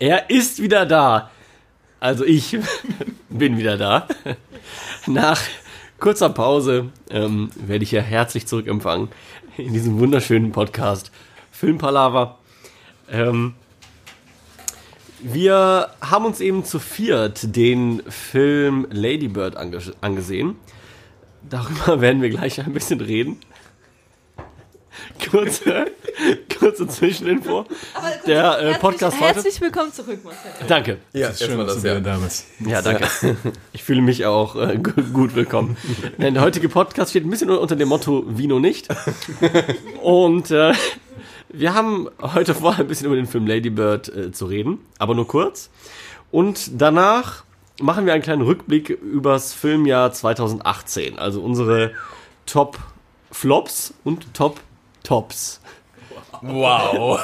Er ist wieder da. Also ich bin wieder da. Nach kurzer Pause ähm, werde ich hier herzlich zurückempfangen in diesem wunderschönen Podcast Filmpalava. Ähm, wir haben uns eben zu viert den Film Ladybird ange angesehen. Darüber werden wir gleich ein bisschen reden. Kurze, kurze Zwischeninfo. Der äh, Podcast herzlich, heute. herzlich willkommen zurück, Marcel. Danke. Ja, Es ist schön, dass das, du ja. da bist. Ja, danke. Ich fühle mich auch äh, gu- gut willkommen. Denn der heutige Podcast steht ein bisschen unter dem Motto Vino nicht. Und äh, wir haben heute vor, ein bisschen über den Film Lady Bird äh, zu reden, aber nur kurz. Und danach machen wir einen kleinen Rückblick übers Filmjahr 2018, also unsere Top Flops und Top Tops. Wow.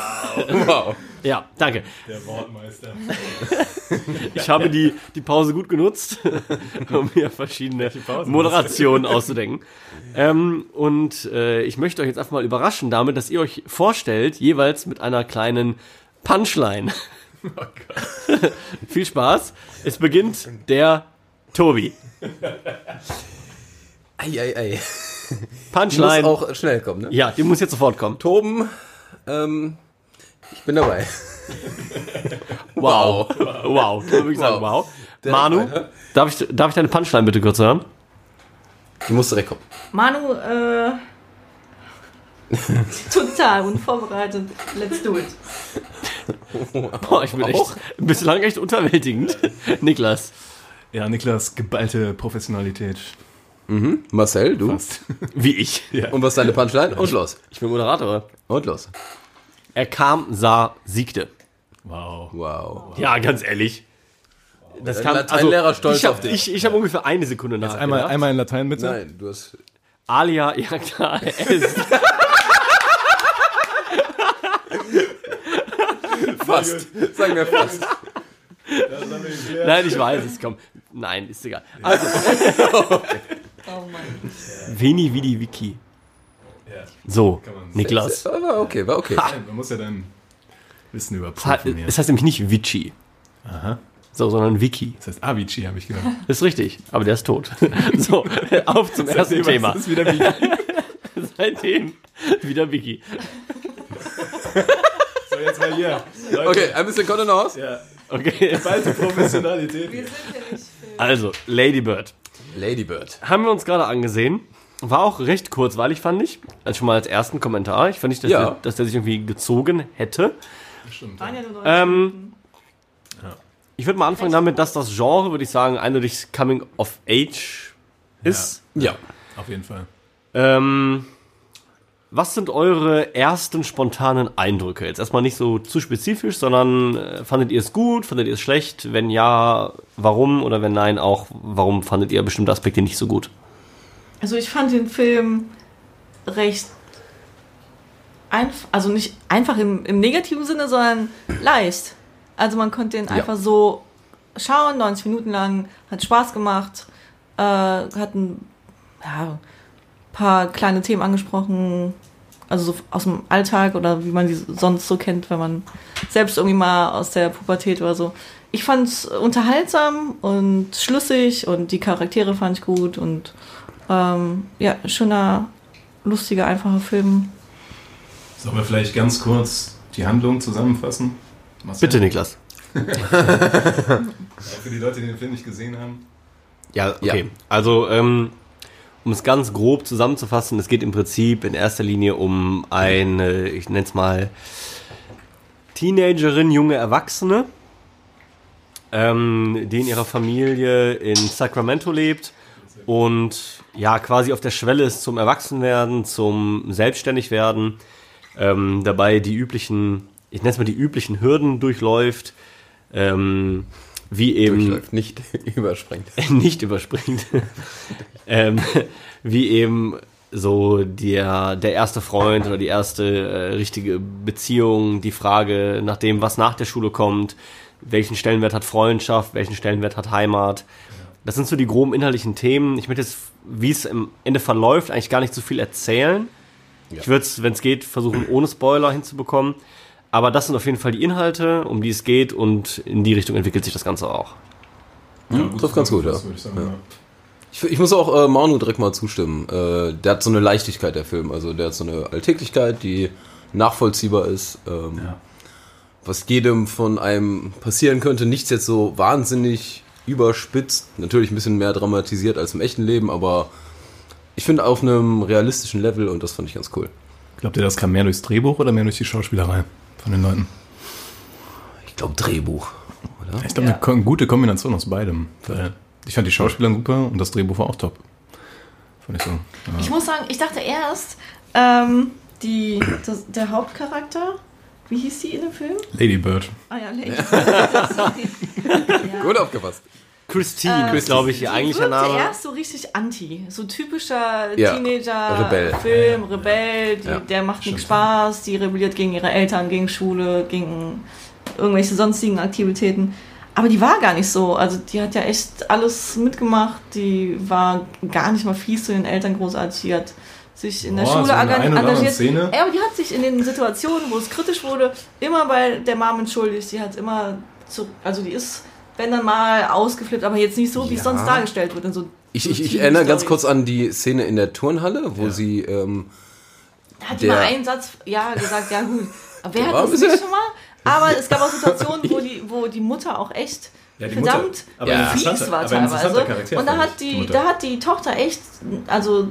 wow. Ja, danke. Der Wortmeister. Ich habe die, die Pause gut genutzt, um mir verschiedene Moderationen auszudenken. Ähm, und äh, ich möchte euch jetzt einfach mal überraschen damit, dass ihr euch vorstellt, jeweils mit einer kleinen Punchline. Viel Spaß. Es beginnt der Tobi. Ei, ei, ei. Muss Punchline. auch schnell kommen, ne? ja, die muss jetzt sofort kommen. Toben, ähm, ich bin dabei. Wow. Wow. Man wirklich sagen, wow. Manu, darf ich, darf ich deine Punchline bitte kurz hören? Die muss direkt kommen. Manu, äh, total unvorbereitet. Let's do it. Boah, ich bin echt bislang echt unterwältigend. Niklas. Ja, Niklas, geballte Professionalität. Marcel, du? Fast. Wie ich. Und was ist deine Punchline? Und los. Ich bin Moderator. Und los. Er kam, sah, siegte. Wow. Wow. Ja, ganz ehrlich. Das Dein Lateinlehrer stolz ich hab, auf dich. Ich, ich habe ungefähr eine Sekunde nach. Einmal, einmal in Latein bitte. Nein, du hast. Alia, ja klar, es. Fast. Sagen wir fast. Nein, ich weiß es, komm. Nein, ist egal. Also, Oh Mann. Veni Vidi Vici. So, Kann man- Niklas. War okay, war okay. Nein, Man muss ja dann Wissen Es überprüfen es heißt nämlich nicht Vici. Aha. So, sondern Wiki. Das heißt Avicii, habe ich gedacht. Ist richtig, aber der ist tot. So, auf zum ersten Thema. Das ist wieder wie Seitdem wieder Wiki. So, jetzt mal hier. Leute, Okay, ein bisschen Kontenance. Ja, Okay, geballte Professionalität. Wir sind ja nicht also, Ladybird. Ladybird. Haben wir uns gerade angesehen. War auch recht kurzweilig, fand ich. Also schon mal als ersten Kommentar. Ich fand nicht, dass, Ja. der, dass der sich irgendwie gezogen hätte. Stimmt. Ja nur 90 Ähm, Minuten. Ich würde mal anfangen damit, dass das Genre, würde ich sagen, eindeutig Coming of Age ist. Ja. Auf jeden Fall. Ähm, was sind eure ersten spontanen Eindrücke? Jetzt erstmal nicht so zu spezifisch, sondern äh, fandet ihr es gut, fandet ihr es schlecht? Wenn ja, warum? Oder wenn nein, auch warum fandet ihr bestimmte Aspekte nicht so gut? Also ich fand den Film recht einfach, also nicht einfach im, im negativen Sinne, sondern leicht. Also man konnte den einfach so schauen, 90 Minuten lang, hat Spaß gemacht, äh, hat ein ja, paar kleine Themen angesprochen, also so aus dem Alltag oder wie man sie sonst so kennt, wenn man selbst irgendwie mal aus der Pubertät oder so. Ich fand es unterhaltsam und schlüssig und die Charaktere fand ich gut und ähm, ja, schöner, lustiger, einfacher Film. Sollen wir vielleicht ganz kurz die Handlung zusammenfassen? Marcel? Bitte, Niklas. Für die Leute, die den Film nicht gesehen haben. Ja, okay. Ja. Also, ähm, um es ganz grob zusammenzufassen, es geht im Prinzip in erster Linie um eine, ich nenne es mal, Teenagerin, junge Erwachsene, ähm, die in ihrer Familie in Sacramento lebt und ja, quasi auf der Schwelle ist zum Erwachsenwerden, zum Selbstständigwerden, ähm, dabei die üblichen, ich nenne es mal die üblichen Hürden durchläuft, ähm, wie eben Durchläuft, nicht überspringt. nicht überspringt. ähm, wie eben so der, der erste Freund oder die erste äh, richtige Beziehung, die Frage nach dem, was nach der Schule kommt, welchen Stellenwert hat Freundschaft, welchen Stellenwert hat Heimat. Das sind so die groben inhaltlichen Themen. Ich möchte jetzt, wie es am Ende verläuft, eigentlich gar nicht so viel erzählen. Ich würde es, wenn es geht, versuchen, ohne Spoiler hinzubekommen. Aber das sind auf jeden Fall die Inhalte, um die es geht und in die Richtung entwickelt sich das Ganze auch. Ja, das ist ganz gut, ja. würde ich sagen, ja. Ich, ich muss auch äh, Manu direkt mal zustimmen. Äh, der hat so eine Leichtigkeit, der Film. Also der hat so eine Alltäglichkeit, die nachvollziehbar ist. Ähm, Ja. Was jedem von einem passieren könnte. Nichts jetzt so wahnsinnig überspitzt. Natürlich ein bisschen mehr dramatisiert als im echten Leben, aber ich finde auf einem realistischen Level und das fand ich ganz cool. Glaubt ihr, das kam mehr durchs Drehbuch oder mehr durch die Schauspielerei von den Leuten? Ich glaube Drehbuch, oder? Ich glaube, Ja. eine gute Kombination aus beidem. Weil ich fand die Schauspieler super und das Drehbuch war auch top. Fand ich so. Ja. Ich muss sagen, ich dachte erst, ähm, die, das, der Hauptcharakter, wie hieß die in dem Film? Lady Bird. Ah ja, Lady. Sorry. ja. Gut aufgepasst. Christine Äh, glaube ich, die ihr eigentlicher Name. erst so richtig anti. So typischer Ja, Teenager-Film, Rebell. Rebell, die, Ja, der macht nichts Spaß, die rebelliert gegen ihre Eltern, gegen Schule, gegen irgendwelche sonstigen Aktivitäten. Aber die war gar nicht so. Also die hat ja echt alles mitgemacht. Die war gar nicht mal fies zu den Eltern großartig. Die hat sich in der Boah, Schule so engagiert. Szene. Ja, aber die hat sich in den Situationen, wo es kritisch wurde, immer bei der Mom entschuldigt. Die hat immer zu, also die ist, wenn dann mal ausgeflippt, aber jetzt nicht so, wie es Ja. sonst dargestellt wird. In so, Ich, ich, ich erinnere ganz kurz an die Szene in der Turnhalle, wo Ja. sie ähm, Da hat die der- mal einen Satz, ja, gesagt, ja gut. Aber wer hat das nicht schon mal? Aber es gab auch Situationen, wo die, wo die Mutter auch echt Ja, die verdammt Mutter- Ja. fies war teilweise. Und da hat die die, da hat die Tochter echt, also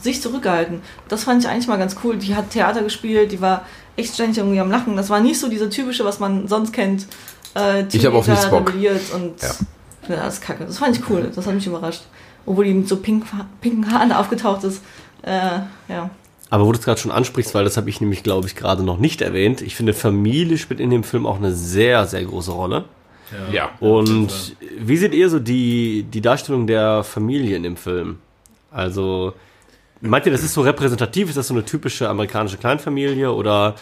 sich zurückgehalten. Das fand ich eigentlich mal ganz cool. Die hat Theater gespielt, die war echt ständig irgendwie am Lachen. Das war nicht so diese typische, was man sonst kennt. Äh, Ich hab auf nichts Bock. und Ja. ja. das ist kacke. Das fand ich cool. Das hat mich überrascht. Obwohl die mit so pink, pinken Haaren aufgetaucht ist. Äh, ja. Aber wo du es gerade schon ansprichst, weil das habe ich nämlich, glaube ich, gerade noch nicht erwähnt. Ich finde, Familie spielt in dem Film auch eine sehr, sehr große Rolle. Ja. Und wie seht ihr so die, die Darstellung der Familie in dem Film? Also, meint ihr, das ist so repräsentativ? Ist das so eine typische amerikanische Kleinfamilie? Oder,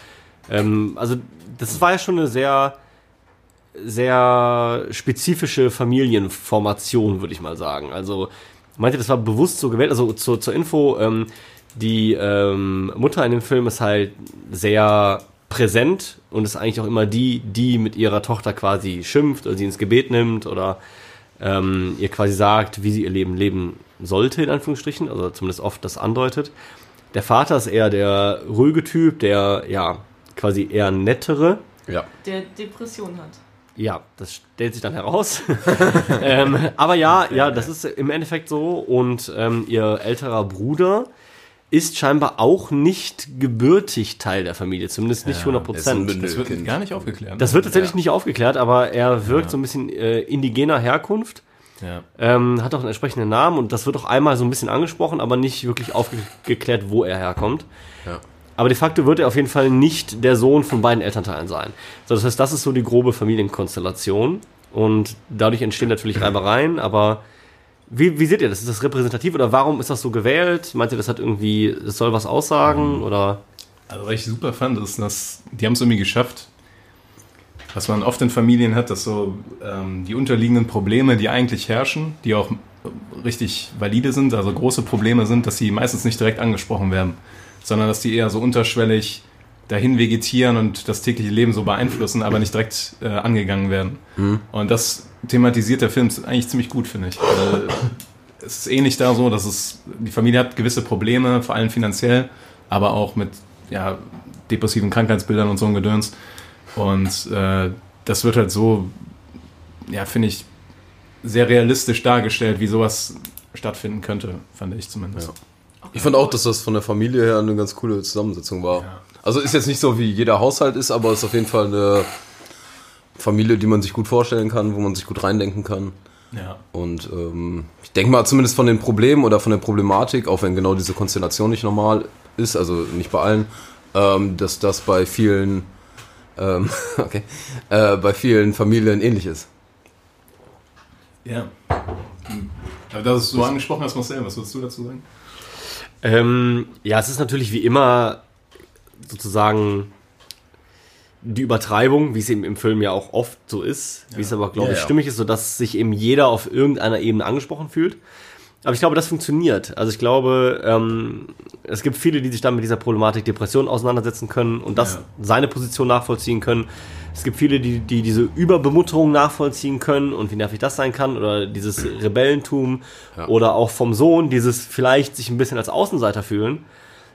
ähm, also, das war ja schon eine sehr, sehr spezifische Familienformation, würde ich mal sagen. Also, meint ihr, das war bewusst so gewählt? Also, zur, zur Info, ähm, die ähm, Mutter in dem Film ist halt sehr präsent und ist eigentlich auch immer die, die mit ihrer Tochter quasi schimpft oder sie ins Gebet nimmt oder ähm, ihr quasi sagt, wie sie ihr Leben leben sollte, in Anführungsstrichen, also zumindest oft das andeutet. Der Vater ist eher der ruhige Typ, der ja quasi eher nettere. Ja. Der Depression hat. Ja, das stellt sich dann heraus. ähm, aber ja, ja, das ist im Endeffekt so. Und ähm, ihr älterer Bruder ist scheinbar auch nicht gebürtig Teil der Familie, zumindest nicht 100 ist ein Prozent. Bündel. Das wird gar nicht aufgeklärt. Das wird tatsächlich Ja. nicht aufgeklärt, aber er wirkt so ein bisschen äh, indigener Herkunft, ja. ähm, hat auch einen entsprechenden Namen und das wird auch einmal so ein bisschen angesprochen, aber nicht wirklich aufgeklärt, wo er herkommt. Ja. Aber de facto wird er auf jeden Fall nicht der Sohn von beiden Elternteilen sein. So, das heißt, das ist so die grobe Familienkonstellation und dadurch entstehen natürlich Reibereien, aber wie, wie seht ihr das? Ist das repräsentativ oder warum ist das so gewählt? Meint ihr, das hat irgendwie, das soll was aussagen oder? Also was ich super fand, ist, dass die haben es irgendwie geschafft, was man oft in Familien hat, dass so ähm, die unterliegenden Probleme, die eigentlich herrschen, die auch richtig valide sind, also große Probleme sind, dass sie meistens nicht direkt angesprochen werden, sondern dass die eher so unterschwellig dahin vegetieren und das tägliche Leben so beeinflussen, aber nicht direkt äh, angegangen werden. Und das thematisiert der Film eigentlich ziemlich gut, finde ich. Weil es ist ähnlich da so, dass es, die Familie hat gewisse Probleme, vor allem finanziell, aber auch mit ja, depressiven Krankheitsbildern und so ein Gedöns. Und äh, das wird halt so, ja, finde ich, sehr realistisch dargestellt, wie sowas stattfinden könnte, fand ich zumindest. Ja. Ich fand auch, dass das von der Familie her eine ganz coole Zusammensetzung war. Ja. Also ist jetzt nicht so, wie jeder Haushalt ist, aber ist auf jeden Fall eine Familie, die man sich gut vorstellen kann, wo man sich gut reindenken kann. Ja. Und ähm, ich denke mal, zumindest von den Problemen oder von der Problematik, auch wenn genau diese Konstellation nicht normal ist, also nicht bei allen, ähm, dass das bei vielen, ähm, okay, äh, bei vielen Familien ähnlich ist. Ja. Aber das ist so angesprochen hast, Marcel, was würdest du dazu sagen? Ähm, ja, es ist natürlich wie immer sozusagen die Übertreibung, wie es eben im Film ja auch oft so ist, wie es aber, glaube Ja, ich, ja. stimmig ist, sodass sich eben jeder auf irgendeiner Ebene angesprochen fühlt. Aber ich glaube, das funktioniert. Also ich glaube, ähm, es gibt viele, die sich dann mit dieser Problematik Depression auseinandersetzen können und das Ja. seine Position nachvollziehen können. Es gibt viele, die, die diese Überbemutterung nachvollziehen können und wie nervig das sein kann oder dieses Rebellentum Ja. oder auch vom Sohn dieses vielleicht sich ein bisschen als Außenseiter fühlen.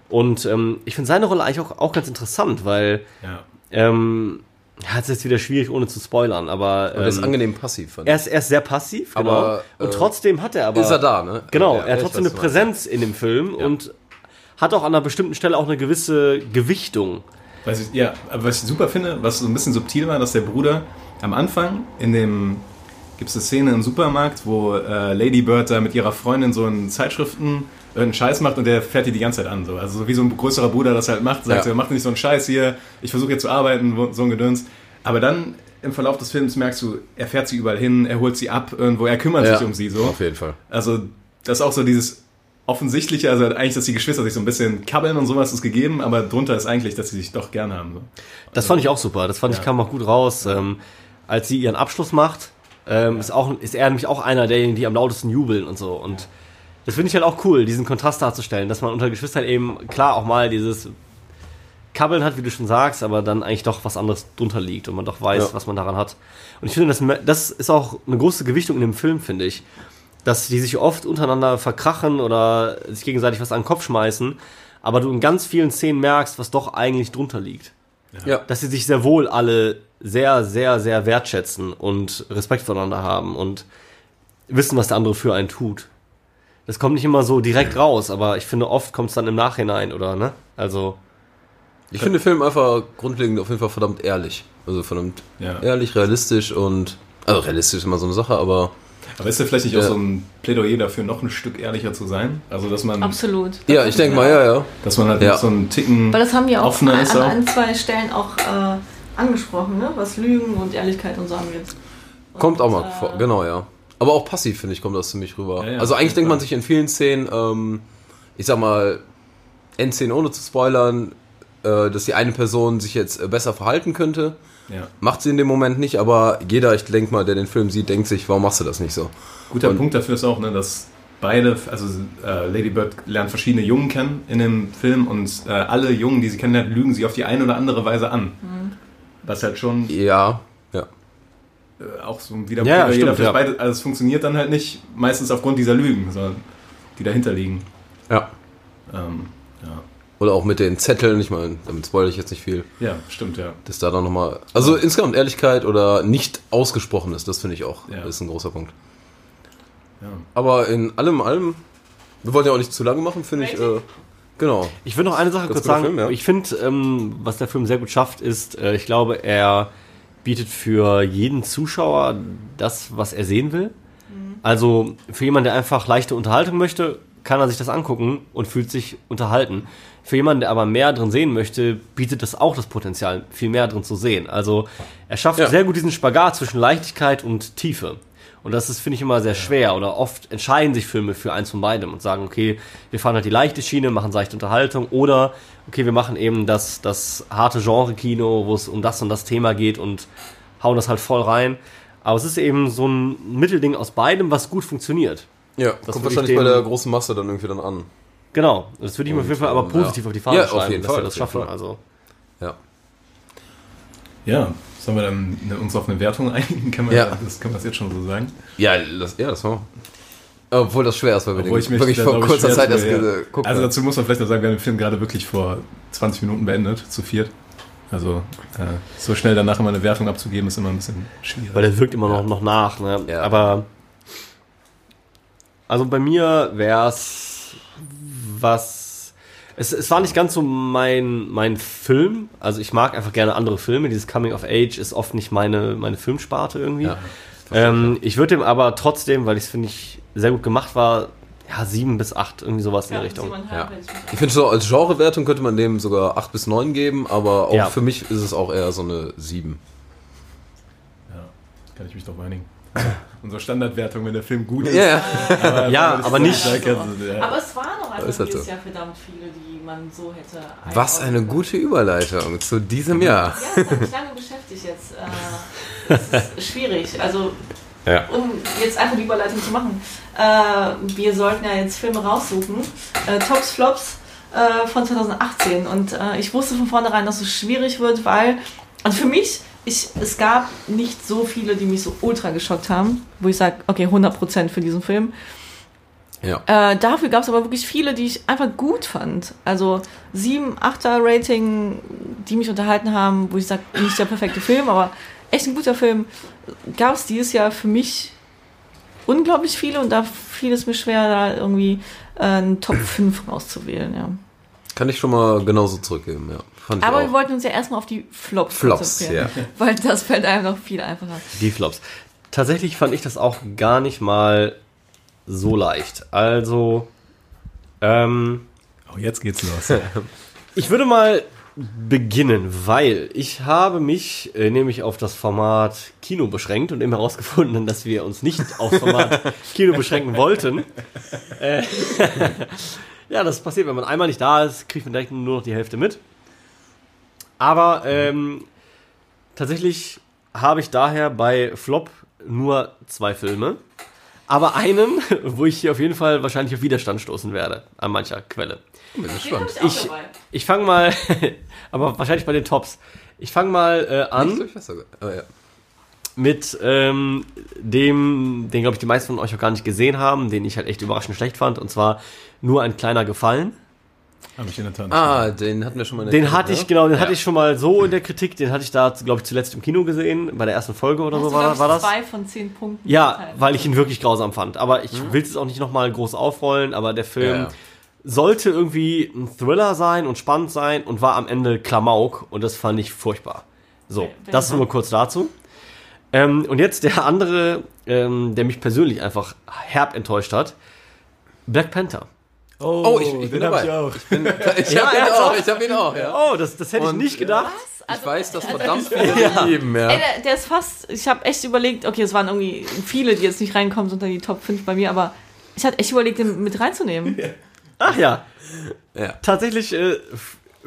Und ähm, ich finde seine Rolle eigentlich auch, auch ganz interessant, weil Ja. ähm, ja, es ist jetzt wieder schwierig, ohne zu spoilern, aber Und der ist ähm, angenehm passiv. fand er ich. ist, er ist sehr passiv, genau. Aber, und äh, trotzdem hat er aber. ist er da, ne? Genau, Ja, er hat trotzdem eine. Präsenz in dem Film und hat auch an einer bestimmten Stelle auch eine gewisse Gewichtung. Was ich, ja, aber was ich super finde, was so ein bisschen subtil war, dass der Bruder am Anfang in dem gibt es eine Szene im Supermarkt, wo äh, Lady Bird da mit ihrer Freundin so in Zeitschriften irgendeinen Scheiß macht und der fährt die die ganze Zeit an. So. Also so wie so ein größerer Bruder das halt macht, sagt Ja. er, mach nicht so einen Scheiß hier, ich versuche jetzt zu arbeiten, so ein Gedöns. Aber dann im Verlauf des Films merkst du, er fährt sie überall hin, er holt sie ab irgendwo, er kümmert Ja, sich um sie so. Auf jeden Fall. Also, das ist auch so dieses offensichtliche, also eigentlich, dass die Geschwister sich so ein bisschen kabbeln und sowas ist gegeben, aber drunter ist eigentlich, dass sie sich doch gerne haben. So. Das fand ich auch super. Das fand ich Ja. kam auch gut raus. Ähm, als sie ihren Abschluss macht, ähm, ist, auch, ist er nämlich auch einer derjenigen, die am lautesten jubeln und so. Und das finde ich halt auch cool, diesen Kontrast darzustellen, dass man unter Geschwistern eben klar auch mal dieses Kabbeln hat, wie du schon sagst, aber dann eigentlich doch was anderes drunter liegt und man doch weiß, Ja. was man daran hat. Und ich finde, das, das ist auch eine große Gewichtung in dem Film, finde ich. Dass die sich oft untereinander verkrachen oder sich gegenseitig was an den Kopf schmeißen, aber du in ganz vielen Szenen merkst, was doch eigentlich drunter liegt Ja. dass sie sich sehr wohl alle sehr, sehr, sehr wertschätzen und Respekt voneinander haben und wissen, was der andere für einen tut. Das kommt nicht immer so direkt raus, aber ich finde, oft kommt es dann im Nachhinein, oder, ne? Also, Ich finde den Film einfach grundlegend auf jeden Fall verdammt ehrlich. Also verdammt Ja. ehrlich, realistisch und. Also realistisch ist immer so eine Sache, aber. Aber ist ja vielleicht nicht auch Ja. so ein Plädoyer dafür, noch ein Stück ehrlicher zu sein? Also, dass man, Absolut. Ja, ich denke mal, ja, ja. dass man halt Ja. so einen Ticken Weil das haben wir auch an, an auch. ein, zwei Stellen auch äh, angesprochen, ne? was Lügen und Ehrlichkeit und so angeht. Und, Kommt auch mal äh, vor, genau, ja. Aber auch passiv, finde ich, kommt das ziemlich rüber. Ja, ja, also eigentlich denkt man sich in vielen Szenen, ähm, ich sag mal, Endszenen ohne zu spoilern, äh, dass die eine Person sich jetzt äh, besser verhalten könnte. Ja. Macht sie in dem Moment nicht, aber jeder, ich denke mal, der den Film sieht, denkt sich, warum machst du das nicht so? Guter Und- Punkt dafür ist auch, ne, dass beide, also äh, Lady Bird lernt verschiedene Jungen kennen in dem Film und äh, alle Jungen, die sie kennenlernt, lügen sie auf die eine oder andere Weise an. Was halt schon Ja, ja. äh, auch so wieder Ja, stimmt, dafür ja. beide, also es funktioniert dann halt nicht meistens aufgrund dieser Lügen, sondern die dahinter liegen. Ja. Ähm, ja. Oder auch mit den Zetteln, ich meine, damit spoilere ich jetzt nicht viel, ja, stimmt, ja. dass da dann nochmal. Also insgesamt Ehrlichkeit oder nicht ausgesprochenes, das finde ich auch, Ja. ist ein großer Punkt. ja. Aber in allem, allem, wir wollen ja auch nicht zu lange machen, finde ich. Äh, genau. ich will noch eine Sache Ganz kurz sagen. Film, ja. Ich finde, ähm, was der Film sehr gut schafft, ist, äh, ich glaube, er bietet für jeden Zuschauer das, was er sehen will. Also für jemanden, der einfach leichte Unterhaltung möchte, kann er sich das angucken und fühlt sich unterhalten. Für jemanden, der aber mehr drin sehen möchte, bietet das auch das Potenzial, viel mehr drin zu sehen. Also er schafft Ja. sehr gut diesen Spagat zwischen Leichtigkeit und Tiefe. Und das ist, finde ich, immer sehr schwer. Oder oft entscheiden sich Filme für eins von beidem und sagen, okay, wir fahren halt die leichte Schiene, machen seichte Unterhaltung. Oder, okay, wir machen eben das, das harte Genre-Kino, wo es um das und das Thema geht und hauen das halt voll rein. Aber es ist eben so ein Mittelding aus beidem, was gut funktioniert. Ja, Das kommt wahrscheinlich bei der großen Masse dann irgendwie dann an. Genau. Das würde ich mir auf jeden Fall aber ähm, positiv ja. auf die Fahne Ja, auf schreiben, jeden dass Fall, wir das schaffen. Fall. Also. Ja. Ja, sollen wir dann uns auf eine Wertung einigen? Kann man Ja. das, kann man das jetzt schon so sagen? Ja, das, ja, das war. Obwohl das schwer ist, weil wir Obwohl den ich mich wirklich da, vor kurzer Zeit erst ja. geguckt Also dazu muss man vielleicht noch sagen, wir haben den Film gerade wirklich vor 20 Minuten beendet, zu viert. Also äh, so schnell danach immer eine Wertung abzugeben, ist immer ein bisschen schwierig. Weil der wirkt immer noch, noch nach. Ne? Ja. Aber also bei mir wäre es was. Es, es war nicht ganz so mein, mein Film. Also ich mag einfach gerne andere Filme. Dieses Coming of Age ist oft nicht meine, meine Filmsparte irgendwie. Ja, ähm, ich würde dem aber trotzdem, weil ich es finde ich sehr gut gemacht war, ja, sieben bis acht, irgendwie sowas in der Richtung. Ja. Ich finde so, als Genrewertung könnte man dem sogar 8 bis 9 geben, aber auch Ja. für mich ist es auch eher so eine 7. Ja, kann ich mich doch einigen. Unsere Standardwertung, wenn der Film gut ist. Ja, ja. aber, Ja, aber nicht- ja. Aber es waren auch einfach Ist halt dieses so. Jahr verdammt viele, die man so hätte. Was eine gute Überleitung zu diesem Jahr. Ja, das hat mich lange beschäftigt jetzt. Äh, Das ist schwierig. Also Ja. um jetzt einfach die Überleitung zu machen. Äh, wir sollten ja jetzt Filme raussuchen. Äh, Tops, Flops äh, von 2018. Und äh, ich wusste von vornherein, dass es schwierig wird, weil, also für mich, ich, es gab nicht so viele, die mich so ultra geschockt haben, wo ich sage, okay, 100% für diesen Film. Ja. Äh, dafür gab es aber wirklich viele, die ich einfach gut fand. Also 7, 8er Rating, die mich unterhalten haben, wo ich sage, nicht der perfekte Film, aber echt ein guter Film. Gab es dieses Jahr für mich unglaublich viele und da fiel es mir schwer, da irgendwie äh, einen Top 5 rauszuwählen. Ja. Kann ich schon mal genauso zurückgeben, ja. Aber wir wollten uns ja erstmal auf die Flops, Flops, konzentrieren, weil das fällt einem noch viel einfacher. Die Flops. Tatsächlich fand ich das auch gar nicht mal so leicht. Also, ähm, Oh, jetzt geht's los. ich würde mal beginnen, weil ich habe mich äh, nämlich auf das Format Kino beschränkt und eben herausgefunden, dass wir uns nicht aufs Format Kino beschränken wollten. Äh, ja, das passiert, wenn man einmal nicht da ist, kriegt man direkt nur noch die Hälfte mit. Aber ähm, tatsächlich habe ich daher bei Flop nur zwei Filme. Aber einen, wo ich hier auf jeden Fall wahrscheinlich auf Widerstand stoßen werde, an mancher Quelle. Bin gespannt. Ich, ich fange mal, aber wahrscheinlich bei den Tops. Ich fange mal äh, an. Oh, ja. mit ähm, dem, den glaube ich die meisten von euch auch gar nicht gesehen haben, den ich halt echt überraschend schlecht fand, und zwar nur ein kleiner Gefallen. Habe ich in der Tat nicht Ah, den hatten wir schon mal in der Den Kritik, hatte ich, ne? genau, den Ja. hatte ich schon mal so in der Kritik, den hatte ich da, glaube ich, zuletzt im Kino gesehen, bei der ersten Folge oder so war, war das. Zwei von zehn Punkten. Ja, verteilt. weil ich ihn wirklich grausam fand. Aber ich will es auch nicht nochmal groß aufrollen, aber der Film Ja, sollte irgendwie ein Thriller sein und spannend sein und war am Ende Klamauk und das fand ich furchtbar. So, wer- das nur kurz dazu. Ähm, und jetzt der andere, ähm, der mich persönlich einfach herb enttäuscht hat. Black Panther. Oh, ich, ich bin den hab dabei. ich auch. Ich, bin, ich Ja, hab ihn ernsthaft? auch, ich hab ihn auch, ja. Oh, das, das hätte ich Und, nicht gedacht. Also, ich weiß, dass also- verdammt viele den lieben, ja. Ey, der, der ist fast, ich habe echt überlegt, okay, es waren irgendwie viele, die jetzt nicht reinkommen, unter die Top 5 bei mir, aber ich hatte echt überlegt, den mit reinzunehmen. Ach ja, ja. tatsächlich äh,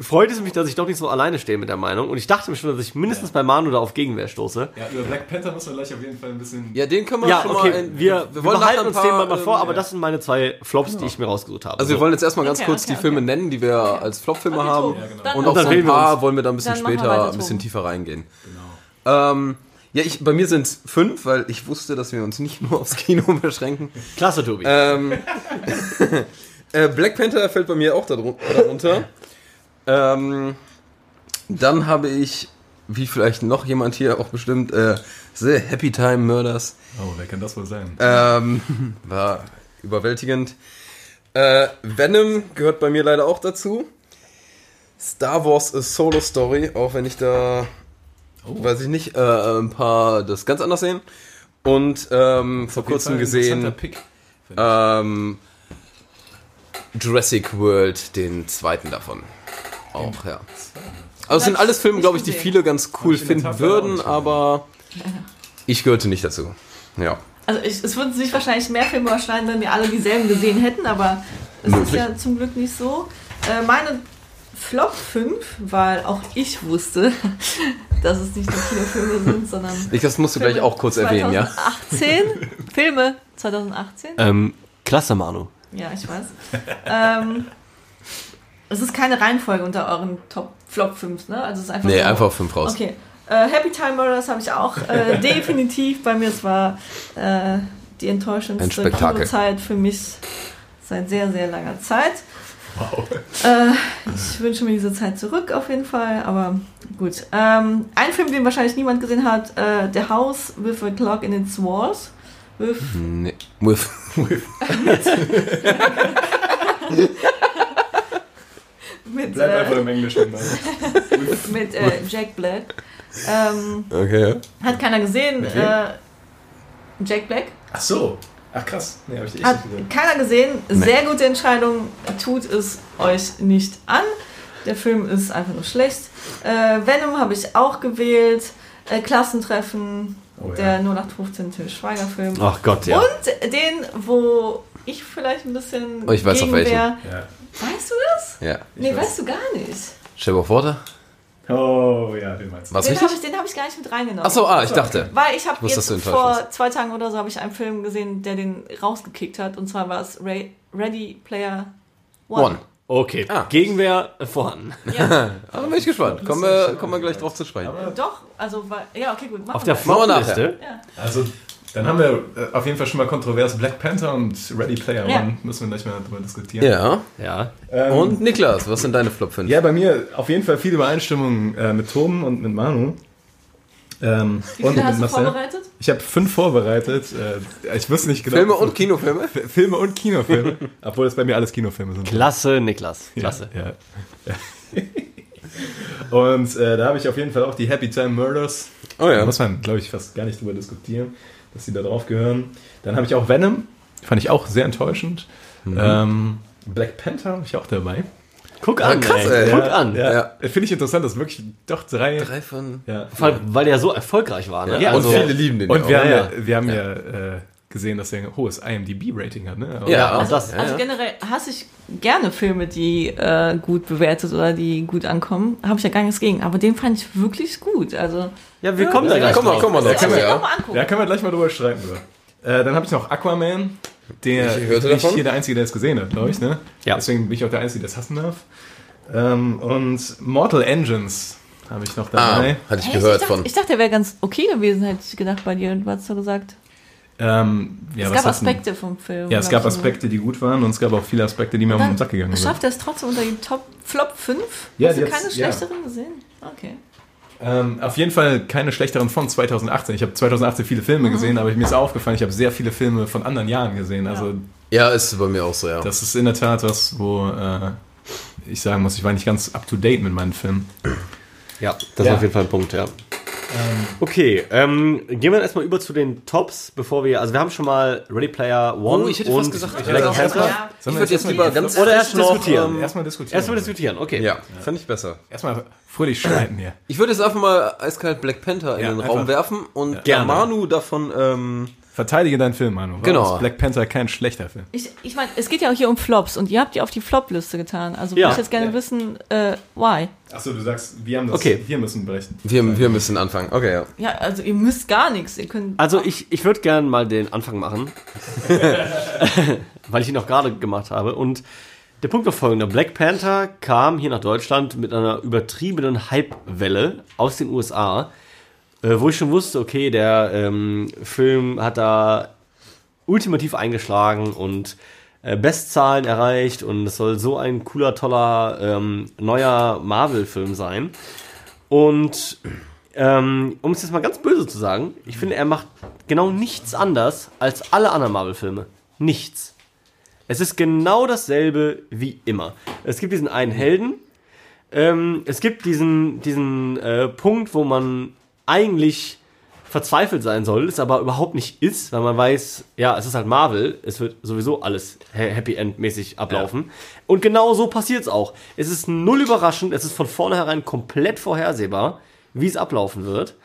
freut es mich, dass ich doch nicht so alleine stehe mit der Meinung. Und ich dachte mir schon, dass ich mindestens bei Manu da auf Gegenwehr stoße. Ja, über Black Panther müssen wir gleich auf jeden Fall ein bisschen. Ja, den können wir Ja, schon okay, mal. in- wir, wir, wollen behalten uns ein den paar, mal vor, ähm, aber ja. das sind meine zwei Flops, die ich mir rausgesucht habe. Also wir wollen jetzt erstmal ganz Okay, kurz okay, die Filme nennen, die wir als Flopfilme Okay, haben. Ja, genau. Und Und auf dann so ein wir paar wollen wir da ein bisschen Dann wir später ein bisschen tiefer reingehen. Genau. Ähm, ja, ich, bei mir sind es fünf, weil ich wusste, dass wir uns nicht nur aufs Kino beschränken. Klasse, Tobi. Ähm, äh, Black Panther fällt bei mir auch darun- darunter. ähm, dann habe ich, wie vielleicht noch jemand hier auch bestimmt, äh, The Happy Time Murders. Oh, wer kann das wohl sein? Ähm, war überwältigend. Äh, Venom gehört bei mir leider auch dazu. Star Wars A Solo Story, auch wenn ich da, Oh. weiß ich nicht, äh, ein paar das ganz anders sehen. Und ähm, vor kurzem gesehen Pick. ähm, Jurassic World, den zweiten davon. Auch, ja. Also es sind alles Filme, glaube ich, die viele ganz cool finden würden, aber ich gehörte nicht dazu. Ja. Also ich, es würden sich wahrscheinlich mehr Filme überschneiden, wenn wir alle dieselben gesehen hätten, aber es ist Möglich. ja zum Glück nicht so. Äh, meine Flop 5, weil auch ich wusste, dass es nicht nur Kinofilme sind, sondern Ich, das musst du gleich Filme auch kurz erwähnen, ja. 2018, Filme 2018. ähm, klasse, Manu. Ja, ich weiß. ähm, es ist keine Reihenfolge unter euren Top Flop 5, ne? Also es ist einfach Nee, so- einfach fünf raus. Okay. Äh, Happy Time Murders habe ich auch äh, definitiv bei mir. Es war äh, die enttäuschendste. Kinozeit für mich seit sehr, sehr langer Zeit. Wow. Äh, ich wünsche mir diese Zeit zurück auf jeden Fall, aber gut. Ähm, ein Film, den wahrscheinlich niemand gesehen hat, äh, The House with a Clock in its Walls. With, Nee. With, mit Bleib einfach äh, im Englischen. Mit äh, Jack Black. Ähm, okay. hat keiner gesehen. Äh, Jack Black. Ach so. Ach krass. Nee, hab ich echt Hat nicht gesehen. keiner gesehen. Sehr gute Entscheidung. Tut es euch nicht an. Der Film ist einfach nur schlecht. Äh, Venom habe ich auch gewählt. Äh, Klassentreffen. Oh, ja. der 0815 Till Schweiger Film. Ach Gott, ja. Und den, wo ich vielleicht ein bisschen. Oh, ich weiß auf gegen welchen. wär. Ja. Weißt du das? Ja. Nee, weiß. weißt du gar nicht. Shape of Water? Oh, ja, den meinst du. Was Den habe ich, den hab ich gar nicht mit reingenommen. Achso, ah, ich dachte. Weil ich habe jetzt vor zwei Tagen oder so habe ich einen Film gesehen, der den rausgekickt hat. Und zwar war es Ray, Ready Player One. One. Okay, Ah. Gegenwehr vorhanden. Ja, Also bin ich gespannt. Kommen wir, kommen wir gleich drauf zu sprechen. doch. Also, ja, okay, gut. Machen Auf der wir. Machen wir Flopliste. Ja. Also, dann haben wir äh, auf jeden Fall schon mal kontrovers Black Panther und Ready Player Ja. One. Müssen wir gleich mal drüber diskutieren. Ja. Ja. Ähm, Und Niklas, was sind deine Flop 5? Ja, bei mir auf jeden Fall viel Übereinstimmung äh, mit Tom und mit Manu. Ähm, Wie und viele mit hast du Marcel. vorbereitet? Ich habe fünf vorbereitet. Äh, ich wusste nicht genau. Filme und Kinofilme? F- Filme und Kinofilme. obwohl es bei mir alles Kinofilme sind. Klasse, Niklas. Klasse. Ja, ja. Und äh, da habe ich auf jeden Fall auch die Happy Time Murders. Oh Da ja. muss man, glaube ich, fast gar nicht drüber diskutieren, dass die da drauf gehören. Dann habe ich auch Venom. Fand ich auch sehr enttäuschend. Mhm. Ähm, Black Panther habe ich auch dabei. Guck an, krass, ey. ey. Guck Ja, an. Ja. Ja. Finde ich interessant, dass wirklich doch drei. Drei von. Ja. Vor allem, weil der so erfolgreich war. Ne? Ja, also, und viele lieben den Und ja wir haben Ja, ja, wir haben ja, äh, gesehen, dass er ein hohes IMDb-Rating hat. Ne? Aber- Ja, auch Also, das. also ja. generell hasse ich gerne Filme, die äh, gut bewertet oder die gut ankommen. Habe ich ja gar nichts gegen. Aber den fand ich wirklich gut. Also, ja, wir kommen da Ja, gleich komm mal, drauf. komm mal also können wir, ja. Ja, können wir gleich mal drüber streiten. Drüber. Äh, dann habe ich noch Aquaman. Der Ich hörte davon. hier der Einzige, der es gesehen hat, glaube ich. Ne? Ja. Deswegen bin ich auch der Einzige, der es hassen darf. Ähm, und Mortal Engines habe ich noch Ah, dabei. hatte ich Echt? gehört ich dachte, von. Ich dachte, der wäre ganz okay gewesen, hätte ich gedacht bei dir. Und was hast du gesagt? Ähm, ja, es was gab? Aspekte vom Film. Ja, es gab Aspekte, die gut waren und es gab auch viele Aspekte, die mir um den Sack gegangen sind. Schafft er es trotzdem unter die Top Flop 5? Ja, Hast du jetzt- keine ja. schlechteren gesehen? Okay. Ähm, auf jeden Fall keine schlechteren von 2018. Ich habe 2018 viele Filme Mhm. gesehen, aber mir ist aufgefallen, ich habe sehr viele Filme von anderen Jahren gesehen. Also Ja, ist bei mir auch so, ja. das ist in der Tat was, wo äh, ich sagen muss, ich war nicht ganz up to date mit meinen Filmen. Ja, das Ja. ist auf jeden Fall ein Punkt, ja. Okay, ähm, gehen wir erstmal über zu den Tops, bevor wir, also wir haben schon mal Ready Player One Oh, ich hätte und fast gesagt, ich Black hätte auch Panther. Ja. Ich würde jetzt lieber ganz Oder erst noch, diskutieren. ähm, Erstmal diskutieren. Erstmal diskutieren, okay. Ja, fand ich besser. Erstmal fröhlich streiten hier. Ich würde jetzt einfach mal eiskalt Black Panther in Ja, den einfach. Raum werfen und der Gerne. Manu davon, ähm, Verteidige deinen Film, Manu. Genau. ist Black Panther kein schlechter Film. Ich, ich meine, es geht ja auch hier um Flops und ihr habt die auf die Flop-Liste getan. Also Ja. würde ich jetzt gerne Ja. wissen, äh, why? Achso, du sagst, wir haben das Okay. hier müssen berechnen. wir, wir müssen anfangen. Okay, ja. Ja, also ihr müsst gar nichts. Ihr könnt. Also ich, ich würde gerne mal den Anfang machen, weil ich ihn auch gerade gemacht habe. Und der Punkt war folgender. Black Panther kam hier nach Deutschland mit einer übertriebenen Hype-Welle aus den USA, äh, wo ich schon wusste, okay, der ähm, Film hat da ultimativ eingeschlagen und äh, Bestzahlen erreicht und es soll so ein cooler, toller, ähm, neuer Marvel-Film sein. Und ähm, um es jetzt mal ganz böse zu sagen, ich finde, er macht genau nichts anders als alle anderen Marvel-Filme. Nichts. Es ist genau dasselbe wie immer. Es gibt diesen einen Helden, ähm, es gibt diesen, diesen äh, Punkt, wo man eigentlich verzweifelt sein soll, es aber überhaupt nicht ist, weil man weiß, ja, es ist halt Marvel, es wird sowieso alles ha- Happy End-mäßig ablaufen. Und genau so passiert es auch. Es ist null überraschend, es ist von vornherein komplett vorhersehbar, wie es ablaufen wird.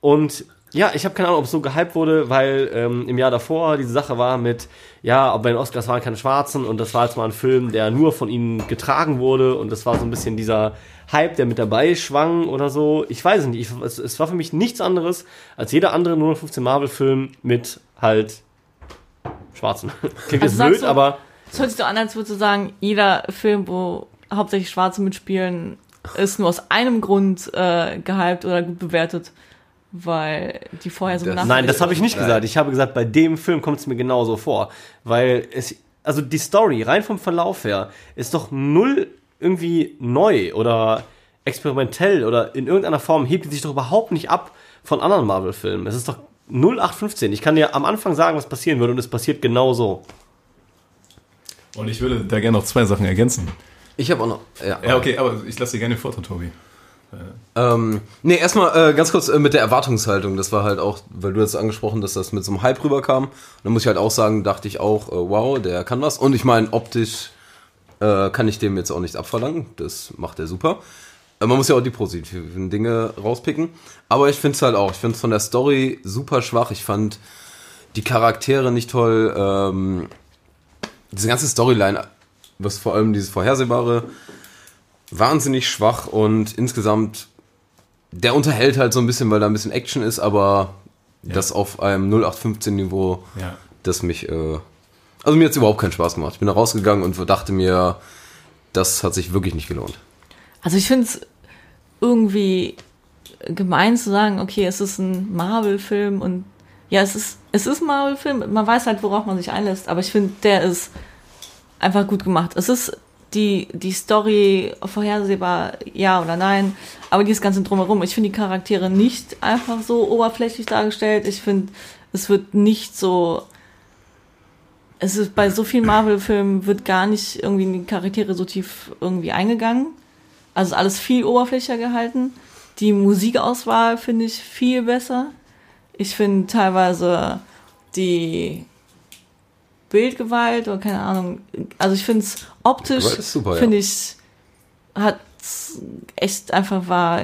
Und ja, ich habe keine Ahnung, ob es so gehypt wurde, weil ähm, im Jahr davor diese Sache war mit, ja, aber bei den Oscars waren keine Schwarzen und das war jetzt mal ein Film, der nur von ihnen getragen wurde und das war so ein bisschen dieser Hype, der mit dabei schwang oder so. Ich weiß es nicht, ich, es, es war für mich nichts anderes als jeder andere 015 Marvel-Film mit halt Schwarzen. Klingt Also jetzt blöd, du- aber Es hört sich so an, als würdest du sagen, jeder Film, wo hauptsächlich Schwarze mitspielen, ist nur aus einem Grund äh, gehypt oder gut bewertet, weil die vorher so Das- Nein, das habe ich nicht Nein. gesagt. Ich habe gesagt, bei dem Film kommt es mir genauso vor. Weil es, also die Story, rein vom Verlauf her, ist doch null irgendwie neu oder experimentell oder in irgendeiner Form hebt die sich doch überhaupt nicht ab von anderen Marvel-Filmen. Es ist doch 0815. Ich kann dir am Anfang sagen, was passieren würde und es passiert genau so. Und ich würde da gerne noch zwei Sachen ergänzen. Ich habe auch noch. Ja, Ja, okay, aber ich lasse dir gerne den Vortritt, Tobi. Ähm, nee, erstmal äh, ganz kurz äh, mit der Erwartungshaltung. Das war halt auch, weil du jetzt angesprochen, dass das mit so einem Hype rüberkam. Und dann muss ich halt auch sagen, dachte ich auch, äh, wow, der kann was. Und ich meine, optisch äh, kann ich dem jetzt auch nicht abverlangen. Das macht er super. Äh, man muss ja auch die positiven Dinge rauspicken. Aber ich finde es halt auch, ich finde es von der Story super schwach. Ich fand die Charaktere nicht toll. Ähm, diese ganze Storyline, was vor allem dieses Vorhersehbare, wahnsinnig schwach und insgesamt der unterhält halt so ein bisschen, weil da ein bisschen Action ist, aber Ja. das auf einem 0815-Niveau, Ja. das mich, äh, also mir hat überhaupt keinen Spaß gemacht. Ich bin da rausgegangen und dachte mir, das hat sich wirklich nicht gelohnt. Also ich finde es irgendwie gemein zu sagen, okay, es ist ein Marvel-Film und ja, es ist, es ist ein Marvel-Film, man weiß halt, worauf man sich einlässt, aber ich finde, der ist einfach gut gemacht. Es ist die, die Story vorhersehbar, ja oder nein, aber dieses ganze Drumherum, ich finde die Charaktere nicht einfach so oberflächlich dargestellt. Ich finde, es wird nicht so es ist bei so vielen Marvel-Filmen wird gar nicht irgendwie in die Charaktere so tief irgendwie eingegangen. Also ist alles viel oberflächlicher gehalten. Die Musikauswahl finde ich viel besser. Ich finde teilweise die Bildgewalt oder keine Ahnung. Also ich finde es optisch, super, ja. finde ich, hat echt einfach war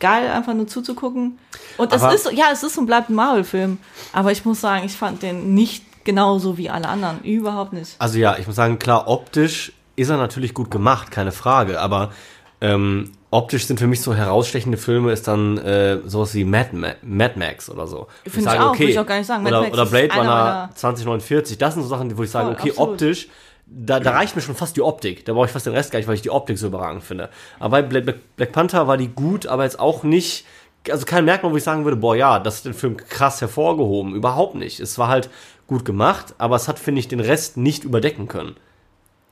geil, einfach nur zuzugucken. Und es Aber- ist, ja, es ist und bleibt ein Marvel-Film. Aber ich muss sagen, ich fand den nicht genauso wie alle anderen. Überhaupt nicht. Also ja, ich muss sagen, klar, optisch ist er natürlich gut gemacht, keine Frage, aber ähm, optisch sind für mich so herausstechende Filme, ist dann äh, sowas wie Mad, Ma Mad Max oder so. Finde ich auch, würde ich auch gar nicht sagen. Mad Oder, Max oder Blade Runner meiner- 2049, das sind so Sachen, wo ich sage, Voll, okay, absolut. optisch, da, da reicht mir schon fast die Optik. Da brauche ich fast den Rest gar nicht, weil ich die Optik so überragend finde. Aber bei Black, Black, Panther war die gut, aber jetzt auch nicht, also kein Merkmal, wo ich sagen würde, boah, ja, das ist den Film krass hervorgehoben. Überhaupt nicht. Es war halt gut gemacht, aber es hat, finde ich, den Rest nicht überdecken können.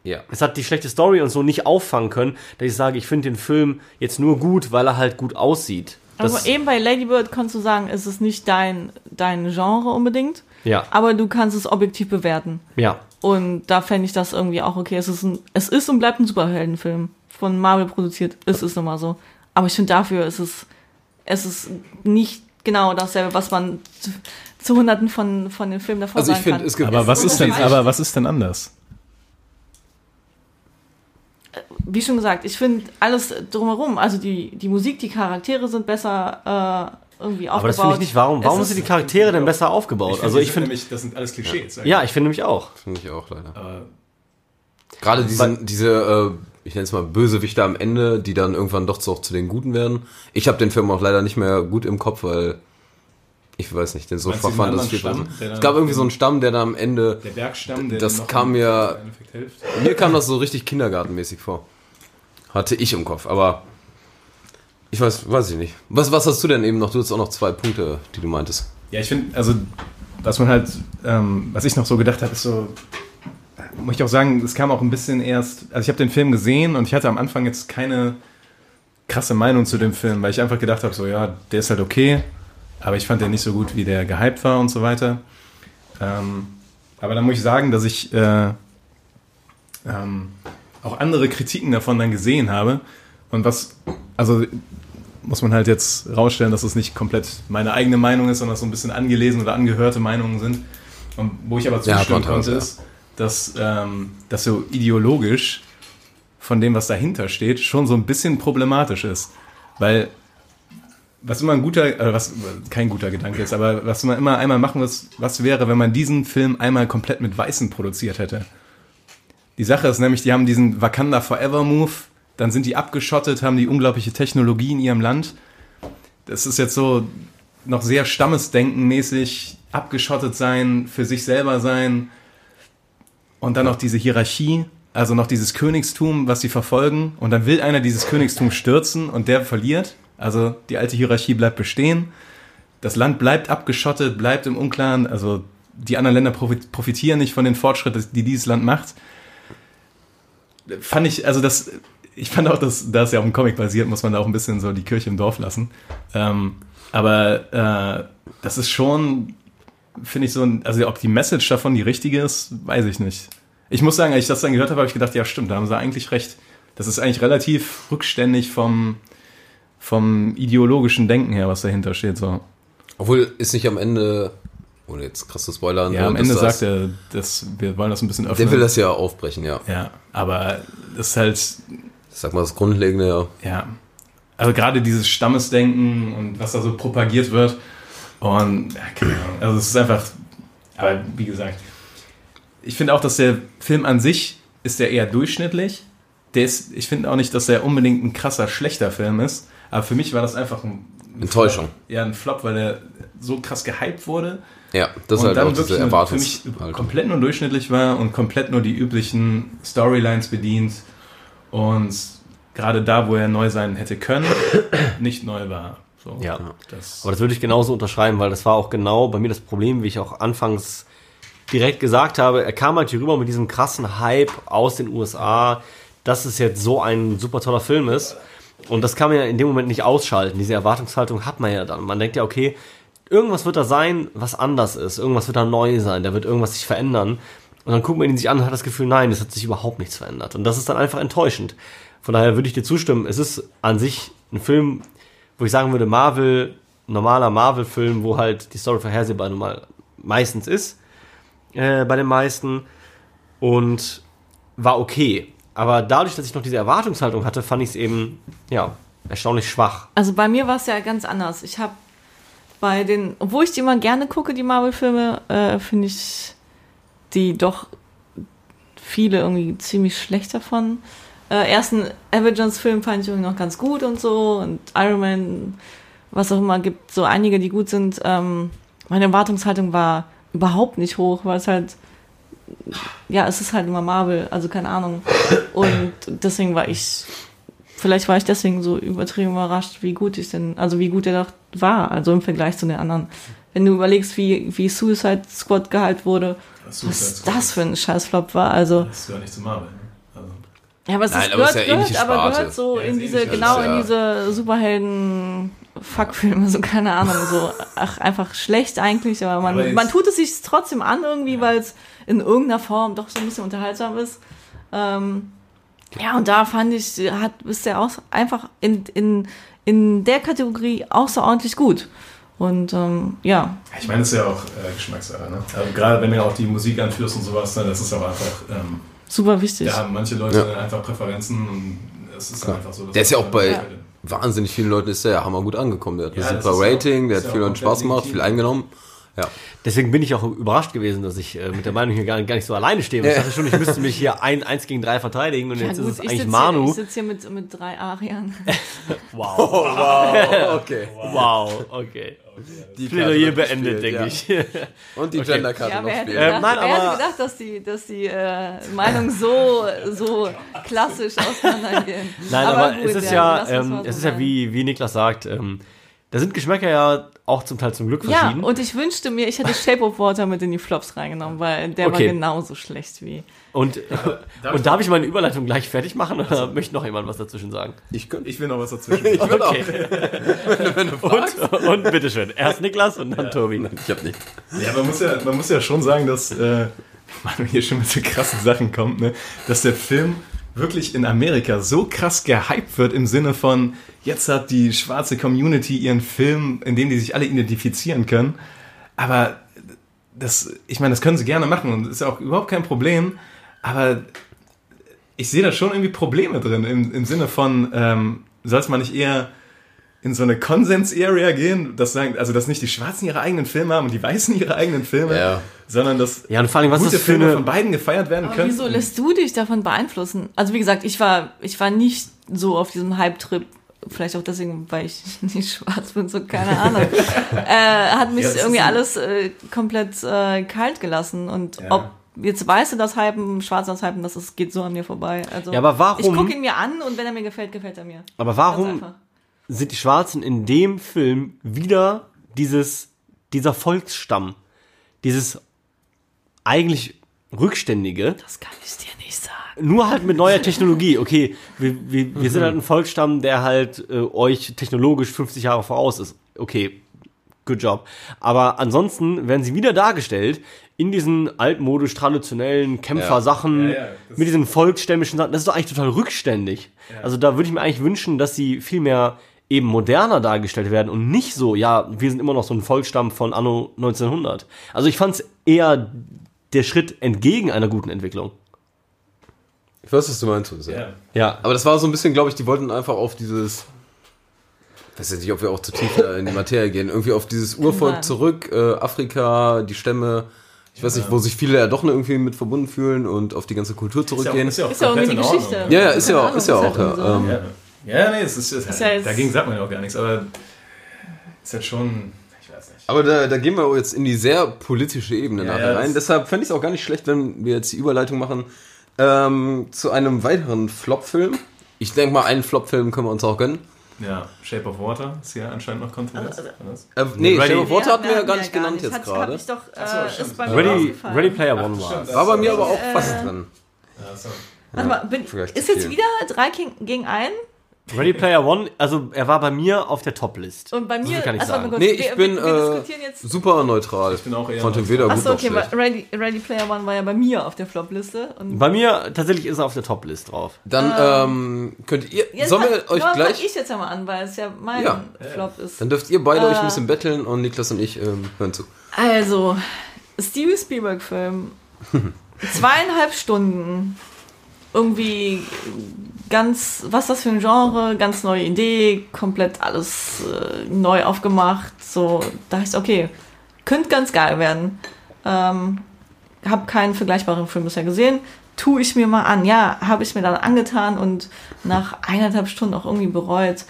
Ja. Es hat die schlechte Story und so nicht auffangen können, dass ich sage, ich finde den Film jetzt nur gut, weil er halt gut aussieht. Das, Aber eben bei Lady Bird kannst du sagen, es ist nicht dein, dein Genre unbedingt, ja, aber du kannst es objektiv bewerten. ja. Und da fände ich das irgendwie auch okay. Es ist, ein, es ist und bleibt ein Superheldenfilm. Von Marvel produziert. Es ist nun mal so. Aber ich finde dafür ist es, es ist nicht genau dasselbe, was man zu, hunderten von, von den Filmen davor Also ich sagen finde, kann. es gibt. Aber was ist denn, aber was ist denn anders? Wie schon gesagt, ich finde alles drumherum, also die, die Musik, die Charaktere sind besser äh, irgendwie aufgebaut. Aber das finde ich nicht. Warum, warum Es sind die Charaktere denn besser aufgebaut? also ich finde, nämlich, das sind alles Klischees. ja, ich finde nämlich auch. Finde ich auch leider. Aber Gerade diese, diese äh, ich nenne es mal Bösewichte am Ende, die dann irgendwann doch zu, zu den Guten werden. Ich habe den Film auch leider nicht mehr gut im Kopf, weil ich weiß nicht, den so verfand, ich anderen viel Stamm, Es gab irgendwie so einen Stamm, der dann am Ende, der Bergstamm, der Das kam mir- mir kam das so richtig kindergartenmäßig vor. Hatte ich im Kopf, aber ich weiß, weiß ich nicht. Was, was hast du denn eben noch? Du hast auch noch zwei Punkte, die du meintest. Ja, ich finde, also, was man halt, ähm, was ich noch so gedacht habe, ist so, muss ich auch sagen, es kam auch ein bisschen erst, also ich habe den Film gesehen und ich hatte am Anfang jetzt keine krasse Meinung zu dem Film, weil ich einfach gedacht habe, so, ja, der ist halt okay, aber ich fand den nicht so gut, wie der gehypt war und so weiter. Ähm, aber dann muss ich sagen, dass ich äh, ähm, auch andere Kritiken davon dann gesehen habe und was, also muss man halt jetzt rausstellen, dass es nicht komplett meine eigene Meinung ist, sondern dass so ein bisschen angelesen oder angehörte Meinungen sind. Und wo ich aber Ja, zustimmen Podcast, konnte, ja. ist, dass ähm, das so ideologisch von dem, was dahinter steht, schon so ein bisschen problematisch ist. Weil was immer ein guter, äh, was kein guter Gedanke ist, aber was man immer einmal machen muss, was wäre, wenn man diesen Film einmal komplett mit Weißen produziert hätte? Die Sache ist nämlich, die haben diesen Wakanda Forever Move, dann sind die abgeschottet, haben die unglaubliche Technologie in ihrem Land. Das ist jetzt so noch sehr stammesdenkenmäßig abgeschottet sein, für sich selber sein und dann noch diese Hierarchie, also noch dieses Königstum, was sie verfolgen und dann will einer dieses Königstum stürzen und der verliert. Also die alte Hierarchie bleibt bestehen. Das Land bleibt abgeschottet, bleibt im Unklaren, also die anderen Länder profi- profitieren nicht von den Fortschritten, die dieses Land macht fand ich, also das, ich fand auch, dass, da es ja auf dem Comic basiert, muss man da auch ein bisschen so die Kirche im Dorf lassen. Ähm, aber äh, das ist schon, finde ich so, ein, also ob die Message davon die richtige ist, weiß ich nicht. Ich muss sagen, als ich das dann gehört habe, habe ich gedacht, ja stimmt, da haben sie eigentlich recht. Das ist eigentlich relativ rückständig vom, vom ideologischen Denken her, was dahinter steht. So. Obwohl, ist nicht am Ende, ohne jetzt krass zu spoilern, Ja, am dass Ende sagt er, dass wir wollen das ein bisschen öffnen. Der will das ja aufbrechen, ja. ja, aber das ist halt, Ich sag mal, das Grundlegende, ja. Ja. Also gerade dieses Stammesdenken und was da so propagiert wird. Und ja, keine Ahnung. Also es ist einfach. Aber wie gesagt, ich finde auch, dass der Film an sich ist der eher durchschnittlich. Der ist, ich finde auch nicht, dass der unbedingt ein krasser schlechter Film ist. Aber für mich war das einfach ein Enttäuschung. Flop. Ja, ein Flop, weil er so krass gehypt wurde. Ja, das ist und halt dann auch wirklich diese nur- für mich komplett nur durchschnittlich war und komplett nur die üblichen Storylines bedient und gerade da, wo er neu sein hätte können, nicht neu war. So, Ja. Das, Aber das würde ich genauso unterschreiben, weil das war auch genau bei mir das Problem, wie ich auch anfangs direkt gesagt habe. Er kam halt hier rüber mit diesem krassen Hype aus den USA, dass es jetzt so ein super toller Film ist. Und das kann man ja in dem Moment nicht ausschalten. Diese Erwartungshaltung hat man ja dann. Man denkt ja, okay, irgendwas wird da sein, was anders ist. Irgendwas wird da neu sein. Da wird irgendwas sich verändern. Und dann guckt man ihn sich an und hat das Gefühl, nein, es hat sich überhaupt nichts verändert. Und das ist dann einfach enttäuschend. Von daher würde ich dir zustimmen. Es ist an sich ein Film, wo ich sagen würde, Marvel, normaler Marvel-Film, wo halt die Story vorhersehbar nun mal meistens ist, äh, bei den meisten. Und war okay. Aber dadurch, dass ich noch diese Erwartungshaltung hatte, fand ich es eben, ja, erstaunlich schwach. Also bei mir war es ja ganz anders. Ich habe bei den, obwohl ich die immer gerne gucke, die Marvel-Filme, äh, finde ich die doch viele irgendwie ziemlich schlecht davon. Äh, ersten Avengers-Film fand ich irgendwie noch ganz gut und so und Iron Man, was auch immer, gibt so einige, die gut sind. Ähm, meine Erwartungshaltung war überhaupt nicht hoch, weil es halt, ja, es ist halt immer Marvel, also keine Ahnung. Und deswegen war ich vielleicht war ich deswegen so übertrieben überrascht, wie gut ich denn, also wie gut er doch war, also im Vergleich zu den anderen. Wenn du überlegst, wie, wie Suicide Squad gehalten wurde, was das für ein Scheißflop war, also, Das gehört nicht zu Marvel. Ne? Also, ja, aber es Nein, ist, aber gehört, ist ja gehört, aber gehört so Ja, in diese, genau das ist in ja- diese Superhelden-Fuckfilme, so keine Ahnung, so, ach, einfach schlecht eigentlich, aber man, Aber man tut es sich trotzdem an irgendwie, weil es in irgendeiner Form doch so ein bisschen unterhaltsam ist. Ähm, ja, und da fand ich, hat, ist der auch einfach in, in, in der Kategorie außerordentlich gut. Und ähm, ja, ich meine, das ist ja auch äh, Geschmackssache. Ne? Also gerade wenn du auch die Musik anführst und sowas, ne, das ist aber einfach, ähm, super wichtig. da haben manche Leute einfach Präferenzen und es ist einfach so. dass Der ist ja auch bei Ja. wahnsinnig vielen Leuten ist der ja hammergut angekommen. Der hat ein Ja, das super ja Rating, der hat ja vielen Leuten Spaß gemacht, viel eingenommen. Ja. Deswegen bin ich auch überrascht gewesen, dass ich äh, mit der Meinung hier gar, gar nicht so alleine stehe. Ich dachte schon, ich müsste mich hier ein, eins gegen drei verteidigen und ja, jetzt gut, ist es ich eigentlich sitze Manu. hier, ich sitz hier mit, mit drei Ariern. Wow. Okay. Wow, okay. Die Plädoyer beendet, denke ja. ich. Und die Okay. Genderkarte Ja, noch spielen. Gedacht, nein, wer hätte aber- gedacht dass die, dass die äh, Meinungen so, so klassisch auseinandergehen. Nein, aber, gut, es ist ja, uns ähm, es ist ja wie, wie Niklas sagt, ähm, da sind Geschmäcker ja auch zum Teil zum Glück Ja, verschieden. und ich wünschte mir, ich hätte Shape of Water mit in die Flops reingenommen, weil der Okay. war genauso schlecht wie. Und, darf und ich- darf ich meine Überleitung gleich fertig machen oder möchte noch jemand was dazwischen sagen? Ich könnte. Ich will noch was dazwischen. Okay. und, und bitteschön. Erst Niklas und dann Tobi. Ich hab nicht. Ja, man muss ja, man muss ja schon sagen, dass äh, man hier schon mit so krassen Sachen kommt, ne? dass der Film wirklich in Amerika so krass gehypt wird im Sinne von, jetzt hat die schwarze Community ihren Film, in dem die sich alle identifizieren können. Aber das, ich meine, das können sie gerne machen und ist auch überhaupt kein Problem. Aber ich sehe da schon irgendwie Probleme drin im, im Sinne von, ähm, soll es mal nicht eher in so eine Konsens-Area gehen, dass sagen, also dass nicht die Schwarzen ihre eigenen Filme haben und die Weißen ihre eigenen Filme, Ja. Sondern dass Ja, und vor allem, was gute ist das für Filme eine... von beiden gefeiert werden Aber können. wieso lässt du dich davon beeinflussen? Also wie gesagt, ich war, ich war nicht so auf diesem Hype-Trip. Vielleicht auch deswegen, weil ich nicht schwarz bin, so keine Ahnung. äh, hat mich Ja, irgendwie alles äh, komplett äh, kalt gelassen. Und Ja. ob jetzt weißt du das Hypen, schwarz das Hypen, das ist, geht so an mir vorbei. Also Ja, aber warum- Ich gucke ihn mir an und wenn er mir gefällt, gefällt er mir. Aber Ganz warum einfach. sind die Schwarzen in dem Film wieder dieses, dieser Volksstamm? Dieses eigentlich Rückständige, Das kann ich dir nicht sagen. nur halt mit neuer Technologie. Okay, wir, wir, wir sind halt ein Volksstamm, der halt äh, euch technologisch 50 Jahre voraus ist. Okay, good job. Aber ansonsten werden sie wieder dargestellt in diesen altmodisch traditionellen Kämpfersachen, Ja, ja, das- mit diesen volksstämmischen Sachen. Das ist doch eigentlich total rückständig. Also da würde ich mir eigentlich wünschen, dass sie viel mehr eben moderner dargestellt werden und nicht so, ja, wir sind immer noch so ein Volksstamm von Anno 1900. Also ich fand es eher der Schritt entgegen einer guten Entwicklung. Ich weiß, was du meinst. Ja. Ja, Aber das war so ein bisschen, glaube ich, die wollten einfach auf dieses. Ich weiß jetzt nicht, ob wir auch zu tief in die Materie gehen. Irgendwie auf dieses Urvolk zurück, äh, Afrika, die Stämme. Ich weiß nicht, wo sich viele ja doch noch irgendwie mit verbunden fühlen und auf die ganze Kultur Ist ja, auch- zurückgehen. ist ja auch Ist ja auch eine Ordnung. Geschichte. Ja, ja, ist ja, auch- ist ja auch. ist halt Ja, so. ähm, Ja. Ja, nee, es ist, es Ist ja jetzt- dagegen sagt man ja auch gar nichts, aber ist halt schon. Aber da, da gehen wir jetzt in die sehr politische Ebene Ja, nachher ja, rein. Deshalb fände ich es auch gar nicht schlecht, wenn wir jetzt die Überleitung machen ähm, zu einem weiteren Flop-Film. Ich denke mal, einen Flop-Film können wir uns auch gönnen. Ja, Shape of Water ist ja anscheinend noch kontrovers. Also, was? Äh, nee, Ready- Shape of Water hatten wir ja gar nicht genannt nicht. jetzt gerade. Äh, Ready. Ready Player One Ach, war. War bei mir aber auch Äh, fast dran. Ja, so. Warte mal, bin, ist jetzt wieder 3 gegen 1? Ready Player One, also er war bei mir auf der Top-List. Und bei So mir, viel kann ich also, sagen. mal kurz, Nee, ich wir, bin wir, wir äh, super neutral. Ich bin auch eher Fand neutral. weder gut Achso, noch okay, schlecht. weil Ready, Ready Player One war ja bei mir auf der Flop-Liste. Und Bei mir tatsächlich ist er auf der Top-List drauf. Dann ähm, könnt ihr, sollen wir euch gleich, fang ich jetzt ja mal an, weil es ja mein Ja. Flop ist. dann dürft ihr beide euch ein Äh. bisschen betteln und Niklas und ich ähm, hören zu. Also, Steven Spielberg-Film. Zweieinhalb Stunden. Irgendwie ganz, was das für ein Genre? Ganz neue Idee, komplett alles äh, neu aufgemacht. So, da ich, okay, könnte ganz geil werden. Ähm, hab keinen vergleichbaren Film bisher gesehen. Tue ich mir mal an. Ja, habe ich mir dann angetan und nach eineinhalb Stunden auch irgendwie bereut.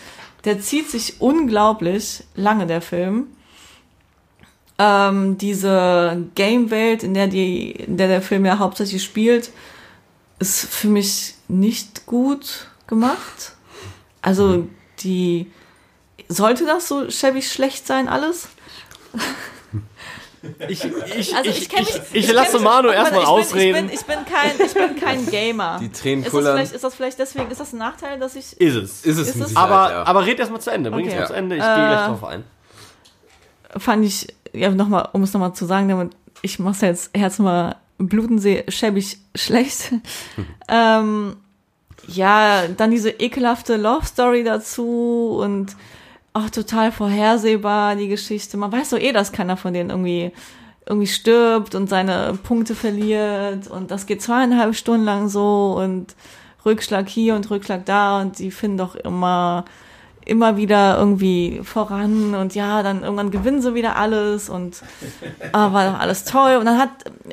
Der zieht sich unglaublich lange, der Film ähm, diese Game-Welt, in der die, in der der Film ja hauptsächlich spielt, ist für mich nicht gut gemacht. Also die sollte das so schäbig schlecht sein alles? Ich, ich, Also ich, ich ich, mich. ich kenn lasse mich- Manu erstmal ich ausreden. Ich bin, ich bin kein, ich bin kein Gamer. Die Tränen ist das, kullern. vielleicht, ist das vielleicht deswegen, ist das ein Nachteil, dass ich ist es. Ist es Ist es? Aber, ja. aber red erstmal zu Ende. Bring es Okay. mal zu Ende. Ich Äh, gehe gleich drauf ein. fand ich, ja, nochmal, um es nochmal zu sagen, damit ich mach's jetzt Herz mal bluten sehe, schäbig schlecht. ähm, ja, dann diese ekelhafte Love Story dazu und auch total vorhersehbar, die Geschichte. Man weiß doch eh, dass keiner von denen irgendwie, irgendwie stirbt und seine Punkte verliert und das geht zweieinhalb Stunden lang so und Rückschlag hier und Rückschlag da und die finden doch immer immer wieder irgendwie voran und ja, dann irgendwann gewinnen sie wieder alles und ah, war doch alles toll. Und dann hat,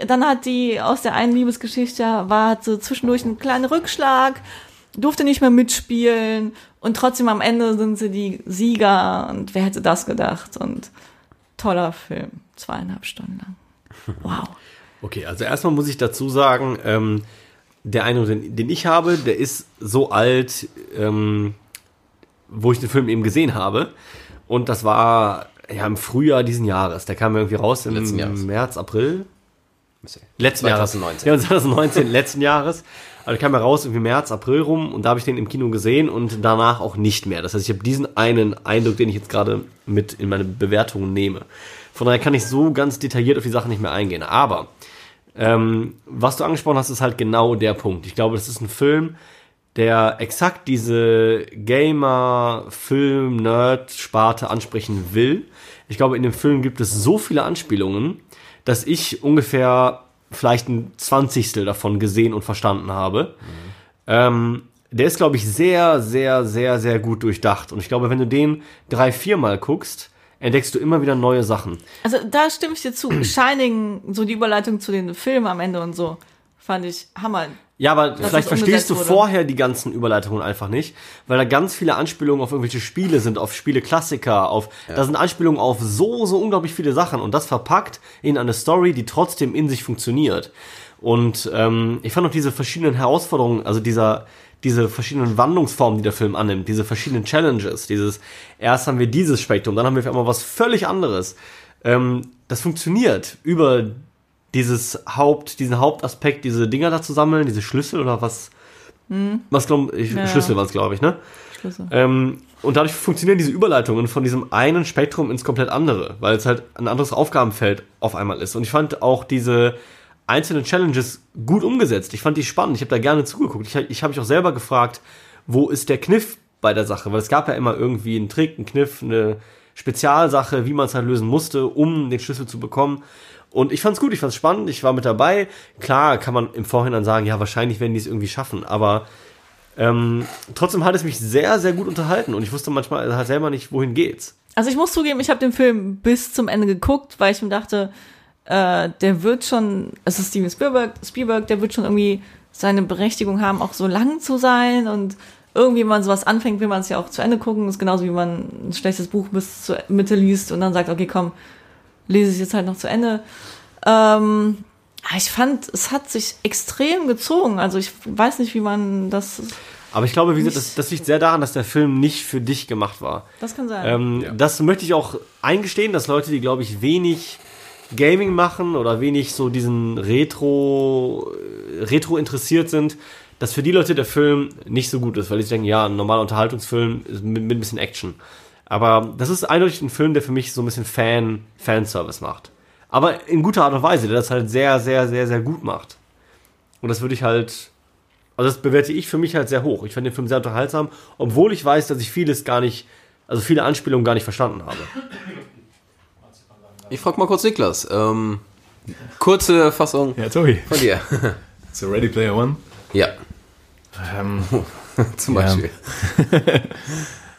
dann hat die aus der einen Liebesgeschichte war so zwischendurch einen kleinen Rückschlag, durfte nicht mehr mitspielen und trotzdem am Ende sind sie die Sieger und wer hätte das gedacht? Und toller Film, zweieinhalb Stunden lang. Wow. Okay, also erstmal muss ich dazu sagen, ähm, der Eindruck, den, den ich habe, der ist so alt, ähm, wo ich den Film eben gesehen habe. Und das war ja im Frühjahr diesen Jahres. Der kam irgendwie raus im. März, April. Letzten 2019. Jahres. Ja, 2019, letzten Jahres. Also kam ja raus irgendwie März, April rum und da habe ich den im Kino gesehen und danach auch nicht mehr. Das heißt, ich habe diesen einen Eindruck, den ich jetzt gerade mit in meine Bewertungen nehme. Von daher kann ich so ganz detailliert auf die Sache nicht mehr eingehen. Aber ähm, was du angesprochen hast, ist halt genau der Punkt. Ich glaube, das ist ein Film, der exakt diese Gamer-Film-Nerd-Sparte ansprechen will. Ich glaube, in dem Film gibt es so viele Anspielungen, dass ich ungefähr vielleicht ein Zwanzigstel davon gesehen und verstanden habe. Ähm, der ist, glaube ich, sehr, sehr, sehr, sehr gut durchdacht. Und ich glaube, wenn du den drei, viermal guckst, entdeckst du immer wieder neue Sachen. Also da stimme ich dir zu. Shining, so die Überleitung zu den Filmen am Ende und so, fand ich Hammer. Ja, aber das vielleicht verstehst du wurde. vorher die ganzen Überleitungen einfach nicht, weil da ganz viele Anspielungen auf irgendwelche Spiele sind, auf Spiele-Klassiker, auf, da sind Anspielungen auf so, so unglaublich viele Sachen und das verpackt in eine Story, die trotzdem in sich funktioniert. Und ähm, ich fand auch diese verschiedenen Herausforderungen, also dieser, diese verschiedenen Wandlungsformen, die der Film annimmt, diese verschiedenen Challenges, dieses, erst haben wir dieses Spektrum, dann haben wir auf einmal was völlig anderes. Ähm, das funktioniert über dieses Haupt, diesen Hauptaspekt, diese Dinger da zu sammeln, diese Schlüssel oder was, was glaub ich, Ja, ja. Schlüssel waren es, glaube ich, ne? Schlüssel. Ähm, und dadurch funktionieren diese Überleitungen von diesem einen Spektrum ins komplett andere, weil es halt ein anderes Aufgabenfeld auf einmal ist. Und ich fand auch diese einzelnen Challenges gut umgesetzt. Ich fand die spannend. Ich habe da gerne zugeguckt. Ich, ich habe mich auch selber gefragt, wo ist der Kniff bei der Sache? Weil es gab ja immer irgendwie einen Trick, einen Kniff, eine Spezialsache, wie man es halt lösen musste, um den Schlüssel zu bekommen. Und ich fand's gut, ich fand's spannend, ich war mit dabei. Klar kann man im Vorhinein sagen, ja, wahrscheinlich werden die es irgendwie schaffen, aber ähm, trotzdem hat es mich sehr, sehr gut unterhalten und ich wusste manchmal halt selber nicht, wohin geht's. Also ich muss zugeben, ich habe den Film bis zum Ende geguckt, weil ich mir dachte, äh, der wird schon, es ist Steven Spielberg, Spielberg, der wird schon irgendwie seine Berechtigung haben, auch so lang zu sein und irgendwie, wenn man sowas anfängt, will man es ja auch zu Ende gucken. Das ist genauso wie man ein schlechtes Buch bis zur Mitte liest und dann sagt, okay, komm, lese ich jetzt halt noch zu Ende. Ähm, ich fand, es hat sich extrem gezogen. Also ich weiß nicht, wie man das. Aber ich glaube, wie gesagt, das, das liegt sehr daran, dass der Film nicht für dich gemacht war. Das kann sein. Ähm, Ja. Das möchte ich auch eingestehen, dass Leute, die, glaube ich, wenig Gaming machen oder wenig so diesen Retro, äh, Retro interessiert sind, dass für die Leute der Film nicht so gut ist, weil sich denken, ja, ein normaler Unterhaltungsfilm ist mit, mit ein bisschen Action. Aber das ist eindeutig ein Film, der für mich so ein bisschen Fan, Fanservice macht. Aber in guter Art und Weise, der das halt sehr, sehr, sehr, sehr gut macht. Und das würde ich halt, also das bewerte ich für mich halt sehr hoch. Ich fand den Film sehr unterhaltsam, obwohl ich weiß, dass ich vieles gar nicht, also viele Anspielungen gar nicht verstanden habe. Ich frag mal kurz Niklas. Ähm, kurze Fassung Ja, Tobi. von dir. So Ready Player One. ja, Ähm, zum Ja. Beispiel.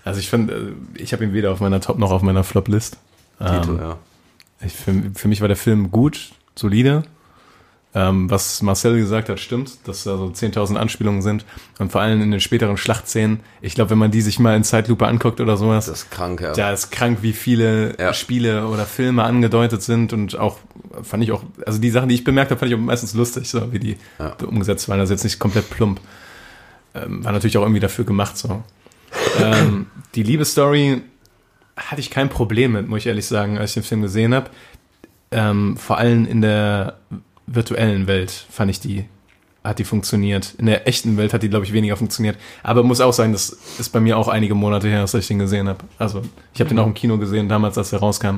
also ich finde, äh, ich habe ihn weder auf meiner Top noch auf meiner Flop-List. Tito, Ähm, ja. ich, für, für mich war der Film gut, solide. Ähm, was Marcel gesagt hat, stimmt, dass da so 10.000 Anspielungen sind. Und vor allem in den späteren Schlachtszenen. Ich glaube, wenn man die sich mal in Zeitlupe anguckt oder sowas, Das ist krank, ja. da ist krank, wie viele Ja. Spiele oder Filme angedeutet sind und auch fand ich auch, also die Sachen, die ich bemerkt habe, fand ich auch meistens lustig, so wie die Ja. umgesetzt waren. Also jetzt nicht komplett plump. Ähm, war natürlich auch irgendwie dafür gemacht, so. Ähm, die Liebesstory hatte ich kein Problem mit, muss ich ehrlich sagen, als ich den Film gesehen habe. Ähm, vor allem in der virtuellen Welt fand ich die, hat die funktioniert. In der echten Welt hat die, glaube ich, weniger funktioniert. Aber muss auch sagen, das ist bei mir auch einige Monate her, dass ich den gesehen habe. Also, ich habe den auch im Kino gesehen, damals, als er rauskam.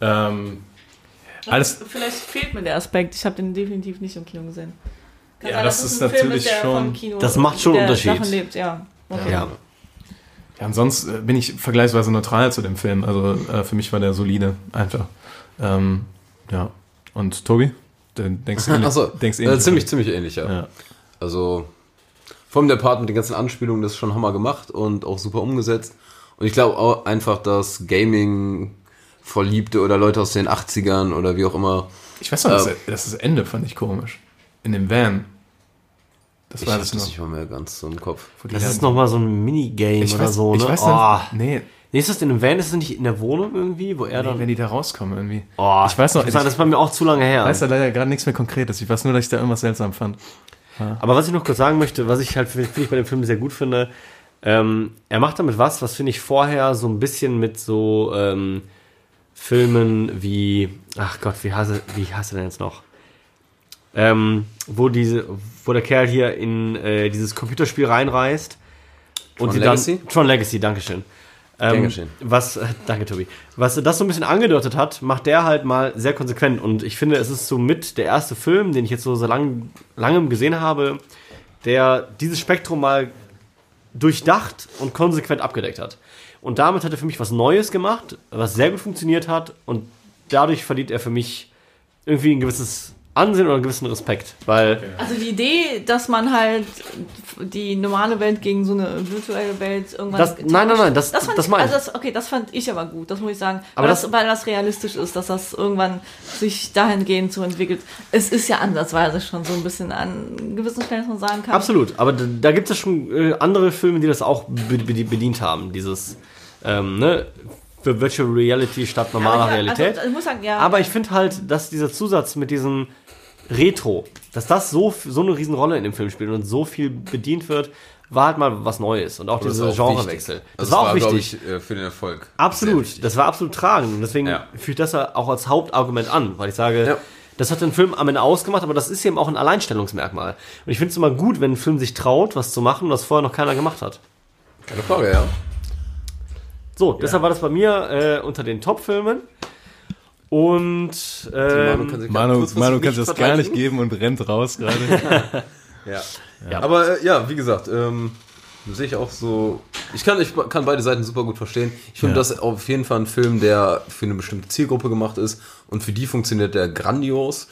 Ähm, alles, Vielleicht fehlt mir der Aspekt. Ich habe den definitiv nicht im Kino gesehen. Kann Ja, sein, das dass ist Film natürlich der schon- Das macht schon der Unterschied. Lebt, ja. Okay. Ja. Ja, und sonst äh, bin ich vergleichsweise neutral zu dem Film. Also äh, für mich war der solide, einfach. Ähm, ja. Und Tobi? Du denkst ähnlich, Achso, denkst äh, ähnlich, ziemlich, ziemlich ähnlich, ja. Ja. Also, vor allem der Part mit den ganzen Anspielungen, das ist schon Hammer gemacht und auch super umgesetzt. Und ich glaube auch einfach, dass Gaming-Verliebte oder Leute aus den 80ern oder wie auch immer, Ich weiß noch, das, Äh, das ist Ende fand ich komisch. In dem Van. Das ich war das noch. nicht mal mehr ganz so im Kopf. Das ist nochmal so ein Minigame ich oder weiß, so, ne? Ich weiß oh. noch, nee, Nee, ist das in einem Van? Ist das nicht in der Wohnung irgendwie, wo er nee, dann. wenn die da rauskommen irgendwie. oh, ich weiß noch, ich das ist bei mir auch zu lange her. Ich weiß da leider gerade nichts mehr Konkretes. Ich weiß nur, dass ich da irgendwas seltsam fand. Aber was ich noch kurz sagen möchte, was ich halt finde find ich bei dem Film sehr gut finde, ähm, er macht damit was, was finde ich vorher so ein bisschen mit so ähm, Filmen wie, ach Gott, wie heißt er denn jetzt noch? Ähm, wo diese, wo der Kerl hier in äh, dieses Computerspiel reinreist und Tron die Legacy? dann Tron Legacy, Dankeschön. Ähm, was, äh, danke Tobi. Was das so ein bisschen angedeutet hat, macht der halt mal sehr konsequent. Und ich finde, es ist so mit der erste Film, den ich jetzt so, so lang, langem gesehen habe, der dieses Spektrum mal durchdacht und konsequent abgedeckt hat. Und damit hat er für mich was Neues gemacht, was sehr gut funktioniert hat. Und dadurch verdient er für mich irgendwie ein gewisses Ansehen oder einen gewissen Respekt. Weil Also die Idee, dass man halt die normale Welt gegen so eine virtuelle Welt irgendwann. Das- nein, nein, nein, das- fand das ich, meine also ich. das, Okay, das fand ich aber gut, das muss ich sagen. Aber Aber das, das- weil das realistisch ist, dass das irgendwann sich dahingehend so entwickelt. Es ist ja ansatzweise schon so ein bisschen an gewissen Stellen, dass man sagen kann. Absolut, aber da, da gibt es schon äh, andere Filme, die das auch be be bedient haben. Dieses ähm, ne, für Virtual Reality statt normaler Aber ich- Realität. Also, ich muss sagen, ja. aber ich finde halt, dass dieser Zusatz mit diesem Retro, dass das so, so eine Riesenrolle in dem Film spielt und so viel bedient wird, war halt mal was Neues. Und auch Das dieser Genrewechsel. Das Also war auch wichtig. Ich, äh, für den Erfolg. Absolut, das war absolut tragend. Und deswegen Ja. führe ich das ja auch als Hauptargument an, weil ich sage, Ja. das hat den Film am Ende ausgemacht, aber das ist eben auch ein Alleinstellungsmerkmal. Und ich finde es immer gut, wenn ein Film sich traut, was zu machen, was vorher noch keiner gemacht hat. Keine Frage, ja. So, deshalb war das bei mir äh, unter den Top-Filmen. Und Manu ähm, kann sich Manu, Manu kann das gar nicht geben und rennt raus gerade. Ja. Ja. Aber äh, ja, wie gesagt, ähm, sehe ich auch so. Ich kann, ich kann beide Seiten super gut verstehen. Ich finde Ja. das auf jeden Fall ein Film, der für eine bestimmte Zielgruppe gemacht ist und für die funktioniert der grandios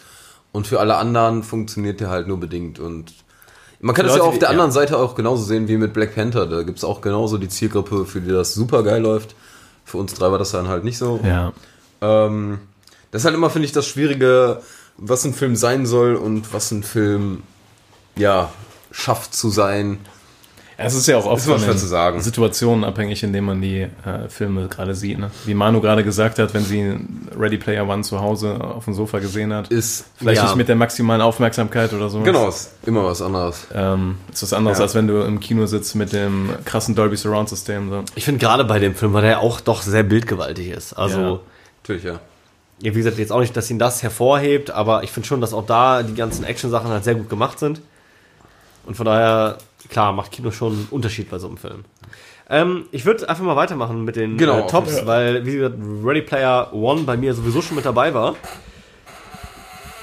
und für alle anderen funktioniert der halt nur bedingt. Und man kann das ja auf der ja. anderen Seite auch genauso sehen wie mit Black Panther. Da gibt es auch genauso die Zielgruppe, für die das super geil läuft. Für uns drei war das dann halt nicht so. ja. Ähm, das ist halt immer, finde ich, das Schwierige, was ein Film sein soll und was ein Film, ja, schafft zu sein. Es ist ja auch oft von schwer den zu sagen. Situationen abhängig, in denen man die äh, Filme gerade sieht. Ne? Wie Manu gerade gesagt hat, wenn sie Ready Player One zu Hause auf dem Sofa gesehen hat. Ist, Vielleicht Ja. nicht mit der maximalen Aufmerksamkeit oder so. genau, ist immer was anderes. Ähm, ist was anderes, Ja. als wenn du im Kino sitzt mit dem krassen Dolby Surround System. So. Ich finde gerade bei dem Film, weil der auch doch sehr bildgewaltig ist. Also, Ja. Natürlich, ja. ja, wie gesagt, jetzt auch nicht, dass ihn das hervorhebt, aber ich finde schon, dass auch da die ganzen Action-Sachen halt sehr gut gemacht sind. Und von daher, klar, macht Kino schon einen Unterschied bei so einem Film. Ähm, ich würde einfach mal weitermachen mit den Genau. äh, Tops, weil, wie gesagt, Ready Player One bei mir sowieso schon mit dabei war.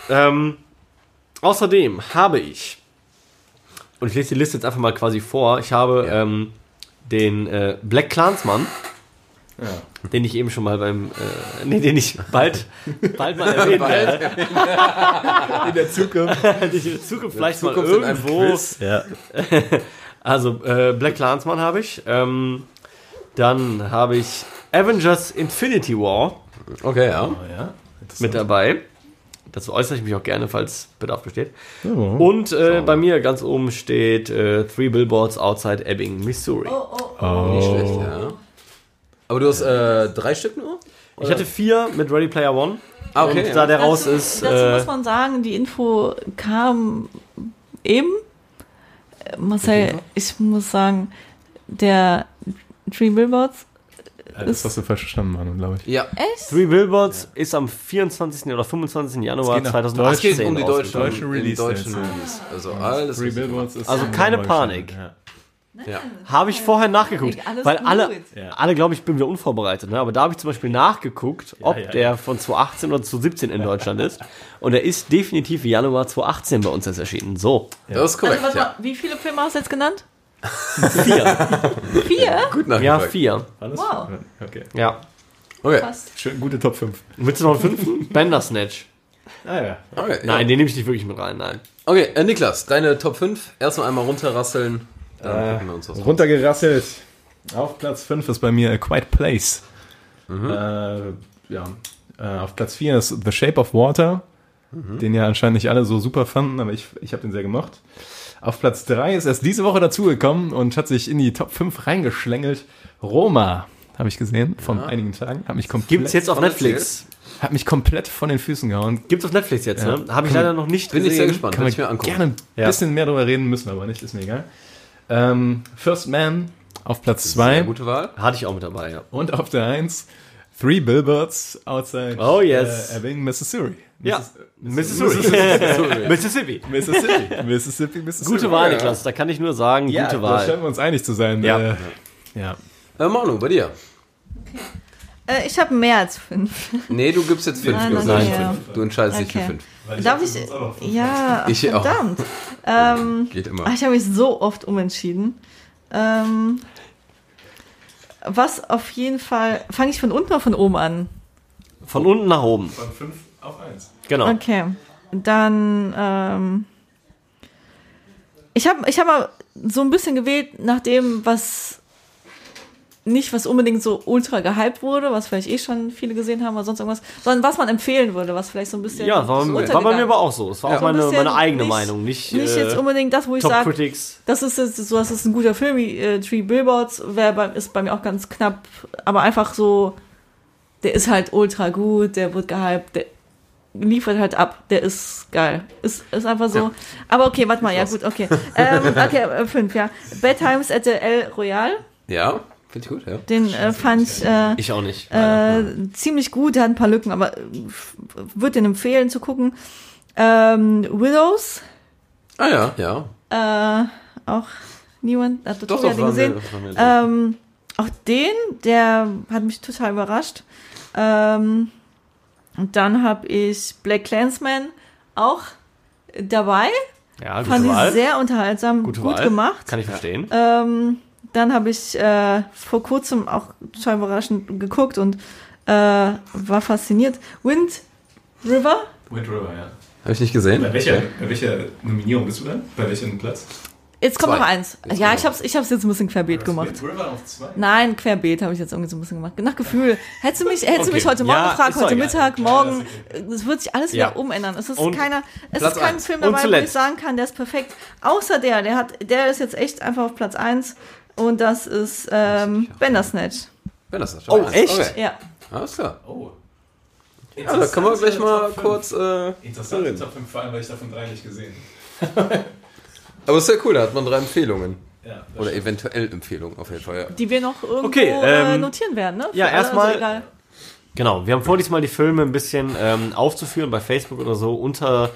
Ähm, außerdem habe ich, und ich lese die Liste jetzt einfach mal quasi vor, ich habe Ja. ähm, den äh, Black Clansman, Ja. den ich eben schon mal beim, äh, nee, den ich bald, bald mal erwähnt werde. In der Zukunft. In der Zukunft vielleicht Zukunft mal irgendwo. Ja. Also äh, Black Clansman habe ich. Ähm, dann habe ich Avengers Infinity War Okay, ja. Oh, ja. mit dabei. Dazu äußere ich mich auch gerne, falls Bedarf besteht. Oh. Und äh, bei mir ganz oben steht äh, Three Billboards Outside Ebbing, Missouri. Nicht schlecht, ja. Aber du hast äh, drei Stück nur? Ich hatte vier mit Ready Player One. Ah, und okay. da ja. der raus dazu, ist, Dazu äh, muss man sagen, die Info kam eben. Marcel, ich muss sagen, der Three Billboards, Das hast du falsch verstanden, Manu, glaube ich. ja. echt? Three Billboards ist am 24. oder 25. Januar Es geht nach 2018 Es geht um die deutschen. Deutsche den Release deutschen. Release. Also alles. Three richtig Billboards ist Also in keine Panik. Ja. Ja. Habe ich vorher nachgeguckt, Alles weil gut. alle, Ja. alle glaube ich, bin wieder unvorbereitet. Ne? Aber da habe ich zum Beispiel nachgeguckt, ob ja, der ja. von 2018 oder 2017 in Deutschland ist. Und er ist definitiv Januar 2018 bei uns erst erschienen. So, Das ist Also, korrekt, ja. mal, wie viele Filme hast du jetzt genannt? vier. Vier? Gut ja, nachgefragt. vier. Alles? Wow. Okay. Ja. Okay. Fast. Schön, gute Top 5. Willst du noch einen fünften? Bandersnatch. Ah ja. okay Nein, ja. den nehme ich nicht wirklich mit rein. Nein. Okay, äh, Niklas, deine Top 5. Erstmal einmal runterrasseln. Dann gucken wir uns was Runtergerasselt. Auf Platz 5 ist bei mir A Quiet Place. Äh, ja. Äh, auf Platz 4 ist The Shape of Water, den ja anscheinend nicht alle so super fanden, aber ich, ich habe den sehr gemocht. Auf Platz 3 ist erst diese Woche dazugekommen und hat sich in die Top 5 reingeschlängelt. Roma, habe ich gesehen, vor einigen Tagen. Hat mich komplett, Gibt's jetzt auf von Netflix? hat mich komplett von den Füßen gehauen. Gibt's auf Netflix jetzt, Ja. ne? Habe ich leider noch nicht Bin ich gesehen. sehr gespannt. Kann Kann man ich mir angucken. gerne ein Ja. bisschen mehr darüber reden, müssen aber nicht, ist mir egal. Ähm, First Man auf Platz Sehr 2 gute Wahl. Hatte ich auch mit dabei, ja. und auf der 1 Three Billboards outside Oh, yes. äh, Ebbing, Mississippi. Ja. Missis- Mississippi. Mississippi. Mississippi. Mississippi, Mississippi. Gute Wahl, Niklas. Da kann ich nur sagen, Ja, gute da Wahl. scheinen wir uns einig zu sein. Ja. Äh, ja. Äh, Manu, bei dir. Äh, ich habe mehr als fünf. Nee, du gibst jetzt 5. Nein, Du, nein, nein, fünf. du entscheidest dich für Okay. 5. Darf ich? Ja, Ich auch. verdammt. Ähm, Geht immer. Ah, Ich habe mich so oft umentschieden. Ähm, was auf jeden Fall. Fange ich von unten oder von oben an? Von unten nach oben. Von 5 auf 1. Genau. Okay. Dann. Ähm, ich habe ich hab mal so ein bisschen gewählt nach dem, was. Nicht, was unbedingt so ultra gehypt wurde, was vielleicht eh schon viele gesehen haben oder sonst irgendwas, sondern was man empfehlen würde, was vielleicht so ein bisschen. Ja, war, war bei mir aber auch so. Es war Ja. auch So ein meine, meine eigene nicht- Meinung, nicht, Nicht äh, jetzt unbedingt das, wo ich sage. Das ist jetzt so, das ist ein guter Film wie äh, Three Billboards, bei, ist bei mir auch ganz knapp, aber einfach so, der ist halt ultra gut, der wird gehypt, der liefert halt ab, der ist geil. Ist, ist einfach so. Aber okay, warte mal, ja gut, okay. Ähm, okay, äh, fünf, ja. Bad Times at the El Royale, Ja, finde ich gut, ja. den äh, fand ich äh, Ich auch nicht. äh, ziemlich gut, der hat ein paar Lücken, aber äh, würde den empfehlen zu gucken. Ähm, Widows, Ah ja, ja. äh, auch niemand, hat Doch, doch, den gesehen. mir, war mir Ähm, auch den, der hat mich total überrascht. Ähm, und dann habe ich Black Clansman auch dabei. ja, gute Fand Wahl. ich sehr unterhaltsam, Gute gut Wahl. gemacht. Kann ich verstehen. Ähm, dann habe ich äh, vor kurzem auch total überraschend geguckt und äh, war fasziniert. Wind River. Wind River, ja. Habe ich nicht gesehen. Bei welcher, bei welcher Nominierung bist du dann? Bei welchem Platz? Jetzt kommt Zwei. noch eins. Jetzt ja, ich hab's, ich hab's jetzt ein bisschen querbeet gemacht. River auf zwei. Nein, querbeet habe ich jetzt irgendwie so ein bisschen gemacht. Nach Gefühl. Hättest du mich, hättest du Okay. mich heute Morgen Ja, gefragt, heute egal. Mittag, morgen, es wird sich alles wieder Ja. umändern. Es ist Und keiner, es Platz ist kein eins. Film dabei, wo ich sagen kann, der ist perfekt. Außer der, der hat, der ist jetzt echt einfach auf Platz 1 und das ist ähm, Bandersnatch. Wenn das ist Oh, echt? Okay. Ja. Alles klar. Oh. Ja, da können wir gleich mal kurz. Äh, Interessante Top 5, vor allem, weil ich davon drei nicht gesehen aber ist sehr cool, da hat man drei Empfehlungen. Ja, Oder eventuell Empfehlungen, auf jeden Fall, ja. Die wir noch irgendwo Okay, äh, ähm, notieren werden, ne? Für ja, erstmal-. Genau, wir haben vor, diesmal die Filme ein bisschen ähm, aufzuführen bei Facebook oder so unter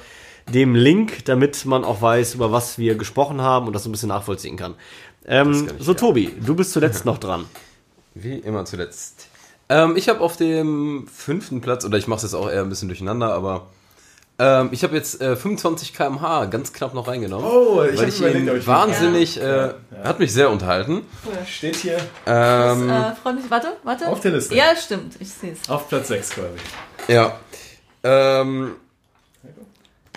dem Link, damit man auch weiß, über was wir gesprochen haben und das so ein bisschen nachvollziehen kann. Ähm, ich so, gerne. Tobi, du bist zuletzt noch dran. Wie immer zuletzt. Ähm, ich habe auf dem fünften Platz, oder ich mache es jetzt auch eher ein bisschen durcheinander, aber ähm, ich habe jetzt äh, 25 km/h ganz knapp noch reingenommen. Oh, ich weil ich ihn ich- wahnsinnig, äh, hat mich sehr unterhalten. steht hier Ähm, äh, freundlich, warte, warte. auf der Liste. Ja, stimmt, ich sehe es. Auf Platz 6 quasi. Ja. Ähm,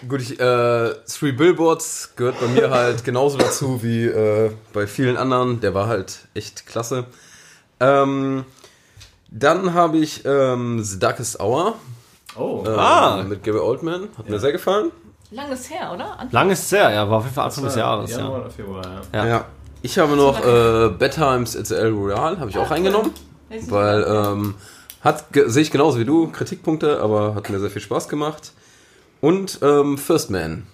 gut, ich, äh, Three Billboards gehört bei mir halt genauso dazu wie äh, bei vielen anderen. Der war halt echt klasse. Ähm, dann habe ich ähm, The Darkest Hour Oh, äh, Ah. mit Gary Oldman. Hat mir sehr gefallen. Langes her, oder? An Lang ist es her, ja, war auf jeden Fall Anfang des Jahres. Ja. Januar oder Februar, ja. Ja. Ja. Ich habe noch äh, Bad Times at the El Royale, habe ich auch reingenommen. Weiß ich Weil ähm, hat sehe ich genauso wie du Kritikpunkte, aber hat mir sehr viel Spaß gemacht. Und ähm, First Man.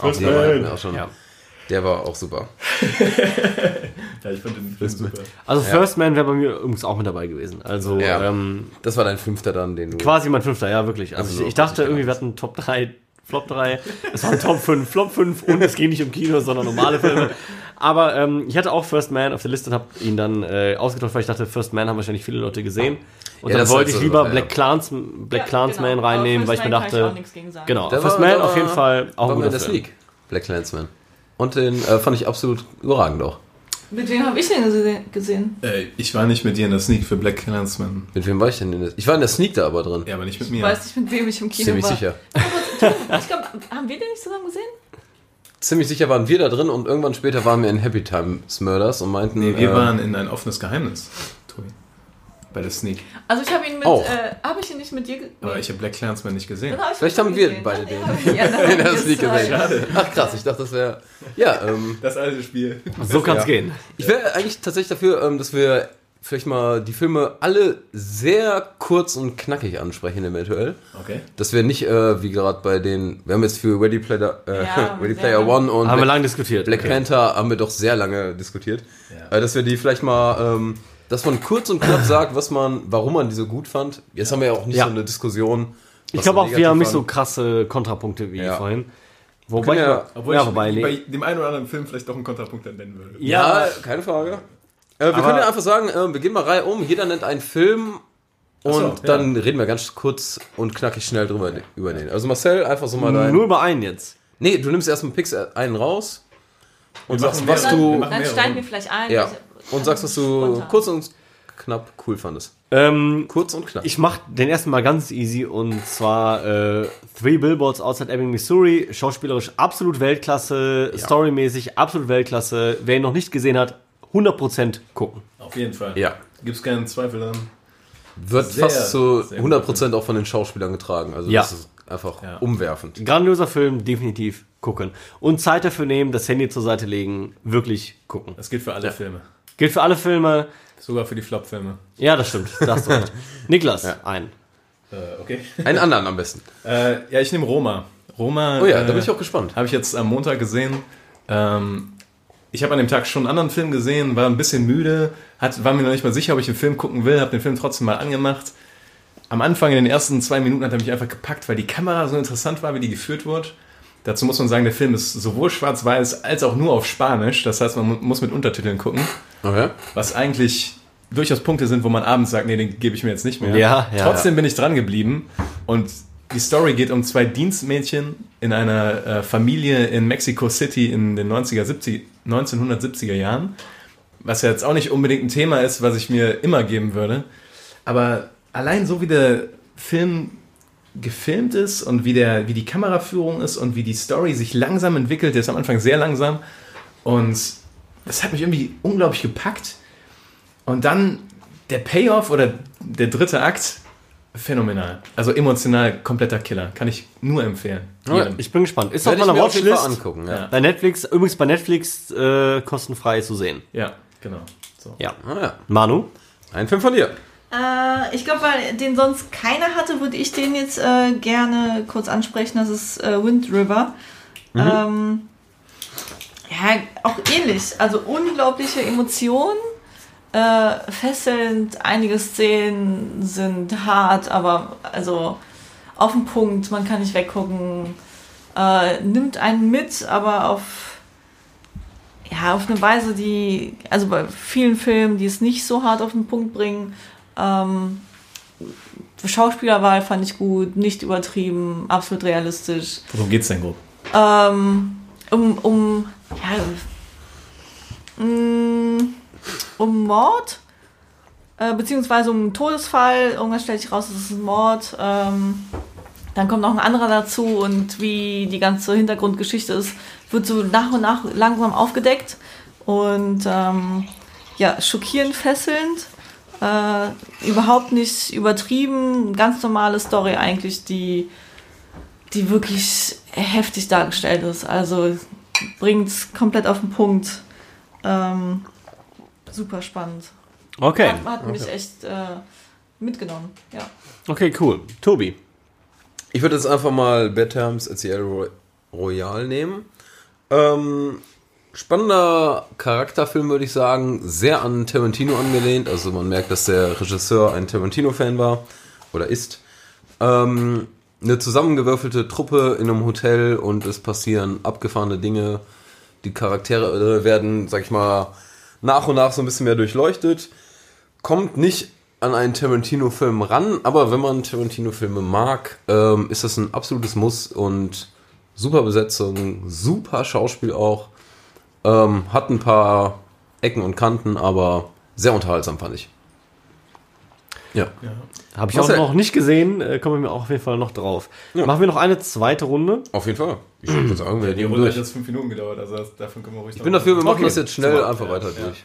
First hatten Man. auch schon. Ja. Der war auch super. Ja, ich fand den Film super. Also First Man wäre bei mir übrigens auch mit dabei gewesen. Also Ja. ähm, Das war dein fünfter dann, den du. quasi mein fünfter, ja wirklich. Also, Also ich, ich dachte irgendwie, wir hatten Top 3, Flop 3. Es waren Top 5, Flop 5 und es ging nicht um Kino, sondern normale Filme. Aber ähm, ich hatte auch First Man auf der Liste und habe ihn dann äh, ausgetauscht, weil ich dachte, First Man haben wahrscheinlich viele Leute gesehen. Und Ja, dann wollte ich so, lieber ja. Black, Clans, Black Ja, Clansman genau. reinnehmen, weil ich mir dachte, auch nichts gegen sagen. genau, Der First war- Man auf jeden war- Fall auch war ein guter der Film. Sneak. Black Clansman. Und den äh, fand ich absolut überragend auch. Mit wem habe ich den gese- gesehen? Äh, ich war nicht mit dir in der Sneak für Black Clansman. Mit wem war ich denn? In der ich war in der Sneak da aber drin. Ja, aber nicht mit Ich mir. weiß nicht, mit wem ich im Kino Ziemlich war. sicher. Ich glaube, haben wir den nicht zusammen gesehen? Ziemlich sicher waren wir da drin und irgendwann später waren wir in Happy Times Murders und meinten. Nee, wir äh, waren in ein offenes Geheimnis. Bei der Sneak. Also ich habe ihn mit, Auch. äh, habe ich ihn nicht mit dir ge- Aber ich habe Black Clansman nicht gesehen. Vielleicht haben wir gesehen. beide den. In der Sneak zwei. gesehen. Ach krass, ich dachte, das wäre. Ja, ähm, Das alte Spiel. So kann es Ja. gehen. Ich wäre eigentlich tatsächlich dafür, ähm, dass wir vielleicht mal die Filme alle sehr kurz und knackig ansprechen, eventuell. Okay. Dass wir nicht, äh, wie gerade bei den, wir haben jetzt für Ready Player, äh, Ja, Ready sehr Player lange. One und Haben wir Black, lange diskutiert. Black Okay. Panther haben wir doch sehr lange diskutiert. Ja. Äh, dass wir die vielleicht mal, ähm, dass man kurz und knapp sagt, was man, warum man die so gut fand. Jetzt haben wir ja auch nicht Ja. so eine Diskussion. Ich glaube auch, wir haben nicht so krasse Kontrapunkte wie Ja. vorhin. Wobei, ja- ich, Obwohl ja, ich wobei, nee. bei dem einen oder anderen Film vielleicht doch einen Kontrapunkt dann nennen würde. Ja, ja, keine Frage. Äh, wir Aber- können ja einfach sagen, äh, wir gehen mal Reihe um, jeder nennt einen Film und so, ja. dann reden wir ganz kurz und knackig schnell drüber über den. Also Marcel, einfach so mal dein. nur über einen jetzt. Nee, du nimmst erstmal Pix einen raus und Wir sagst, was mehrere. du Dann mehrere steigen wir vielleicht ein. ja Ich- und sagst, was du Spontan. kurz und knapp cool fandest. Ähm, Kurz und knapp. ich mach den ersten Mal ganz easy und zwar äh, Three Billboards Outside Ebbing, Missouri. Schauspielerisch absolut Weltklasse, storymäßig absolut Weltklasse. Wer ihn noch nicht gesehen hat, 100% gucken. Auf jeden Fall. ja. Gibt's keinen Zweifel daran. Wird Sehr, fast zu sehr 100% auch von den Schauspielern getragen. Also Ja. das ist einfach Ja. umwerfend. Grandioser Film, definitiv gucken. Und Zeit dafür nehmen, das Handy zur Seite legen, wirklich gucken. Das gilt für alle Filme. Gilt für alle Filme. Sogar für die Flop-Filme. Ja, das stimmt. Das. Niklas, ein. Äh, okay. Einen anderen am besten. Äh, ja, ich nehme Roma. Roma. Oh ja, äh, da bin ich auch gespannt. Habe ich jetzt am Montag gesehen. Ähm, ich habe an dem Tag schon einen anderen Film gesehen, war ein bisschen müde, hat, war mir noch nicht mal sicher, ob ich den Film gucken will, habe den Film trotzdem mal angemacht. Am Anfang, in den ersten zwei Minuten, hat er mich einfach gepackt, weil die Kamera so interessant war, wie die geführt wurde. Dazu muss man sagen, der Film ist sowohl schwarz-weiß als auch nur auf Spanisch. Das heißt, man mu- muss mit Untertiteln gucken, Okay. was eigentlich durchaus Punkte sind, wo man abends sagt, nee, den gebe ich mir jetzt nicht mehr. Ja, ja, Trotzdem bin ich dran geblieben und die Story geht um zwei Dienstmädchen in einer äh, Familie in Mexico City in den 90er, 70, 1970er Jahren, was ja jetzt auch nicht unbedingt ein Thema ist, was ich mir immer geben würde, aber allein so wie der Film gefilmt ist und wie, der, wie die Kameraführung ist und wie die Story sich langsam entwickelt, der ist am Anfang sehr langsam Und das hat mich irgendwie unglaublich gepackt. Und dann der Payoff oder der dritte Akt, phänomenal. Also emotional kompletter Killer. Kann ich nur empfehlen. Ja, ich bin gespannt. Ist auf ich meiner Watchlist. angucken. Ja. Bei Netflix, übrigens bei Netflix äh, kostenfrei zu sehen. Ja, genau. So. Ja. Ah, ja. Manu? Ein Film von dir. Äh, ich glaube, weil den sonst keiner hatte, würde ich den jetzt äh, gerne kurz ansprechen. Das ist äh, Wind River. Ähm, ja, auch ähnlich. Also unglaubliche Emotionen. Äh, fesselnd, einige Szenen sind hart, aber also auf den Punkt, man kann nicht weggucken. Äh, nimmt einen mit, aber auf ja, auf eine Weise, die, also bei vielen Filmen, die es nicht so hart auf den Punkt bringen, ähm, Schauspielerwahl fand ich gut, nicht übertrieben, absolut realistisch. Worum geht's denn grob? Ähm, um, um, ja, mm, um Mord, äh, beziehungsweise um einen Todesfall. Irgendwann stellt sich raus, es ist ein Mord. Ähm, dann kommt noch ein anderer dazu und wie die ganze Hintergrundgeschichte ist, wird so nach und nach langsam aufgedeckt und ähm, ja, schockierend fesselnd. Äh, überhaupt nicht übertrieben, ganz normale Story eigentlich, die, die wirklich heftig dargestellt ist. Also bringt komplett auf den Punkt. Ähm, super spannend. Okay. Hat, hat mich echt äh, mitgenommen. Ja. Okay, cool. Tobi. Ich würde jetzt einfach mal Bad Times at the El Roy- Royale nehmen. Ähm, spannender Charakterfilm, würde ich sagen. Sehr an Tarantino angelehnt. Also man merkt, dass der Regisseur ein Tarantino-Fan war oder ist. Ähm, eine zusammengewürfelte Truppe in einem Hotel und es passieren abgefahrene Dinge. Die Charaktere äh, werden, sag ich mal, nach und nach so ein bisschen mehr durchleuchtet. Kommt nicht an einen Tarantino-Film ran, aber wenn man Tarantino-Filme mag, ähm, ist das ein absolutes Muss und super Besetzung, super Schauspiel auch. Ähm, hat ein paar Ecken und Kanten, aber sehr unterhaltsam fand ich. Ja. Habe ich auch Marcel. noch nicht gesehen, äh, kommen wir auch auf jeden Fall noch drauf. Ja. Machen wir noch eine zweite Runde. Auf jeden Fall. Ich würde sagen, wir Die gehen Runde hat jetzt fünf Minuten gedauert, also das- davon können wir ruhig Ich bin dafür, wir machen Okay. das jetzt schnell Super. einfach Ja, weiter ja. durch.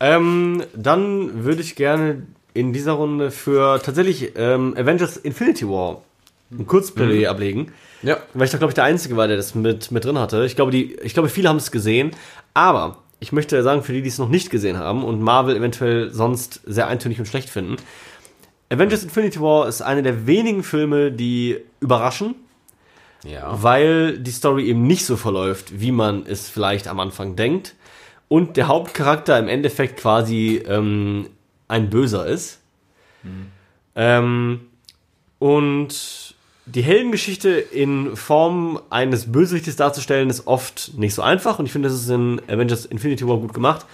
Ähm, dann würde ich gerne in dieser Runde für tatsächlich ähm, Avengers Infinity War ein Kurzplädoyer ablegen. Ja. Weil ich da, glaube ich, der Einzige war, der das mit, mit drin hatte. Ich glaube, die, ich glaube, viele haben es gesehen. Aber ich möchte sagen, für die, die es noch nicht gesehen haben und Marvel eventuell sonst sehr eintönig und schlecht finden, Avengers Infinity War ist einer der wenigen Filme, die überraschen, Ja. weil die Story eben nicht so verläuft, wie man es vielleicht am Anfang denkt. Und der Hauptcharakter im Endeffekt quasi ähm, ein Böser ist. Ähm, und die Heldengeschichte in Form eines Bösewichtes darzustellen, ist oft nicht so einfach. Und ich finde, das ist in Avengers Infinity War gut gemacht.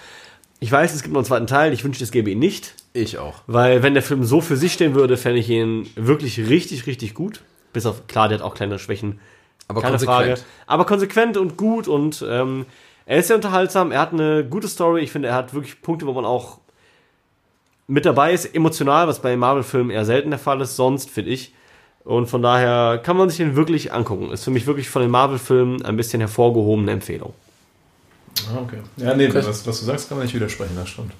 Ich weiß, es gibt noch einen zweiten Teil. Ich wünschte, es gäbe ihn nicht. Ich auch. Weil wenn der Film so für sich stehen würde, fände ich ihn wirklich richtig, richtig gut. Bis auf, klar, der hat auch kleine Schwächen. Aber Keine konsequent. Frage. Aber konsequent und gut und ähm, er ist sehr unterhaltsam. Er hat eine gute Story. Ich finde, er hat wirklich Punkte, wo man auch mit dabei ist, emotional, was bei Marvel-Filmen eher selten der Fall ist, sonst, finde ich. Und von daher kann man sich den wirklich angucken. Ist für mich wirklich von den Marvel-Filmen ein bisschen hervorgehobene Empfehlung. Ah, okay. Ja, nee, was, was du sagst, kann man nicht widersprechen, das stimmt.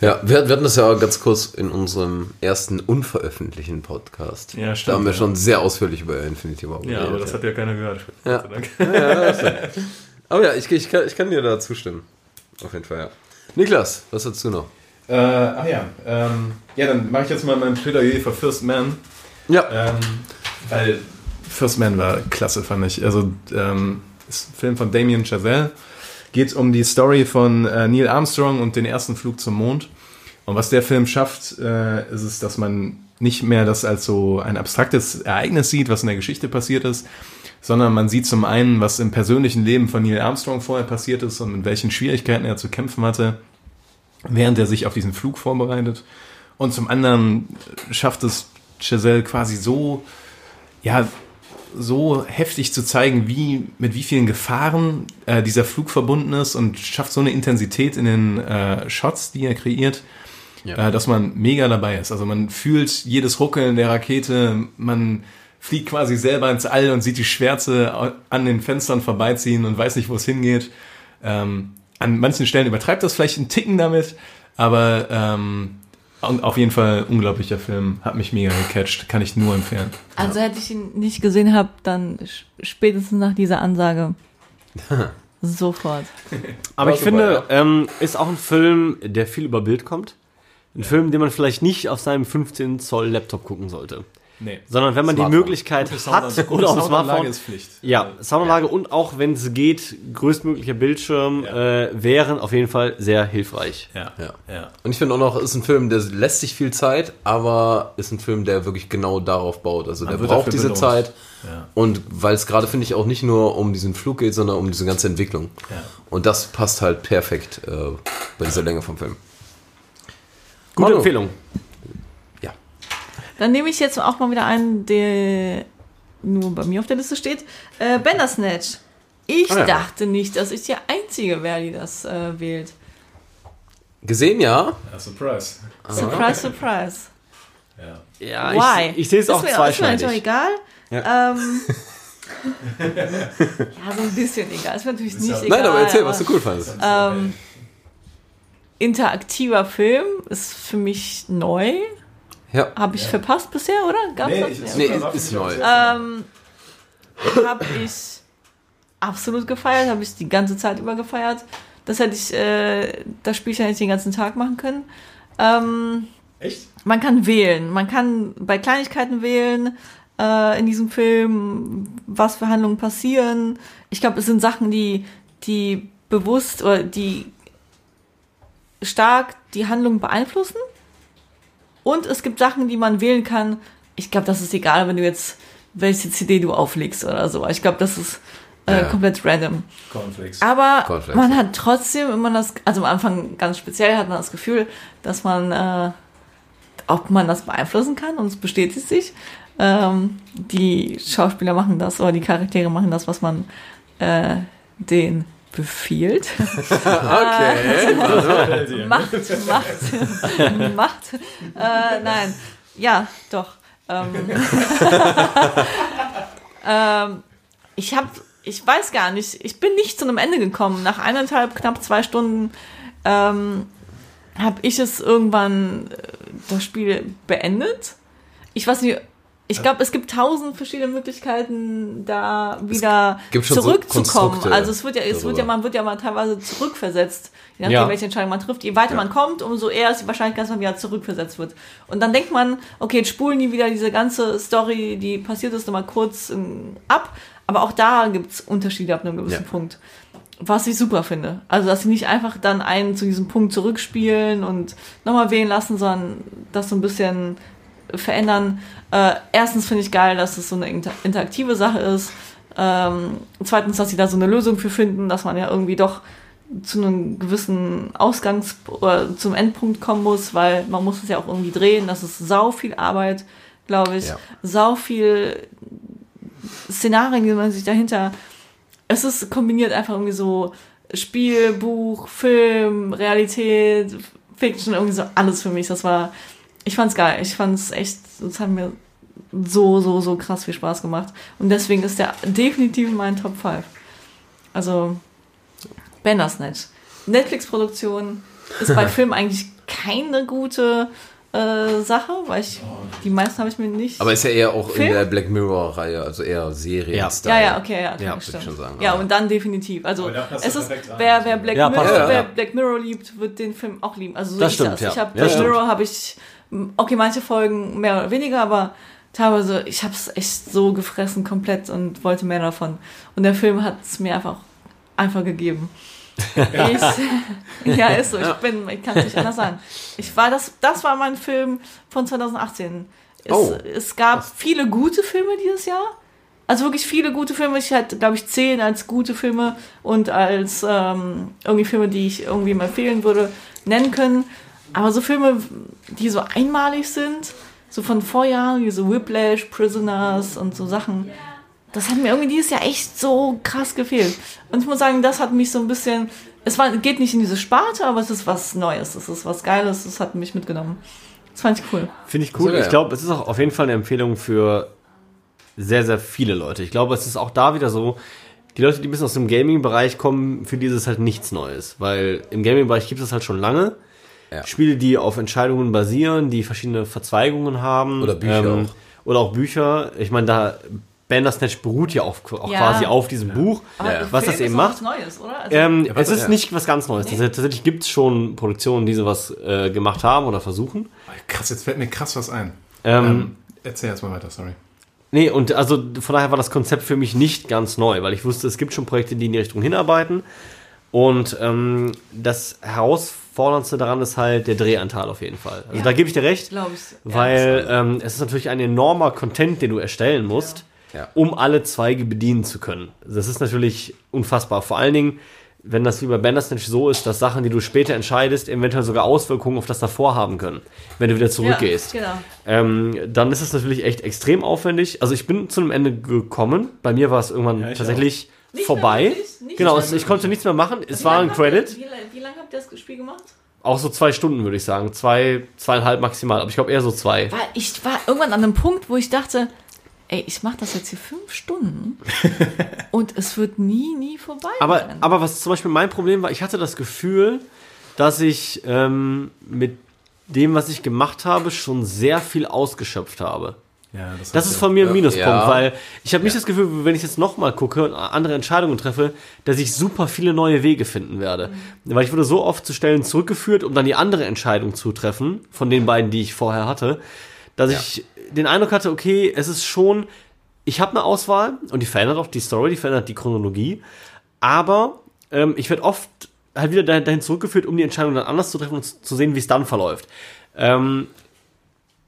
Ja, wir, wir hatten das ja ganz kurz in unserem ersten unveröffentlichten Podcast. Ja, Da stimmt, haben wir ja. schon sehr ausführlich über Infinity War Ja, aber das hat ja keiner gehört. Ja. Gott sei Dank. Ja. Aber ja, ich, ich, kann, ich kann dir da zustimmen. Auf jeden Fall, ja. Niklas, was hast du noch? Äh, ach ja, ähm, ja, dann mache ich jetzt mal mein Plädoyer für First Man. Ja. Ähm, weil First Man war klasse, fand ich. Also, ähm, ist ein Film von Damien Chazelle. Geht um die Story von äh, Neil Armstrong und den ersten Flug zum Mond. Und was der Film schafft, äh, ist es, dass man nicht mehr das als so ein abstraktes Ereignis sieht, was in der Geschichte passiert ist, sondern man sieht zum einen, was im persönlichen Leben von Neil Armstrong vorher passiert ist und mit welchen Schwierigkeiten er zu kämpfen hatte, während er sich auf diesen Flug vorbereitet. Und zum anderen schafft es Chazelle quasi so, ja, so heftig zu zeigen, wie mit wie vielen Gefahren äh, dieser Flug verbunden ist und schafft so eine Intensität in den äh, Shots, die er kreiert, Ja. äh, dass man mega dabei ist. Also man fühlt jedes Ruckeln der Rakete, man fliegt quasi selber ins All und sieht die Schwärze an den Fenstern vorbeiziehen und weiß nicht, wo es hingeht. Ähm, an manchen Stellen übertreibt das vielleicht einen Ticken damit, aber ähm, auf jeden Fall unglaublicher Film, hat mich mega gecatcht, kann ich nur empfehlen. Also hätte ich ihn nicht gesehen habe, dann spätestens nach dieser Ansage sofort. Aber ich finde, ähm, ist auch ein Film, der viel über Bild kommt. Ein Film, den man vielleicht nicht auf seinem 15 Zoll Laptop gucken sollte. Nee. Sondern wenn man Smartphone. die Möglichkeit hat oder auf dem Smartphone. ist Pflicht. Ja, Soundanlage und auch wenn es geht, größtmöglicher Bildschirm Ja. äh, wären auf jeden Fall sehr hilfreich. Ja. Ja. ja. Und ich finde auch noch, ist ein Film, der lässt sich viel Zeit, aber ist ein Film, der wirklich genau darauf baut. Also der wird braucht diese belohnt. Zeit. Ja. Und weil es gerade, finde ich, auch nicht nur um diesen Flug geht, sondern um diese ganze Entwicklung. Ja. Und das passt halt perfekt äh, bei dieser Länge vom Film. Gute Manu. Empfehlung. Dann nehme ich jetzt auch mal wieder einen, der nur bei mir auf der Liste steht. Äh, Bandersnatch. Ich Ah, ja. dachte nicht, dass ich die Einzige wäre, die das äh, wählt. Gesehen, ja. Ja, Surprise. Surprise, surprise. Ja. Ja, Why? ich, ich sehe es auch ist mir, ist mir zweischneidig. egal. Ja. Ähm, ja, so ein bisschen egal. Ist mir natürlich nicht ja- egal. Nein, aber erzähl, aber- was du cool fandest. Ähm, interaktiver Film ist für mich neu. Ja. Habe ich verpasst bisher, oder? Gab's Nee, das? ich- Ja. Nee, ist für neu. Ähm, habe ich absolut gefeiert, habe ich die ganze Zeit über gefeiert. Das hätte ich, äh, das Spielchen hätte ich den ganzen Tag machen können. Ähm, Echt? man kann wählen. Man kann bei Kleinigkeiten wählen äh, in diesem Film, was für Handlungen passieren. Ich glaube, es sind Sachen, die, die bewusst oder die stark die Handlung beeinflussen. Und es gibt Sachen, die man wählen kann. Ich glaube, das ist egal, wenn du jetzt welche CD du auflegst oder so. Ich glaube, das ist äh, Ja. komplett random. Cornflakes. Aber Cornflakes, man ja. hat trotzdem immer das, also am Anfang ganz speziell hat man das Gefühl, dass man, äh, ob man das beeinflussen kann und es bestätigt sich. Ähm, die Schauspieler machen das oder die Charaktere machen das, was man äh, denen befiehlt. Okay. macht, macht, macht. Äh, nein, ja, doch. Ähm, ähm, ich habe, ich weiß gar nicht, ich bin nicht zu einem Ende gekommen. Nach eineinhalb, knapp zwei Stunden ähm, habe ich es irgendwann äh, das Spiel beendet. Ich weiß nicht. Ich glaube, es gibt tausend verschiedene Möglichkeiten, da wieder so zurückzukommen. Konstrukte also es wird ja, es wird ja, darüber. man wird ja mal teilweise zurückversetzt, je nachdem, Ja. welche Entscheidung man trifft. Je weiter man kommt, umso eher ist die Wahrscheinlichkeit, dass man wieder zurückversetzt wird. Und dann denkt man, okay, jetzt spulen die wieder diese ganze Story, die passiert ist, nochmal kurz ähm, ab. Aber auch da gibt's Unterschiede ab einem gewissen Ja. Punkt. Was ich super finde. Also, dass sie nicht einfach dann einen zu diesem Punkt zurückspielen und nochmal wählen lassen, sondern das so ein bisschen verändern. Äh, erstens finde ich geil, dass es so eine inter interaktive Sache ist. Ähm, zweitens, dass sie da so eine Lösung für finden, dass man ja irgendwie doch zu einem gewissen Ausgangs- oder zum Endpunkt kommen muss, weil man muss es ja auch irgendwie drehen. Das ist sau viel Arbeit, glaube ich. Ja. Sau viel Szenarien, die man sich dahinter. Es ist kombiniert einfach irgendwie so Spiel, Buch, Film, Realität, Fiction, irgendwie so alles für mich. Das war, ich fand's geil. Ich fand's echt, es hat mir so, so, so krass viel Spaß gemacht. Und deswegen ist der definitiv in meinen Top 5. Also, Bandersnatch. Netflix-Produktion ist bei Filmen eigentlich keine gute äh, Sache, weil ich, die meisten habe ich mir nicht. Aber ist ja eher auch Film? in der Black Mirror-Reihe, also eher Serien. Ja. ja, ja, okay, ja, okay, Ja, stimmt. ich schon sagen, ja, und dann definitiv. Also, es ist, wer, wer, Black Ja, Mirror, wer Black Mirror liebt, wird den Film auch lieben. Also, so Das ich stimmt, das. ja. Ich habe Ja, Black. Mirror habe ich, okay, manche Folgen mehr oder weniger, aber teilweise, ich habe es echt so gefressen komplett und wollte mehr davon. Und der Film hat es mir einfach, einfach gegeben. Ich, ja, ist so. Ich bin, ich kann es nicht anders sagen. Ich war das, das war mein Film von 2018. Es, Oh. es gab viele gute Filme dieses Jahr. Also wirklich viele gute Filme. Ich hatte, glaube ich, zehn als gute Filme und als ähm, irgendwie Filme, die ich irgendwie mal empfehlen würde, nennen können. Aber so Filme, die so einmalig sind, so von Vorjahren, wie so Whiplash, Prisoners und so Sachen, das hat mir irgendwie dieses Jahr echt so krass gefehlt. Und ich muss sagen, das hat mich so ein bisschen, es war, geht nicht in diese Sparte, aber es ist was Neues, es ist was Geiles, es hat mich mitgenommen. Das fand ich cool. Finde ich cool. So, ja. Ich glaube, es ist auch auf jeden Fall eine Empfehlung für sehr, sehr viele Leute. Ich glaube, es ist auch da wieder so, die Leute, die ein bisschen aus dem Gaming-Bereich kommen, für die ist es halt nichts Neues. Weil im Gaming-Bereich gibt es halt schon lange. Ja. Spiele, die auf Entscheidungen basieren, die verschiedene Verzweigungen haben. Oder Bücher auch. Oder auch Bücher. Ich meine, da Bandersnatch beruht ja auch, auch Ja. quasi auf diesem Buch. Aber Ja. Was das eben macht. was Neues, oder? Also, Ähm, Ja, es ist ja. nicht was ganz Neues. Nee. Tatsächlich gibt es schon Produktionen, die sowas äh, gemacht haben oder versuchen. Krass, jetzt fällt mir krass was ein. Ähm, Ähm, erzähl jetzt mal weiter, sorry. Nee, und also von daher war das Konzept für mich nicht ganz neu, weil ich wusste, es gibt schon Projekte, die in die Richtung hinarbeiten. Und ähm, das Herausforderndste daran ist halt der Drehanteil auf jeden Fall. Also Ja. da gebe ich dir recht, glaube ich. weil ähm, es ist natürlich ein enormer Content, den du erstellen musst, Ja. um alle Zweige bedienen zu können. Das ist natürlich unfassbar. Vor allen Dingen, wenn das wie bei Bandersnatch so ist, dass Sachen, die du später entscheidest, eventuell sogar Auswirkungen auf das davor haben können, wenn du wieder zurückgehst. Ja, genau. Ähm, dann ist es natürlich echt extrem aufwendig. Also ich bin zu einem Ende gekommen. Bei mir war es irgendwann Ja, ich tatsächlich Nicht vorbei. Nicht genau, mehr ich konnte nichts mehr machen. Es war ein Wie lange habt Credit. ihr- Wie, wie lange habt ihr das Spiel gemacht? Auch so zwei Stunden, würde ich sagen. Zwei, zweieinhalb maximal. Aber ich glaube eher so zwei. Weil ich war irgendwann an einem Punkt, wo ich dachte, ey, ich mache das jetzt hier fünf Stunden und es wird nie, nie vorbei Aber, sein. aber was zum Beispiel mein Problem war, ich hatte das Gefühl, dass ich ähm, mit dem, was ich gemacht habe, schon sehr viel ausgeschöpft habe. Ja, Das ist von mir ein Ja. Minuspunkt, Ja. weil ich habe nicht das Gefühl, wenn ich jetzt nochmal gucke und andere Entscheidungen treffe, dass ich super viele neue Wege finden werde. Weil ich wurde so oft zu Stellen zurückgeführt, um dann die andere Entscheidung zu treffen, von den beiden, die ich vorher hatte, dass Ja. ich den Eindruck hatte, okay, es ist schon, ich habe eine Auswahl und die verändert auch die Story, die verändert die Chronologie, aber ähm, ich werde oft halt wieder dahin zurückgeführt, um die Entscheidung dann anders zu treffen und zu- zu sehen, wie es dann verläuft. Ähm,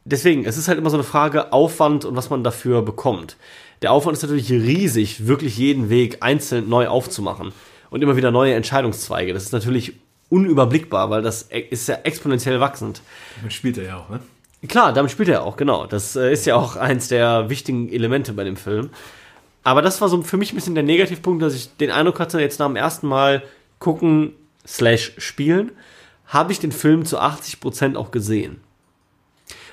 deswegen, es ist halt immer so eine Frage Aufwand und was man dafür bekommt. Der Aufwand ist natürlich riesig, wirklich jeden Weg einzeln neu aufzumachen und immer wieder neue Entscheidungszweige. Das ist natürlich unüberblickbar, weil das e- ist ja exponentiell wachsend. Man spielt er ja auch, ne? Klar, damit spielt er auch, genau. Das äh, ist ja auch eins der wichtigen Elemente bei dem Film. Aber das war so für mich ein bisschen der Negativpunkt, dass ich den Eindruck hatte, jetzt nach dem ersten Mal gucken slash spielen, habe ich den Film zu 80% auch gesehen.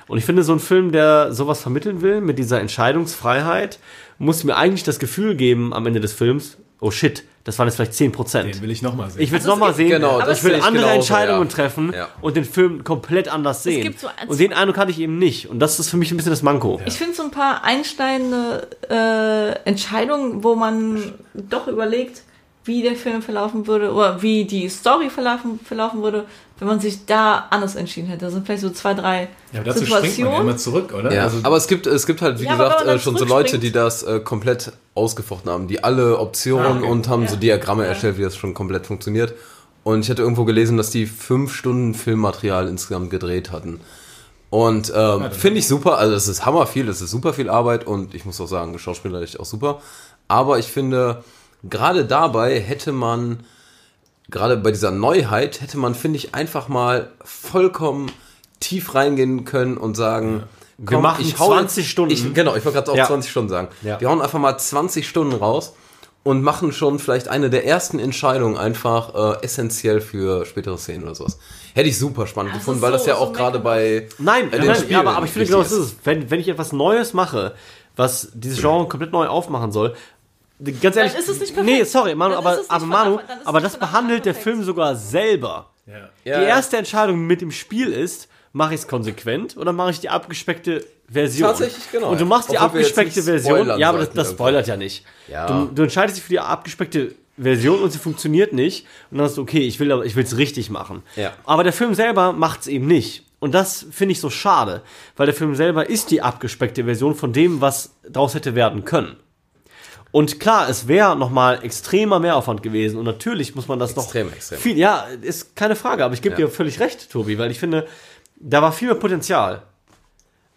Und ich finde, so ein Film, der sowas vermitteln will, mit dieser Entscheidungsfreiheit, muss mir eigentlich das Gefühl geben am Ende des Films, oh shit, das waren jetzt vielleicht 10%. Den will ich nochmal sehen. Ich will es Also nochmal sehen. Genau, aber das ich will andere genauso, Entscheidungen ja. treffen Ja. und den Film komplett anders sehen. gibt so und den Eindruck hatte ich eben nicht. Und das ist für mich ein bisschen das Manko. Ich finde so ein paar einschneidende äh, Entscheidungen, wo man doch überlegt, wie der Film verlaufen würde oder wie die Story verlaufen, verlaufen würde, wenn man sich da anders entschieden hätte. Das sind vielleicht so zwei, drei ja, aber dazu springt man ja Situationen. immer zurück, oder? Ja, Also, aber es gibt, es gibt halt, wie Ja, gesagt, äh, schon so Leute, die das äh, komplett ausgefochten haben, die alle Optionen Ah, okay. und haben so Ja. Diagramme Ja. erstellt, wie das schon komplett funktioniert. Und ich hatte irgendwo gelesen, dass die fünf Stunden Filmmaterial insgesamt gedreht hatten. Und ähm, finde ich super, also es ist hammer viel, es ist super viel Arbeit und ich muss auch sagen, schauspielerisch auch super. Aber ich finde, gerade dabei hätte man, gerade bei dieser Neuheit, hätte man, finde ich, einfach mal vollkommen tief reingehen können und sagen, Wir machen hau 20 Stunden. Ich, genau, ich wollte gerade auch Ja. 20 Stunden sagen. Ja. Wir hauen einfach mal 20 Stunden raus und machen schon vielleicht eine der ersten Entscheidungen einfach äh, essentiell für spätere Szenen oder sowas. Hätte ich super spannend Das gefunden, ist weil das so- ja so auch gerade bei Nein, ja, den nein Spielen ja, aber, aber ich finde genau das ist es. Wenn, wenn ich etwas Neues mache, was dieses Genre komplett neu aufmachen soll, ganz ehrlich. ist es nicht perfekt. Nee, sorry, Manu, Dann aber, ist es nicht aber Manu, Anfang- dann ist es aber das behandelt der. Film sogar selber. ja. Ja, die ja. erste Entscheidung mit dem Spiel ist, mache ich es konsequent oder mache ich die abgespeckte Version? Tatsächlich, genau, Und du machst die Obwohl abgespeckte Version. Ja, aber das, das spoilert ja nicht. Ja. Du, du entscheidest dich für die abgespeckte Version und sie funktioniert nicht. Und dann hast du, okay, ich will aber ich will es richtig machen. Ja. Aber der Film selber macht es eben nicht. Und das finde ich so schade, weil der Film selber ist die abgespeckte Version von dem, was daraus hätte werden können. Und klar, es wäre nochmal extremer Mehraufwand gewesen. Und natürlich muss man das Extrem, noch extrem. viel, ja, ist keine Frage, aber ich gebe Ja. dir völlig recht, Tobi, weil ich finde, da war viel mehr Potenzial.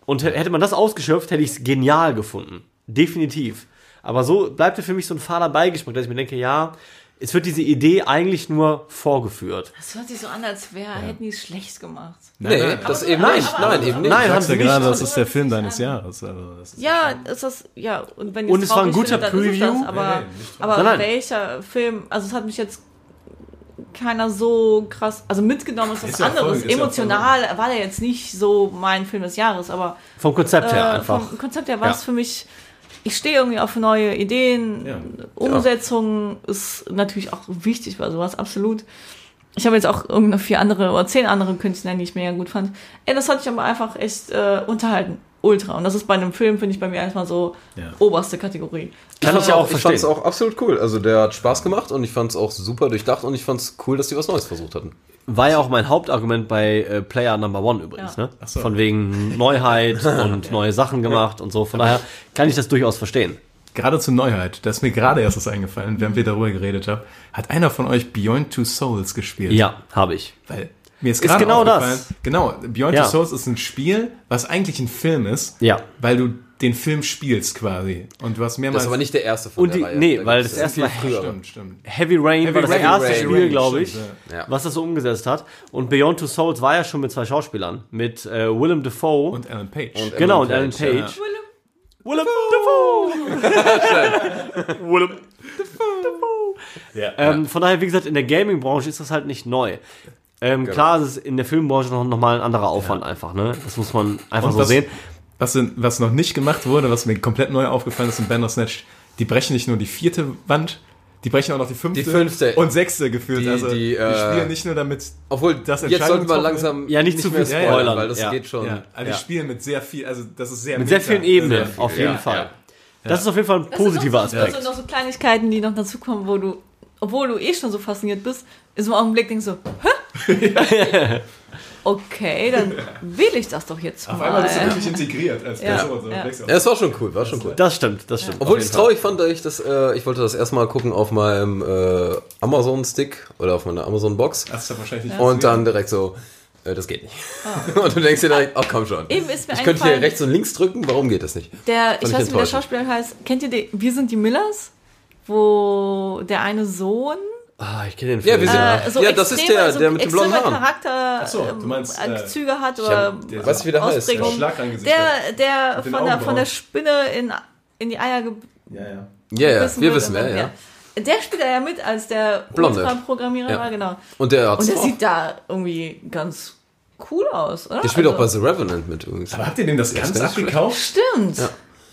Und hätte man das ausgeschöpft, hätte ich es genial gefunden. Definitiv. Aber so bleibt für mich so ein fader Beigeschmack, dass ich mir denke, ja, es wird diese Idee eigentlich nur vorgeführt. Das hört sich so an, als wäre, hätten die es schlecht gemacht. Nee, nein, das aber- eben nein, nicht. Nein, eben nicht. Nein, haben sie ja nicht. gerade, das ist der Film deines Jahres. Also das ist Ja, ist das, ja, und wenn Und es war ein guter findet, Preview. Das, aber, Nee, nee, aber Nein, nein. welcher Film, also es hat mich jetzt keiner so krass, also mitgenommen ist was Ist ja voll- anderes. ist ja voll- Emotional war der jetzt nicht so mein Film des Jahres, aber Vom Konzept her äh, einfach. vom Konzept her war Ja. es für mich ich stehe irgendwie auf neue Ideen. Ja. Umsetzung ist natürlich auch wichtig bei sowas, absolut. Ich habe jetzt auch irgendwie noch vier andere oder zehn andere Künstler, die ich mega gut fand. Ey, das hat mich aber einfach echt äh, unterhalten. Ultra. Und das ist bei einem Film, finde ich, bei mir erstmal so Ja. oberste Kategorie. Kann fand's ich auch Ich fand es verstehen. auch absolut cool. Also der hat Spaß gemacht und ich fand es auch super durchdacht und ich fand es cool, dass die was Neues versucht hatten. War ja auch mein Hauptargument bei äh, Player Number One übrigens, Ja. ne? So. Von wegen Neuheit und neue Sachen gemacht und so. Von daher kann ich das durchaus verstehen. Gerade zur Neuheit, da ist mir gerade erst was eingefallen, während wir darüber geredet haben. Hat einer von euch Beyond Two Souls gespielt? Ja, habe ich. Weil mir ist Ist genau das. Genau, Beyond Ja. Two Souls ist ein Spiel, was eigentlich ein Film ist, Ja. weil du den Film spielst quasi. Und du hast mehrmals... Das ist aber nicht der erste von Und der die- Reihe. nee, Da weil gibt's das erste war früher. Stimmt, stimmt. Heavy Rain Heavy war das Rain, erste Heavy Spiel, Rain, glaube ich, stimmt, ja. was das so umgesetzt hat. Und Beyond Two Souls war ja schon mit zwei Schauspielern. Mit äh, Willem Dafoe. Und Alan Page. Und genau, und Alan Page, Page. Willem Dafoe! Willem ja. Ähm, von daher, wie gesagt, in der Gaming-Branche ist das halt nicht neu. Ähm, Genau. Klar, es ist in der Filmbranche noch, noch mal ein anderer Aufwand einfach, ne? Das muss man einfach Und so was, sehen. Was, was noch nicht gemacht wurde, was mir komplett neu aufgefallen ist in Bandersnatch, die brechen nicht nur die vierte Wand, die brechen auch noch die fünfte, Die fünfte. und sechste gefühlt. Die- also die, die äh, spielen nicht nur damit, Obwohl, Das jetzt sollten wir langsam Ja, nicht zu viel spoilern, spoilern, weil das ja. geht schon. ja, also Ja. die spielen mit sehr viel, also das ist sehr Mit sehr meta, vielen Ebenen, sehr viel. auf jeden Ja, Fall. ja. Das ist auf jeden Fall ein Das sind positiver noch so, Aspekt. Also noch so Kleinigkeiten, die noch dazukommen, wo du, obwohl du eh schon so fasziniert bist, ist im Augenblick denkst du, hä? okay, dann will ich das doch jetzt Auf mal. einmal bist du wirklich integriert als Ja, Person. So, ja. Ja, es war schon cool, war schon cool. Das stimmt, das stimmt. Obwohl Auf ich es traurig fand, dass ich das, äh, ich wollte das erstmal gucken auf meinem äh, Amazon-Stick oder auf meiner Amazon-Box Das ist ja wahrscheinlich nicht und dann direkt so, äh, das geht nicht. Und du denkst dir direkt, ach komm schon. Eben ist mir Ich könnte hier rechts und links drücken, warum geht das nicht? Der, ich ich weiß nicht, wie der. Schauspieler heißt. Kennt ihr den? Wir sind die Millers? Wo der eine Sohn Ah, ich kenne den Ja, Film. wir sind- äh, so Ja, das ist extreme- der- so der mit den blonden Haaren. Charakter Ach so, du ähm, meinst, äh, Züge hat hab- oder der- Weißt du, wie der heißt? Der. Der, der den von der, von der. Spinne in, in die Eier ge Ja, ja. Ja, ja, wir wissen dann- ja. Der spielt ja mit als der Blonde. Ultra-Programmierer, Ja. war, genau. Und der hat Und der sieht da irgendwie ganz cool aus, oder? Der spielt auch bei Also, The Revenant mit übrigens. Aber habt ihr dem das ist ganz abgekauft? Stimmt.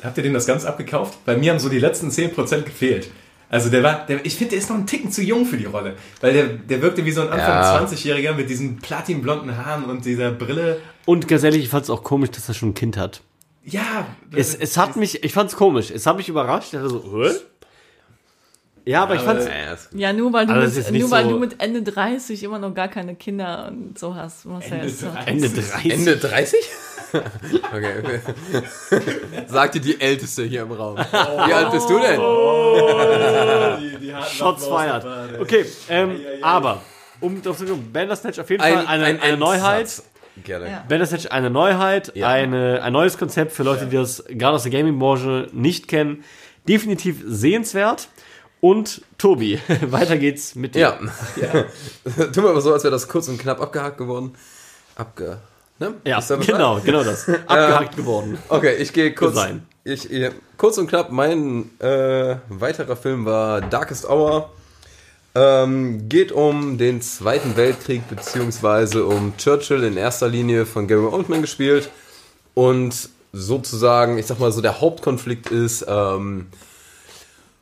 Habt ihr dem das ganz abgekauft? Bei mir haben so die letzten 10% gefehlt. Also der war, der, ich finde, der ist noch einen Ticken zu jung für die Rolle. Weil der, der wirkte wie so ein Anfang Ja. 20-Jähriger mit diesen platinblonden Haaren und dieser Brille. Und ganz ehrlich, ich fand es auch komisch, dass er schon ein Kind hat. Ja. Es, es hat mich, ich fand es komisch. Es hat mich überrascht. Ich dachte so, Hä? Ja, aber ich fand's. Ja, Ja, nur weil, du mit, nur weil so- du mit Ende 30 immer noch gar keine Kinder und so hast. Ja Ende jetzt so. 30. Ende 30. Ende 30? okay, okay. Sagt dir die Älteste hier im Raum. Wie alt bist du denn? Die, die harten Shots feiert. Okay, ähm, Ei, ei, ei. aber, um darauf zu kommen, Bandersnatch auf jeden Fall eine, eine Neuheit. Satz. Gerne. Ja. Bandersnatch eine Neuheit, Ja. eine, ein neues Konzept für Leute, die das gerade aus der Gaming-Branche nicht kennen. Definitiv sehenswert. Und Tobi, weiter geht's mit dir. Ja. Tun wir aber so, als wäre das kurz und knapp abgehakt geworden. Abge... Ne? Ja, genau, genau das. Abgehakt geworden. Okay, ich gehe kurz. Ich, ich, kurz und knapp, mein äh, weiterer Film war Darkest Hour. Ähm, geht um den Zweiten Weltkrieg, beziehungsweise um Churchill in erster Linie von Gary Oldman gespielt. Und sozusagen, ich sag mal so, der Hauptkonflikt ist, ähm,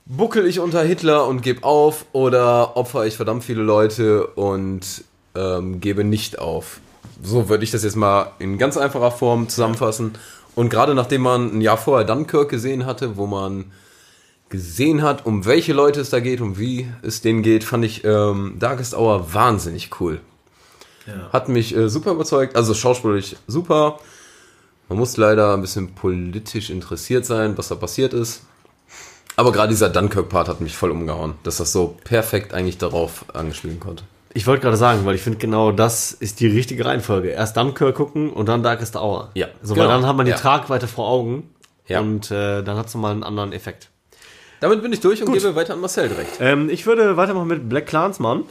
buckel ich unter Hitler und gebe auf oder opfer ich verdammt viele Leute und ähm, gebe nicht auf. So würde ich das jetzt mal in ganz einfacher Form zusammenfassen. Und gerade nachdem man ein Jahr vorher Dunkirk gesehen hatte, wo man gesehen hat, um welche Leute es da geht, um wie es denen geht, fand ich ähm, Darkest Hour wahnsinnig cool. Hat mich äh, super überzeugt, also schauspielerisch super. Man muss leider ein bisschen politisch interessiert sein, was da passiert ist. Aber gerade dieser Dunkirk-Part hat mich voll umgehauen, dass das so perfekt eigentlich darauf angespielt konnte. Ich wollte gerade sagen, weil ich finde, genau das ist die richtige Reihenfolge. Erst Dunkirk gucken und dann Darkest Hour. Ja, So, genau. weil dann hat man die Ja. Tragweite vor Augen. Ja. Und äh, dann hat es nochmal einen anderen Effekt. Damit bin ich durch und gebe weiter an Marcel direkt. Ähm, ich würde weitermachen mit Black Clansman.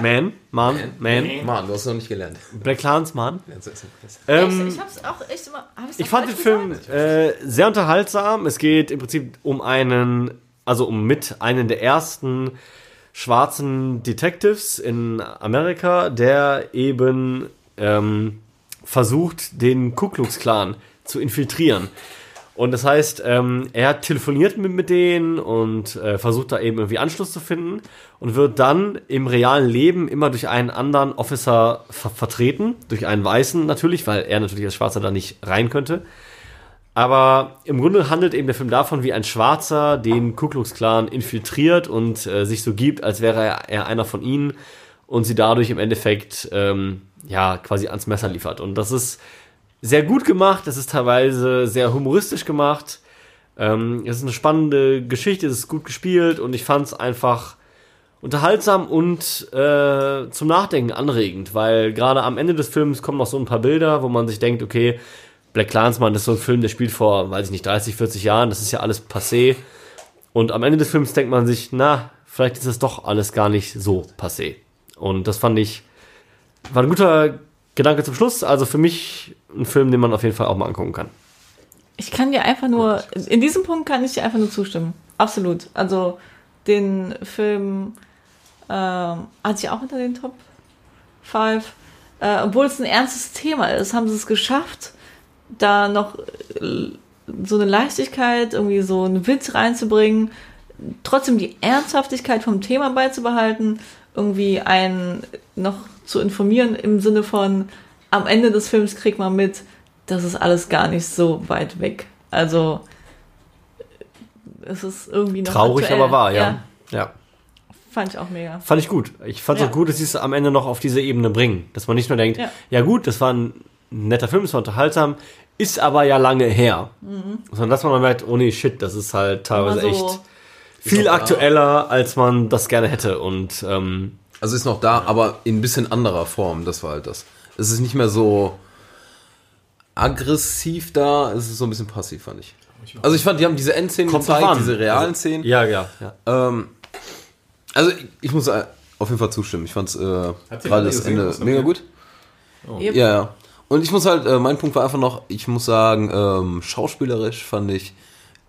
Man, Man, Man. Mann, du hast es noch nicht gelernt. Black Clansman. Ähm, ich hab's auch echt immer. Hab ich's Ich fand den Film äh, sehr unterhaltsam. Es geht im Prinzip um einen, also um mit einen der ersten schwarzen Detectives in Amerika, der eben ähm, versucht, den Ku Klux Klan zu infiltrieren. Und das heißt, ähm, er telefoniert mit, mit denen und äh, versucht da eben irgendwie Anschluss zu finden und wird dann im realen Leben immer durch einen anderen Officer ver vertreten, durch einen Weißen natürlich, weil er natürlich als Schwarzer da nicht rein könnte. Aber im Grunde handelt eben der Film davon, wie ein Schwarzer den Ku Klux Klan infiltriert und äh, sich so gibt, als wäre er, er einer von ihnen und sie dadurch im Endeffekt ähm, ja quasi ans Messer liefert. Und das ist sehr gut gemacht, es ist teilweise sehr humoristisch gemacht. Ähm, es ist eine spannende Geschichte, es ist gut gespielt und ich fand es einfach unterhaltsam und äh, zum Nachdenken anregend, weil gerade am Ende des Films kommen noch so ein paar Bilder, wo man sich denkt, okay, Black Clansman ist so ein Film, der spielt vor, weiß ich nicht, 30, 40 Jahren, das ist ja alles passé. Und am Ende des Films denkt man sich, na, vielleicht ist es doch alles gar nicht so passé. Und das fand ich, war ein guter Gedanke zum Schluss. Also für mich ein Film, den man auf jeden Fall auch mal angucken kann. Ich kann dir einfach nur, in diesem Punkt kann ich dir einfach nur zustimmen. Absolut. Also den Film ähm, hatte ich auch unter den Top 5. Äh, obwohl es ein ernstes Thema ist, haben sie es geschafft, da noch äh, so eine Leichtigkeit, irgendwie so einen Witz reinzubringen, trotzdem die Ernsthaftigkeit vom Thema beizubehalten, irgendwie einen noch zu informieren im Sinne von, am Ende des Films kriegt man mit, das ist alles gar nicht so weit weg. Also es ist irgendwie noch Traurig, aktuell. aber wahr, ja. ja. Fand ich auch mega. Fand ich gut. Ich fand es Ja. auch gut, dass sie es am Ende noch auf diese Ebene bringen. Dass man nicht nur denkt, ja, Ja. gut, das war ein netter Film, es war unterhaltsam, ist aber ja lange her. Sondern dass man dann merkt, oh nee, shit, das ist halt teilweise so- echt viel aktueller, als man das gerne hätte. Und ähm, Also ist noch da, aber in ein bisschen anderer Form, das war halt das. Es ist nicht mehr so aggressiv da, es ist so ein bisschen passiv, fand ich. Also ich fand, die haben diese Endszenen Kommt gezeigt, an. diese realen Also, Szenen. ja, ja, ja. Ähm, also ich, ich muss äh, auf jeden Fall zustimmen. Ich fand es äh, gerade das Ende mega habt gut. Yep. Ja, ja. Und ich muss halt, äh, mein Punkt war einfach noch, ich muss sagen, ähm, schauspielerisch fand ich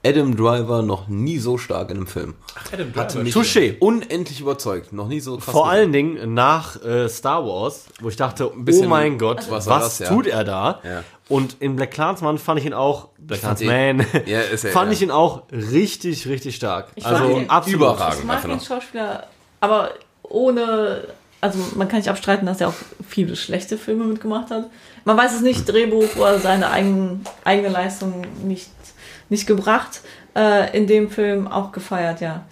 Adam Driver noch nie so stark in einem Film. Adam Hatte mich Touché. unendlich überzeugt. Noch nie so krass. Vor allen Dingen nach äh, Star Wars, wo ich dachte, bisschen- oh mein Gott, Was was, das, ja? tut er da? Ja. Und in Black Clansman fand ich ihn auch, Black fand Clansman, Ja, ist er, fand ja. ich ihn auch richtig, richtig stark. Ich also fand ihn absolut. überragend. Ich mag den. Schauspieler, aber ohne, also man kann nicht abstreiten, dass er auch viele schlechte Filme mitgemacht hat. Man weiß es nicht, Drehbuch oder seine eigen, eigene Leistung nicht, nicht gebracht. Äh, in dem Film auch gefeiert, ja.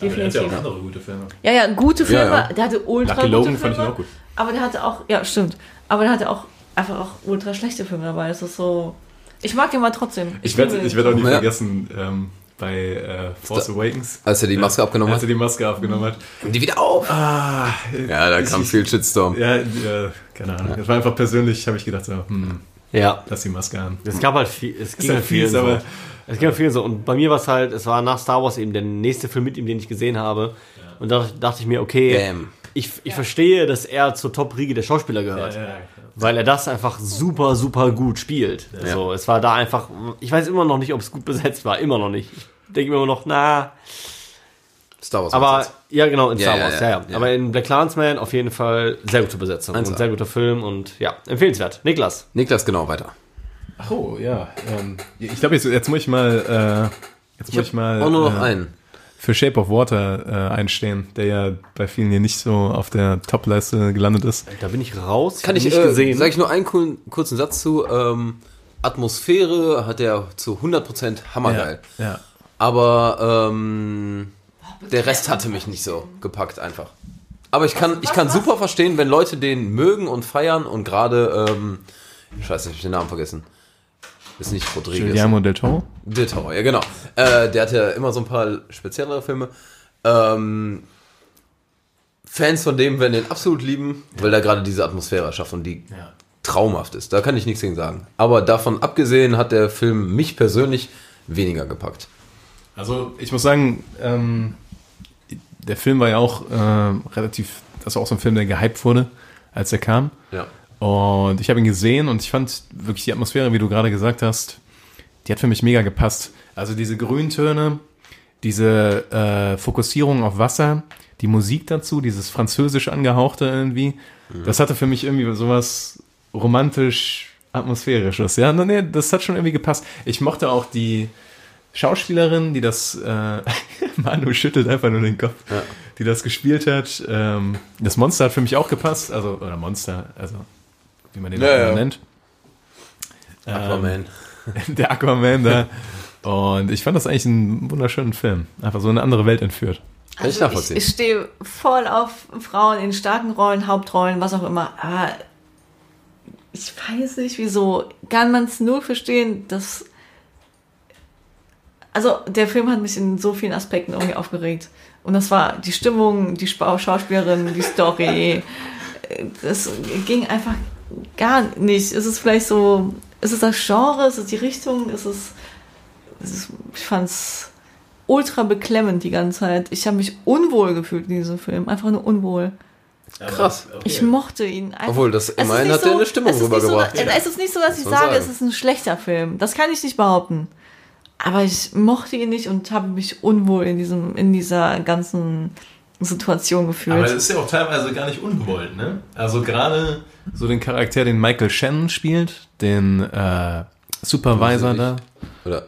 Der hat ja Definitiv. auch andere gute Filme. Ja, ja, gute Filme. Ja, ja. Der hatte ultra Lucky gute Logan Filme. fand ich auch gut. Aber der hatte auch, ja, stimmt. Aber der hatte auch einfach auch ultra schlechte Filme dabei. Das ist so. Ich mag den mal trotzdem. Ich werde ich werd auch nie Ja. vergessen, ähm, bei äh, Force Awakens. Als er die Maske abgenommen Als hat. er die Maske abgenommen hat. Die wieder auf. Ah, Ja, da ich- kam viel Shitstorm. Ja, ja keine Ahnung. Das war einfach persönlich, habe ich gedacht, so, hm, Ja. lass die Maske an. Es gab halt viel, es ging ja halt viel so. aber- Es ging halt viel so. Und bei mir war es halt, es war nach Star Wars eben der nächste Film mit ihm, den ich gesehen habe. Und da dachte ich mir, okay, Bam. ich, ich verstehe, dass er zur Top-Riege der Schauspieler gehört. Weil er das einfach super, super gut spielt. Also, es war da einfach, ich weiß immer noch nicht, ob es gut besetzt war, immer noch nicht. Ich denke mir immer noch, na, Star Wars. aber, ja, genau, in Ja, Star ja, Wars, ja, ja, ja, ja. Aber in Black Clansman auf jeden Fall sehr gute Besetzung und sehr guter Film und ja, empfehlenswert. Niklas. Niklas, genau, weiter. Oh, ja. Ähm, ich glaube, jetzt, jetzt muss ich mal, äh, jetzt muss ich mal Auch nur noch äh, einen. für Shape of Water äh, einstehen, der ja bei vielen hier nicht so auf der Top-Leiste gelandet ist. Da bin ich raus. Kann ich, nicht äh, gesehen. sag ich nur einen coolen, kurzen Satz zu. Ähm, Atmosphäre hat er zu 100% hammergeil. Ja. Aber ähm, der Rest hatte mich nicht so gepackt einfach. Aber ich kann, ich kann super verstehen, wenn Leute den mögen und feiern und gerade, ähm, scheiße, ich hab den Namen vergessen. Ist nicht Rodriguez. Guillermo del Toro. Der Tower, ja genau. Äh, der hat ja immer so ein paar speziellere Filme. Ähm, Fans von dem werden den absolut lieben, weil er gerade diese Atmosphäre schafft und die traumhaft ist. Da kann ich nichts gegen sagen. Aber davon abgesehen hat der Film mich persönlich weniger gepackt. Also ich muss sagen, ähm, der Film war ja auch äh, relativ, das war auch so ein Film, der gehypt wurde, als er kam. Ja. Und ich habe ihn gesehen und ich fand wirklich die Atmosphäre, wie du gerade gesagt hast, die hat für mich mega gepasst. Also diese Grüntöne, diese äh, Fokussierung auf Wasser, die Musik dazu, dieses französisch angehauchte irgendwie, das hatte für mich irgendwie sowas romantisch Atmosphärisches. Ja, nee, das hat schon irgendwie gepasst. Ich mochte auch die Schauspielerin, die das, äh, Manu schüttelt einfach nur den Kopf, Ja. die das gespielt hat. Ähm, das Monster hat für mich auch gepasst, also, oder Monster, also, wie man den Ja, ja. nennt. Ähm, Aquaman. der Aquaman da. Und ich fand das eigentlich einen wunderschönen Film. Einfach so in eine andere Welt entführt. Kann ich Also nachvollziehen. ich, ich stehe voll auf Frauen in starken Rollen, Hauptrollen, was auch immer. Aber ich weiß nicht, wieso. Kann man es nur verstehen, dass. Also, der Film hat mich in so vielen Aspekten irgendwie aufgeregt. Und das war die Stimmung, die Schauspielerin, die Story. Das ging einfach gar nicht. Ist es vielleicht so. Ist es das Genre? Ist es die Richtung? Ist es. es ist, ich fand's ultra beklemmend die ganze Zeit. Ich habe mich unwohl gefühlt in diesem Film. Einfach nur unwohl. Krass. Ich mochte ihn einfach. Obwohl, das Es ist immerhin nicht hat er eine Stimmung es nicht so, rübergebracht. Es ist nicht so, dass ich sage, sagen. es ist ein schlechter Film. Das kann ich nicht behaupten. Aber ich mochte ihn nicht und habe mich unwohl in, diesem, in dieser ganzen Situation gefühlt. Aber das ist ja auch teilweise gar nicht ungewollt, ne? Also gerade so den Charakter, den Michael Shannon spielt, den äh, Supervisor da, Oder?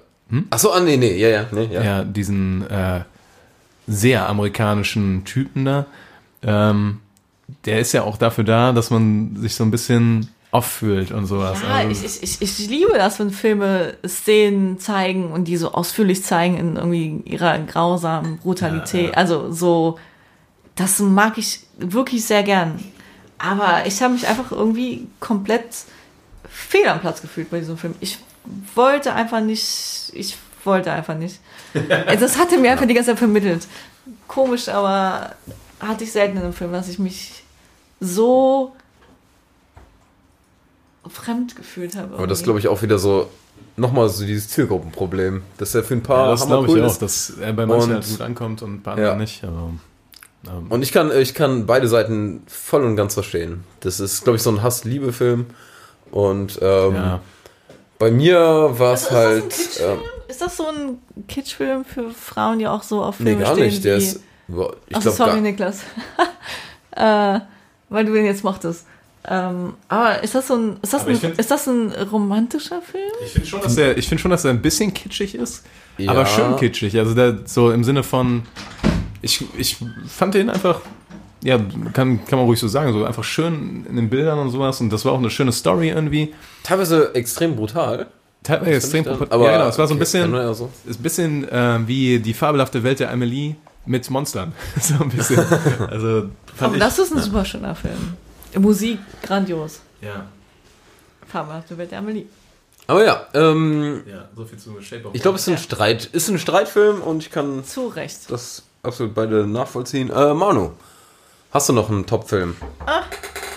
Ach so, ah, nee, nee, ja, ja, nee, ja. ja, diesen äh, sehr amerikanischen Typen da, ähm, der ist ja auch dafür da, dass man sich so ein bisschen auffühlt und sowas. Ja, Also- ich, ich, ich, liebe das, wenn Filme Szenen zeigen und die so ausführlich zeigen in irgendwie ihrer grausamen Brutalität. Ja, ja. Also so, das mag ich wirklich sehr gern. Aber ich habe mich einfach irgendwie komplett fehl am Platz gefühlt bei diesem Film. Ich wollte einfach nicht, ich wollte einfach nicht. Das hatte mir einfach die ganze Zeit vermittelt. Komisch, aber hatte ich selten in einem Film, dass ich mich so fremd gefühlt habe. Aber das glaube ich auch wieder so, nochmal so dieses Zielgruppenproblem. Das ist ja für ein paar ja, das glaube ich cool auch, ist. dass er bei manchen Und- halt gut ankommt und bei Ja. anderen nicht. Aber, ähm, Und ich kann, ich kann beide Seiten voll und ganz verstehen. Das ist, glaube ich, so ein Hass-Liebe-Film. Und ähm, ja. bei mir war es Also halt. ist, das ein ähm, ist das so ein Kitschfilm für Frauen, die auch so auf nee, Filme gar stehen? nicht. Der die, ist. boah, Ich Achso, glaube, sorry, gar, Niklas. äh, weil du den jetzt mochtest. Ähm, aber ist das so ein, ist das, Aber ein, find- ist das ein romantischer Film? Ich finde schon, dass er, ich finde schon, dass er ein bisschen kitschig ist, Ja. aber schön kitschig. Also der, so im Sinne von, ich, ich fand den einfach, ja, kann, kann man ruhig so sagen, so einfach schön in den Bildern und sowas. Und das war auch eine schöne Story irgendwie. teilweise extrem brutal. Teilweise extrem Find ich dann. propaganda- ja, genau, es war so ein okay, bisschen, ja so. ist ein bisschen äh, wie die fabelhafte Welt der Amelie mit Monstern. so ein bisschen. Also fand Aber ich, das ist ein super schöner Film. Musik grandios. ja, Fabelhafte Welt der Amelie. Aber ja, ähm, ja, so viel zu Shape of ich glaube, es ist ein Ja. Streit, ist ein Streitfilm und ich kann Zu Recht. das absolut beide nachvollziehen. Äh, Manu, hast du noch einen Top-Film? Ah,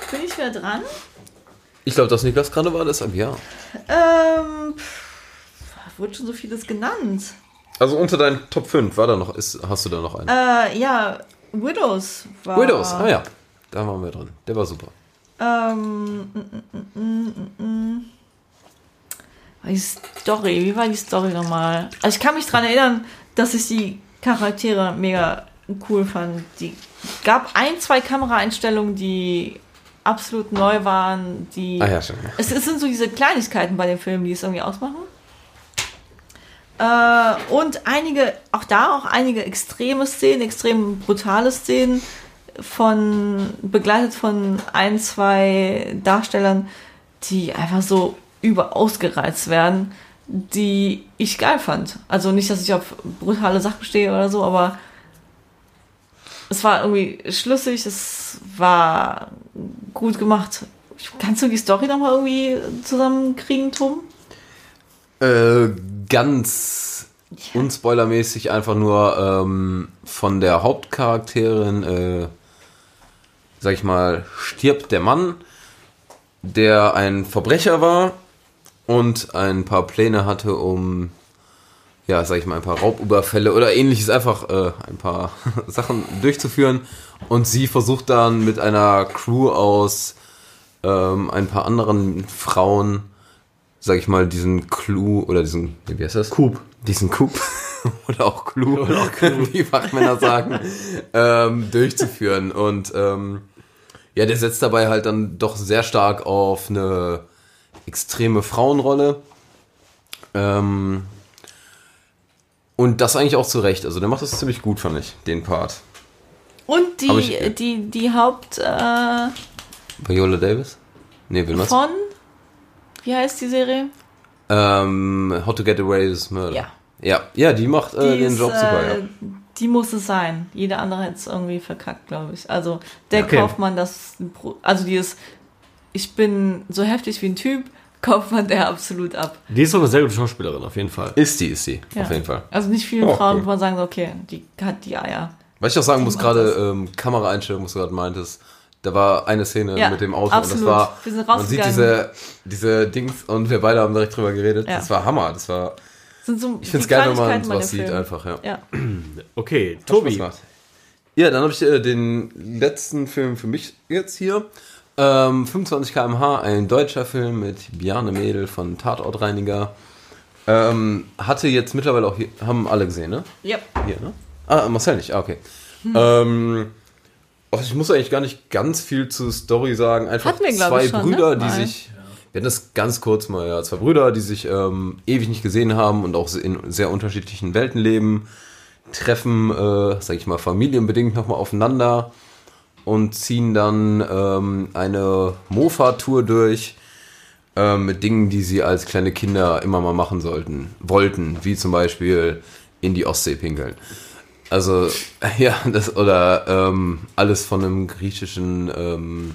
bin ich wieder dran? Ich glaube, dass Niklas gerade war, deshalb ja. Ähm, pff, wurde schon so vieles genannt. Also unter deinen Top 5 war da noch, ist, hast du da noch einen? Äh, ja, Widows war. Widows, ah ja, da waren wir drin. Der war super. Ähm, mm, mm, mm. Die Story, wie war die Story nochmal? Also ich kann mich daran erinnern, dass ich die Charaktere mega cool fand. Die gab ein, zwei Kameraeinstellungen, die absolut neu waren, die Ah ja, schon. es, es sind so diese Kleinigkeiten bei dem Film, die es irgendwie ausmachen. Äh, und einige, auch da auch einige extreme Szenen, extrem brutale Szenen von, begleitet von ein, zwei Darstellern, die einfach so überausgereizt werden, die ich geil fand. Also nicht, dass ich auf brutale Sachen stehe oder so, aber es war irgendwie schlüssig, es war gut gemacht. Kannst du die Story nochmal irgendwie zusammenkriegen, Tom? Äh, ganz unspoilermäßig einfach nur ähm, von der Hauptcharakterin, äh, sag ich mal, stirbt der Mann, der ein Verbrecher war und ein paar Pläne hatte, um, ja, sag ich mal, ein paar Raubüberfälle oder ähnliches, einfach äh, ein paar Sachen durchzuführen. Und sie versucht dann mit einer Crew aus ähm, ein paar anderen Frauen sag ich mal, diesen Clou oder diesen, wie heißt das? Coup. Diesen Coup. oder auch Clou, oder auch Clou. wie Fachmänner sagen, ähm, durchzuführen. Und ähm, ja, der setzt dabei halt dann doch sehr stark auf eine extreme Frauenrolle. Ähm, und das eigentlich auch zu Recht. Also der macht das ziemlich gut, fand ich, den Part. Und die, ich- die, die Haupt äh, Viola Davis? Nee, wen meinst von, wie heißt die Serie? Ähm, How to Get Away with Murder. Ja. Ja, ja die macht äh, Die den ist, Job super, äh, ja. Die muss es sein. Jeder andere hätte es irgendwie verkackt, glaube ich. Also der Okay. Kaufmann, das, also die ist, ich bin so heftig wie ein Typ, Kaufmann der absolut ab. Die ist doch eine sehr gute Schauspielerin, auf jeden Fall. Ist die, ist die, Ja. auf jeden Fall. Also nicht vielen Oh, Frauen, cool. wo man sagen so, okay, die hat die Eier. Was ich auch sagen muss, macht gerade ähm, Kameraeinstellung, was du gerade meintest, da war eine Szene Ja, mit dem Auto absolut. und das war, Wir sind man sieht diese, diese Dings und wir beide haben direkt drüber geredet. Ja. Das war Hammer, das war, Sind so ich find's die geil, wenn man sowas dem sieht einfach, ja. Ja. Okay, Tobi. Ja, dann habe ich äh, den letzten Film für mich jetzt hier. Ähm, 25 km/h, ein deutscher Film mit Bjarne Mädel von Tatortreiniger. Ähm, hatte jetzt mittlerweile auch hier, haben alle gesehen, ne? Ja. Hier, ne? Ah, Marcel nicht, ah, okay. Ähm, ach, ich muss eigentlich gar nicht ganz viel zur Story sagen. Einfach zwei schon, Brüder, ne? die sich. Wir hatten das ganz kurz mal, ja. Zwei Brüder, die sich ähm, ewig nicht gesehen haben und auch in sehr unterschiedlichen Welten leben, treffen, äh, sag ich mal, familienbedingt nochmal aufeinander und ziehen dann ähm, eine Mofa-Tour durch äh, mit Dingen, die sie als kleine Kinder immer mal machen sollten, wollten, wie zum Beispiel in die Ostsee pinkeln. Also, ja, das, oder ähm, alles von einem griechischen ähm,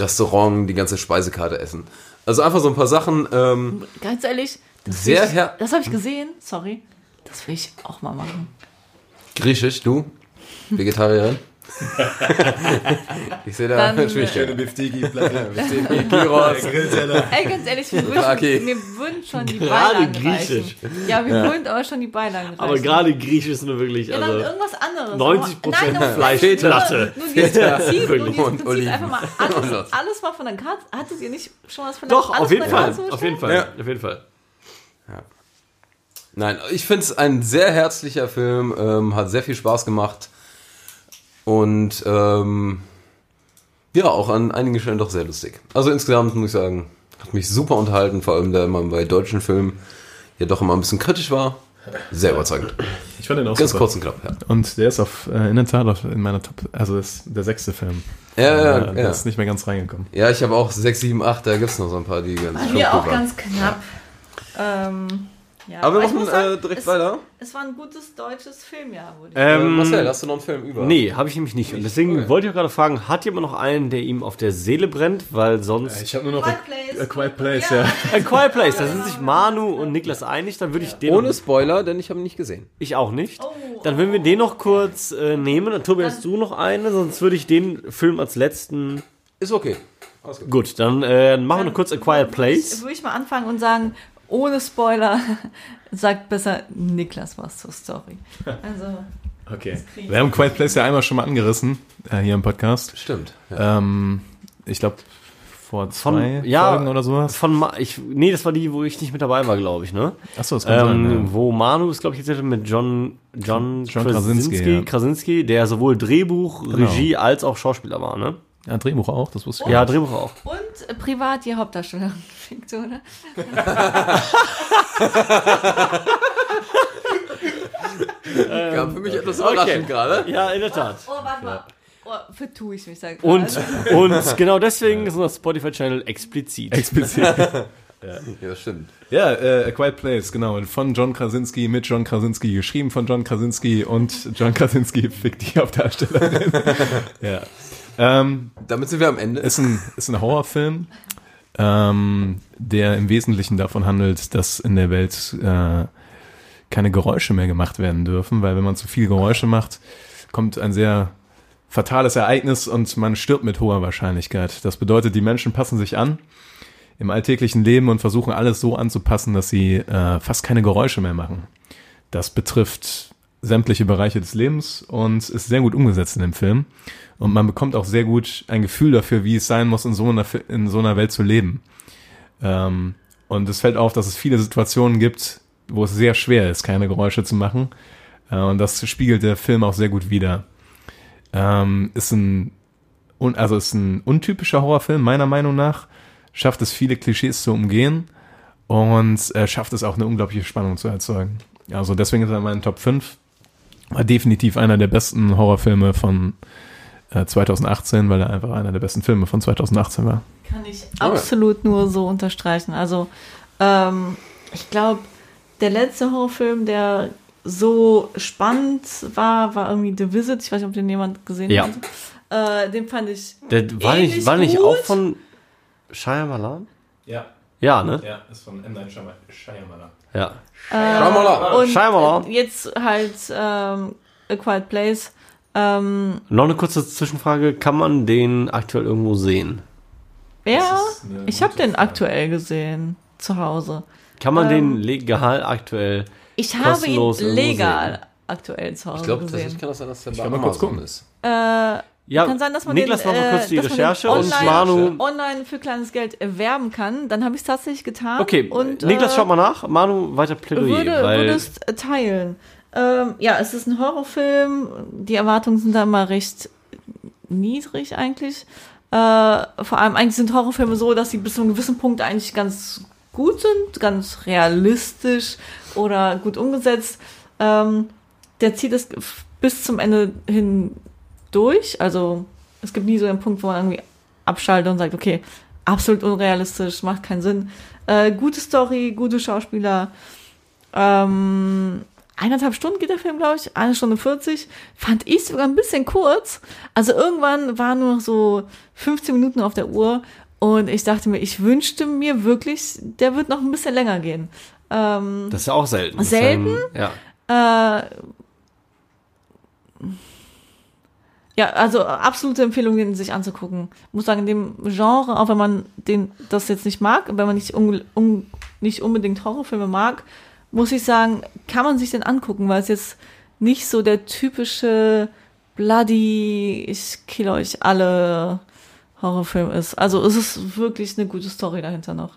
Restaurant, die ganze Speisekarte essen. Also einfach so ein paar Sachen. Ähm, Ganz ehrlich, das, Sehr ich- her- das habe ich gesehen, sorry. Das will ich auch mal machen. Griechisch, du? Vegetarierin? ich sehe da natürlich äh, schöne Biftiki-Platte. Gyros. Grillteller. Ey, ganz ehrlich, wir Okay. würden, mir würden schon die Gerade Beilagen griechisch. reichen. Ja, wir würden aber schon die Beilagen reichen. Aber gerade Griechisch ist nur wirklich, Ja, dann also irgendwas anderes. 90% Aber- Nein, Fleischplatte. Nur, nur dieses Prinzip, nur dieses und Prinzip. Oliven. Einfach mal alles, alles mal von der Karte. Hattet ihr nicht schon was von der doch, alles auf jeden Fall, Karte auf jeden Fall, Ja. auf jeden Fall. Nein, ich finde es ein sehr herzlicher Film, ähm, hat sehr viel Spaß gemacht und ähm, ja, auch an einigen Stellen doch sehr lustig. Also insgesamt muss ich sagen, hat mich super unterhalten, vor allem da man bei deutschen Filmen ja doch immer ein bisschen kritisch war. Sehr überzeugend. Ich fand den auch Ganz super. kurz und knapp, ja. Und der ist auf, äh, in der Tat auf, in meiner Top, also ist der sechste Film. Ja, ja, Äh, ja. Der ist nicht mehr ganz reingekommen. Ja, ich habe auch 6, 7, 8, da gibt es noch so ein paar, die ganz Bei mir auch ganz knapp. Ähm, ja, Aber wir machen sagen, äh, direkt es, weiter. Es war ein gutes deutsches Filmjahr, würde ich Äh, Ähm, Marcel, hast du noch einen Film über? Nee, habe ich nämlich nicht. Und deswegen Cool. wollte ich auch gerade fragen, hat jemand noch einen, der ihm auf der Seele brennt? Weil sonst... Ich habe nur noch Quiet Place. A Quiet Place, Ja. ja. A Quiet Place, da sind sich Manu und Niklas einig, dann würde ich den... Ohne Spoiler, denn ich habe ihn nicht gesehen. Ich auch nicht. Oh, Dann würden wir den noch kurz äh, nehmen. Dann Tobi, hast du noch eine? Sonst würde ich den Film als letzten... Ist okay. Gut. Gut, dann äh, machen wir noch kurz A Quiet Place. Würde ich mal anfangen und sagen, ohne Spoiler, sagt besser Niklas was zur Story. Also, Okay. Wir haben Quiet Place ja einmal schon mal angerissen, äh, hier im Podcast. Stimmt. Ja. Ähm, ich glaube, vor Von- zwei ja, Folgen oder sowas. Von Ma ich, nee, das war die, wo ich nicht mit dabei war, glaube ich, ne? Achso, das kann Ähm, sein. Wo Manu ist, glaube ich, jetzt mit John, John, John Krasinski, Krasinski, ja. Krasinski, der sowohl Drehbuch, Genau. Regie als auch Schauspieler war, ne? Ja. ja, Drehbuch auch, das wusste ich. Ja, Drehbuch auch. und äh, privat die Hauptdarstellerin, Fiktion, Kam für mich etwas okay. überraschend gerade. Ja, in der Tat. Oh, warte mal. Oh, vertue ich mich, sag Und, und genau deswegen ist unser Spotify-Channel explizit. Explizit. Ja, stimmt. ja, äh, A Quiet Place, genau. Und von John Krasinski, mit John Krasinski, geschrieben von John Krasinski und John Krasinski fickt die Hauptdarstellerin. ja. Ähm, Damit sind wir am Ende. ist ein, ist ein Horrorfilm, ähm, der im Wesentlichen davon handelt, dass in der Welt äh, keine Geräusche mehr gemacht werden dürfen, weil wenn man zu viel Geräusche macht, kommt ein sehr fatales Ereignis und man stirbt mit hoher Wahrscheinlichkeit. Das bedeutet, die Menschen passen sich an im alltäglichen Leben und versuchen alles so anzupassen, dass sie äh, fast keine Geräusche mehr machen. Das betrifft sämtliche Bereiche des Lebens und ist sehr gut umgesetzt in dem Film. Und man bekommt auch sehr gut ein Gefühl dafür, wie es sein muss, in so einer, in so einer Welt zu leben. Ähm, und es fällt auf, dass es viele Situationen gibt, wo es sehr schwer ist, keine Geräusche zu machen. Äh, und das spiegelt der Film auch sehr gut wider. Ähm, ist ein, also ist ein untypischer Horrorfilm, meiner Meinung nach. schafft es, viele Klischees zu umgehen und äh, schafft es auch eine unglaubliche Spannung zu erzeugen. Also deswegen ist er in meinen Top 5. War definitiv einer der besten Horrorfilme von äh, 2018, weil er einfach einer der besten Filme von 2018 war. Kann ich absolut nur so unterstreichen. Also, ähm, ich glaube, der letzte Horrorfilm, der so spannend war, war irgendwie The Visit. Ich weiß nicht, ob den jemand gesehen Ja. hat. Äh, den fand ich. Der war nicht, war nicht auch von Shyamalan? Ja, Ja, ne? ja, ist von M. Night Shyamalan. Ja. Schau mal an. Und Shyamalan. äh, jetzt halt ähm, A Quiet Place. Ähm, Noch eine kurze Zwischenfrage. Kann man den aktuell irgendwo sehen? ja, ich habe den Frage. aktuell gesehen zu Hause. Kann man Ähm, den legal aktuell? Ich habe ihn legal sehen. aktuell zu Hause Ich glaube, gesehen. tatsächlich kann das sein, dass der bei kann mal kurz gucken. ist. Äh, Ja, kann sein, dass man Niklas den, macht mal kurz äh, die dass man den Recherche und online- Manu. online für kleines Geld erwerben kann. Dann habe ich es tatsächlich getan. Okay, und, Niklas, äh, schaut mal nach. Manu, weiter Plädoyer. würde, weil würdest äh, teilen. Ähm, ja, es ist ein Horrorfilm. Die Erwartungen sind da immer recht niedrig eigentlich. Äh, vor allem eigentlich sind Horrorfilme so, dass sie bis zu einem gewissen Punkt eigentlich ganz gut sind, ganz realistisch oder gut umgesetzt. Ähm, der zieht es bis zum Ende hin durch. Also es gibt nie so einen Punkt, wo man irgendwie abschaltet und sagt, okay, absolut unrealistisch, macht keinen Sinn. Äh, gute Story, gute Schauspieler. Ähm, eineinhalb Stunden geht der Film, glaube ich. Eine Stunde 40. Fand ich sogar ein bisschen kurz. Also irgendwann waren nur noch so 15 Minuten auf der Uhr. Und ich dachte mir, ich wünschte mir wirklich, der wird noch ein bisschen länger gehen. Ähm, das ist ja auch selten. Selten? Ja. äh, ja, also absolute Empfehlung, den sich anzugucken. Muss sagen, in dem Genre, auch wenn man den, das jetzt nicht mag, wenn man nicht, un, un, nicht unbedingt Horrorfilme mag, muss ich sagen, kann man sich den angucken, weil es jetzt nicht so der typische bloody, ich kill euch alle Horrorfilm ist. Also es ist wirklich eine gute Story dahinter noch.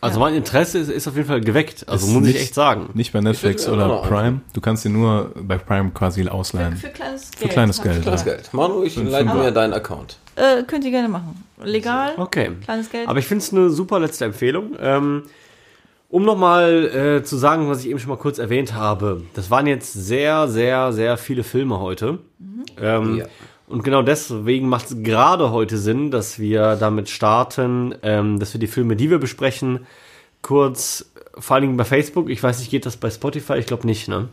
Also Ja. mein Interesse ist, ist auf jeden Fall geweckt. Also Ist muss ich nicht- echt sagen. Nicht bei Netflix Ich oder noch Prime. Du kannst ihn nur bei Prime quasi ausleihen. Für kleines Für Geld. kleines hab ich Geld, Kleines gesagt. Geld. Manu, ich leite mir deinen Account. Äh, könnt ihr gerne machen. Legal, Okay. kleines Geld. Aber ich finde es eine super letzte Empfehlung. Ähm, um nochmal äh, zu sagen, was ich eben schon mal kurz erwähnt habe. Das waren jetzt sehr, sehr, sehr viele Filme heute. Ähm, Ja. Und genau deswegen macht es gerade heute Sinn, dass wir damit starten, ähm, dass wir die Filme, die wir besprechen, kurz, vor allen Dingen bei Facebook, ich weiß nicht, geht das bei Spotify? Ich glaube nicht, ne?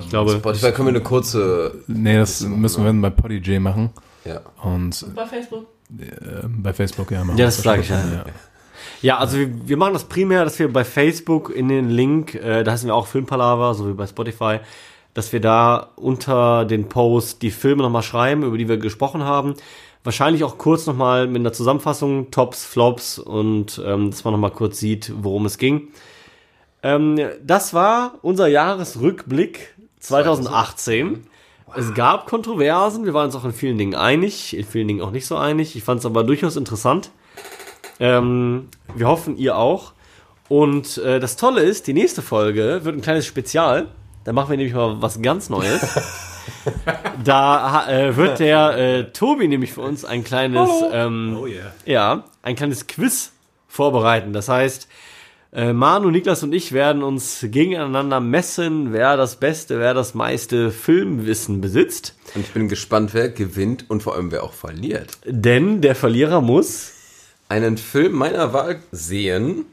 Ich glaube, Spotify können wir eine kurze. Nee, das müssen wir dann bei PodiJ machen. Ja. Und Bei Facebook. äh, bei Facebook ja machen. Ja, das sag ich ja. ja. Ja, also wir, wir machen das primär, dass wir bei Facebook in den Link, äh, da heißen wir auch Filmpalaver, so wie bei Spotify, dass wir da unter den Post die Filme nochmal schreiben, über die wir gesprochen haben. Wahrscheinlich auch kurz nochmal mit einer Zusammenfassung, Tops, Flops und ähm, dass man nochmal kurz sieht, worum es ging. Ähm, das war unser Jahresrückblick 2018. Es gab Kontroversen, wir waren uns auch in vielen Dingen einig, in vielen Dingen auch nicht so einig. Ich fand es aber durchaus interessant. Ähm, wir hoffen, ihr auch. Und äh, das Tolle ist, die nächste Folge wird ein kleines Spezial. Da machen wir nämlich mal was ganz Neues. da äh, wird der äh, Tobi nämlich für uns ein kleines, ähm, Oh yeah. ja, ein kleines Quiz vorbereiten. Das heißt, äh, Manu, Niklas und ich werden uns gegeneinander messen, wer das beste, wer das meiste Filmwissen besitzt. Und ich bin gespannt, wer gewinnt und vor allem wer auch verliert. Denn der Verlierer muss Einen Film meiner Wahl sehen,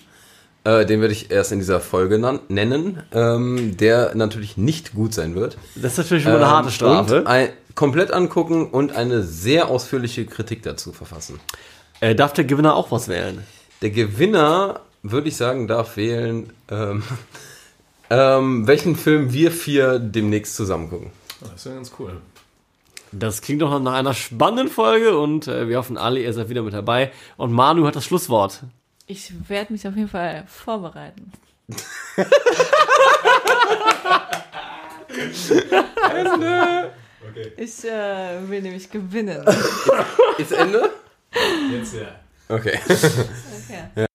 äh, den werde ich erst in dieser Folge nennen, ähm, der natürlich nicht gut sein wird. Das ist natürlich schon mal eine harte Ähm, Strafe. Und ein, komplett angucken und eine sehr ausführliche Kritik dazu verfassen. Äh, darf der Gewinner auch was wählen? Der Gewinner, würde ich sagen, darf wählen, ähm, ähm, welchen Film wir vier demnächst zusammen gucken. Das ist ja ganz cool. Das klingt doch nach einer spannenden Folge und äh, wir hoffen alle, ihr seid wieder mit dabei. Und Manu hat das Schlusswort. Ich werde mich auf jeden Fall vorbereiten. Ich äh, will nämlich gewinnen. Ist Ende? Jetzt ja. Okay. Okay.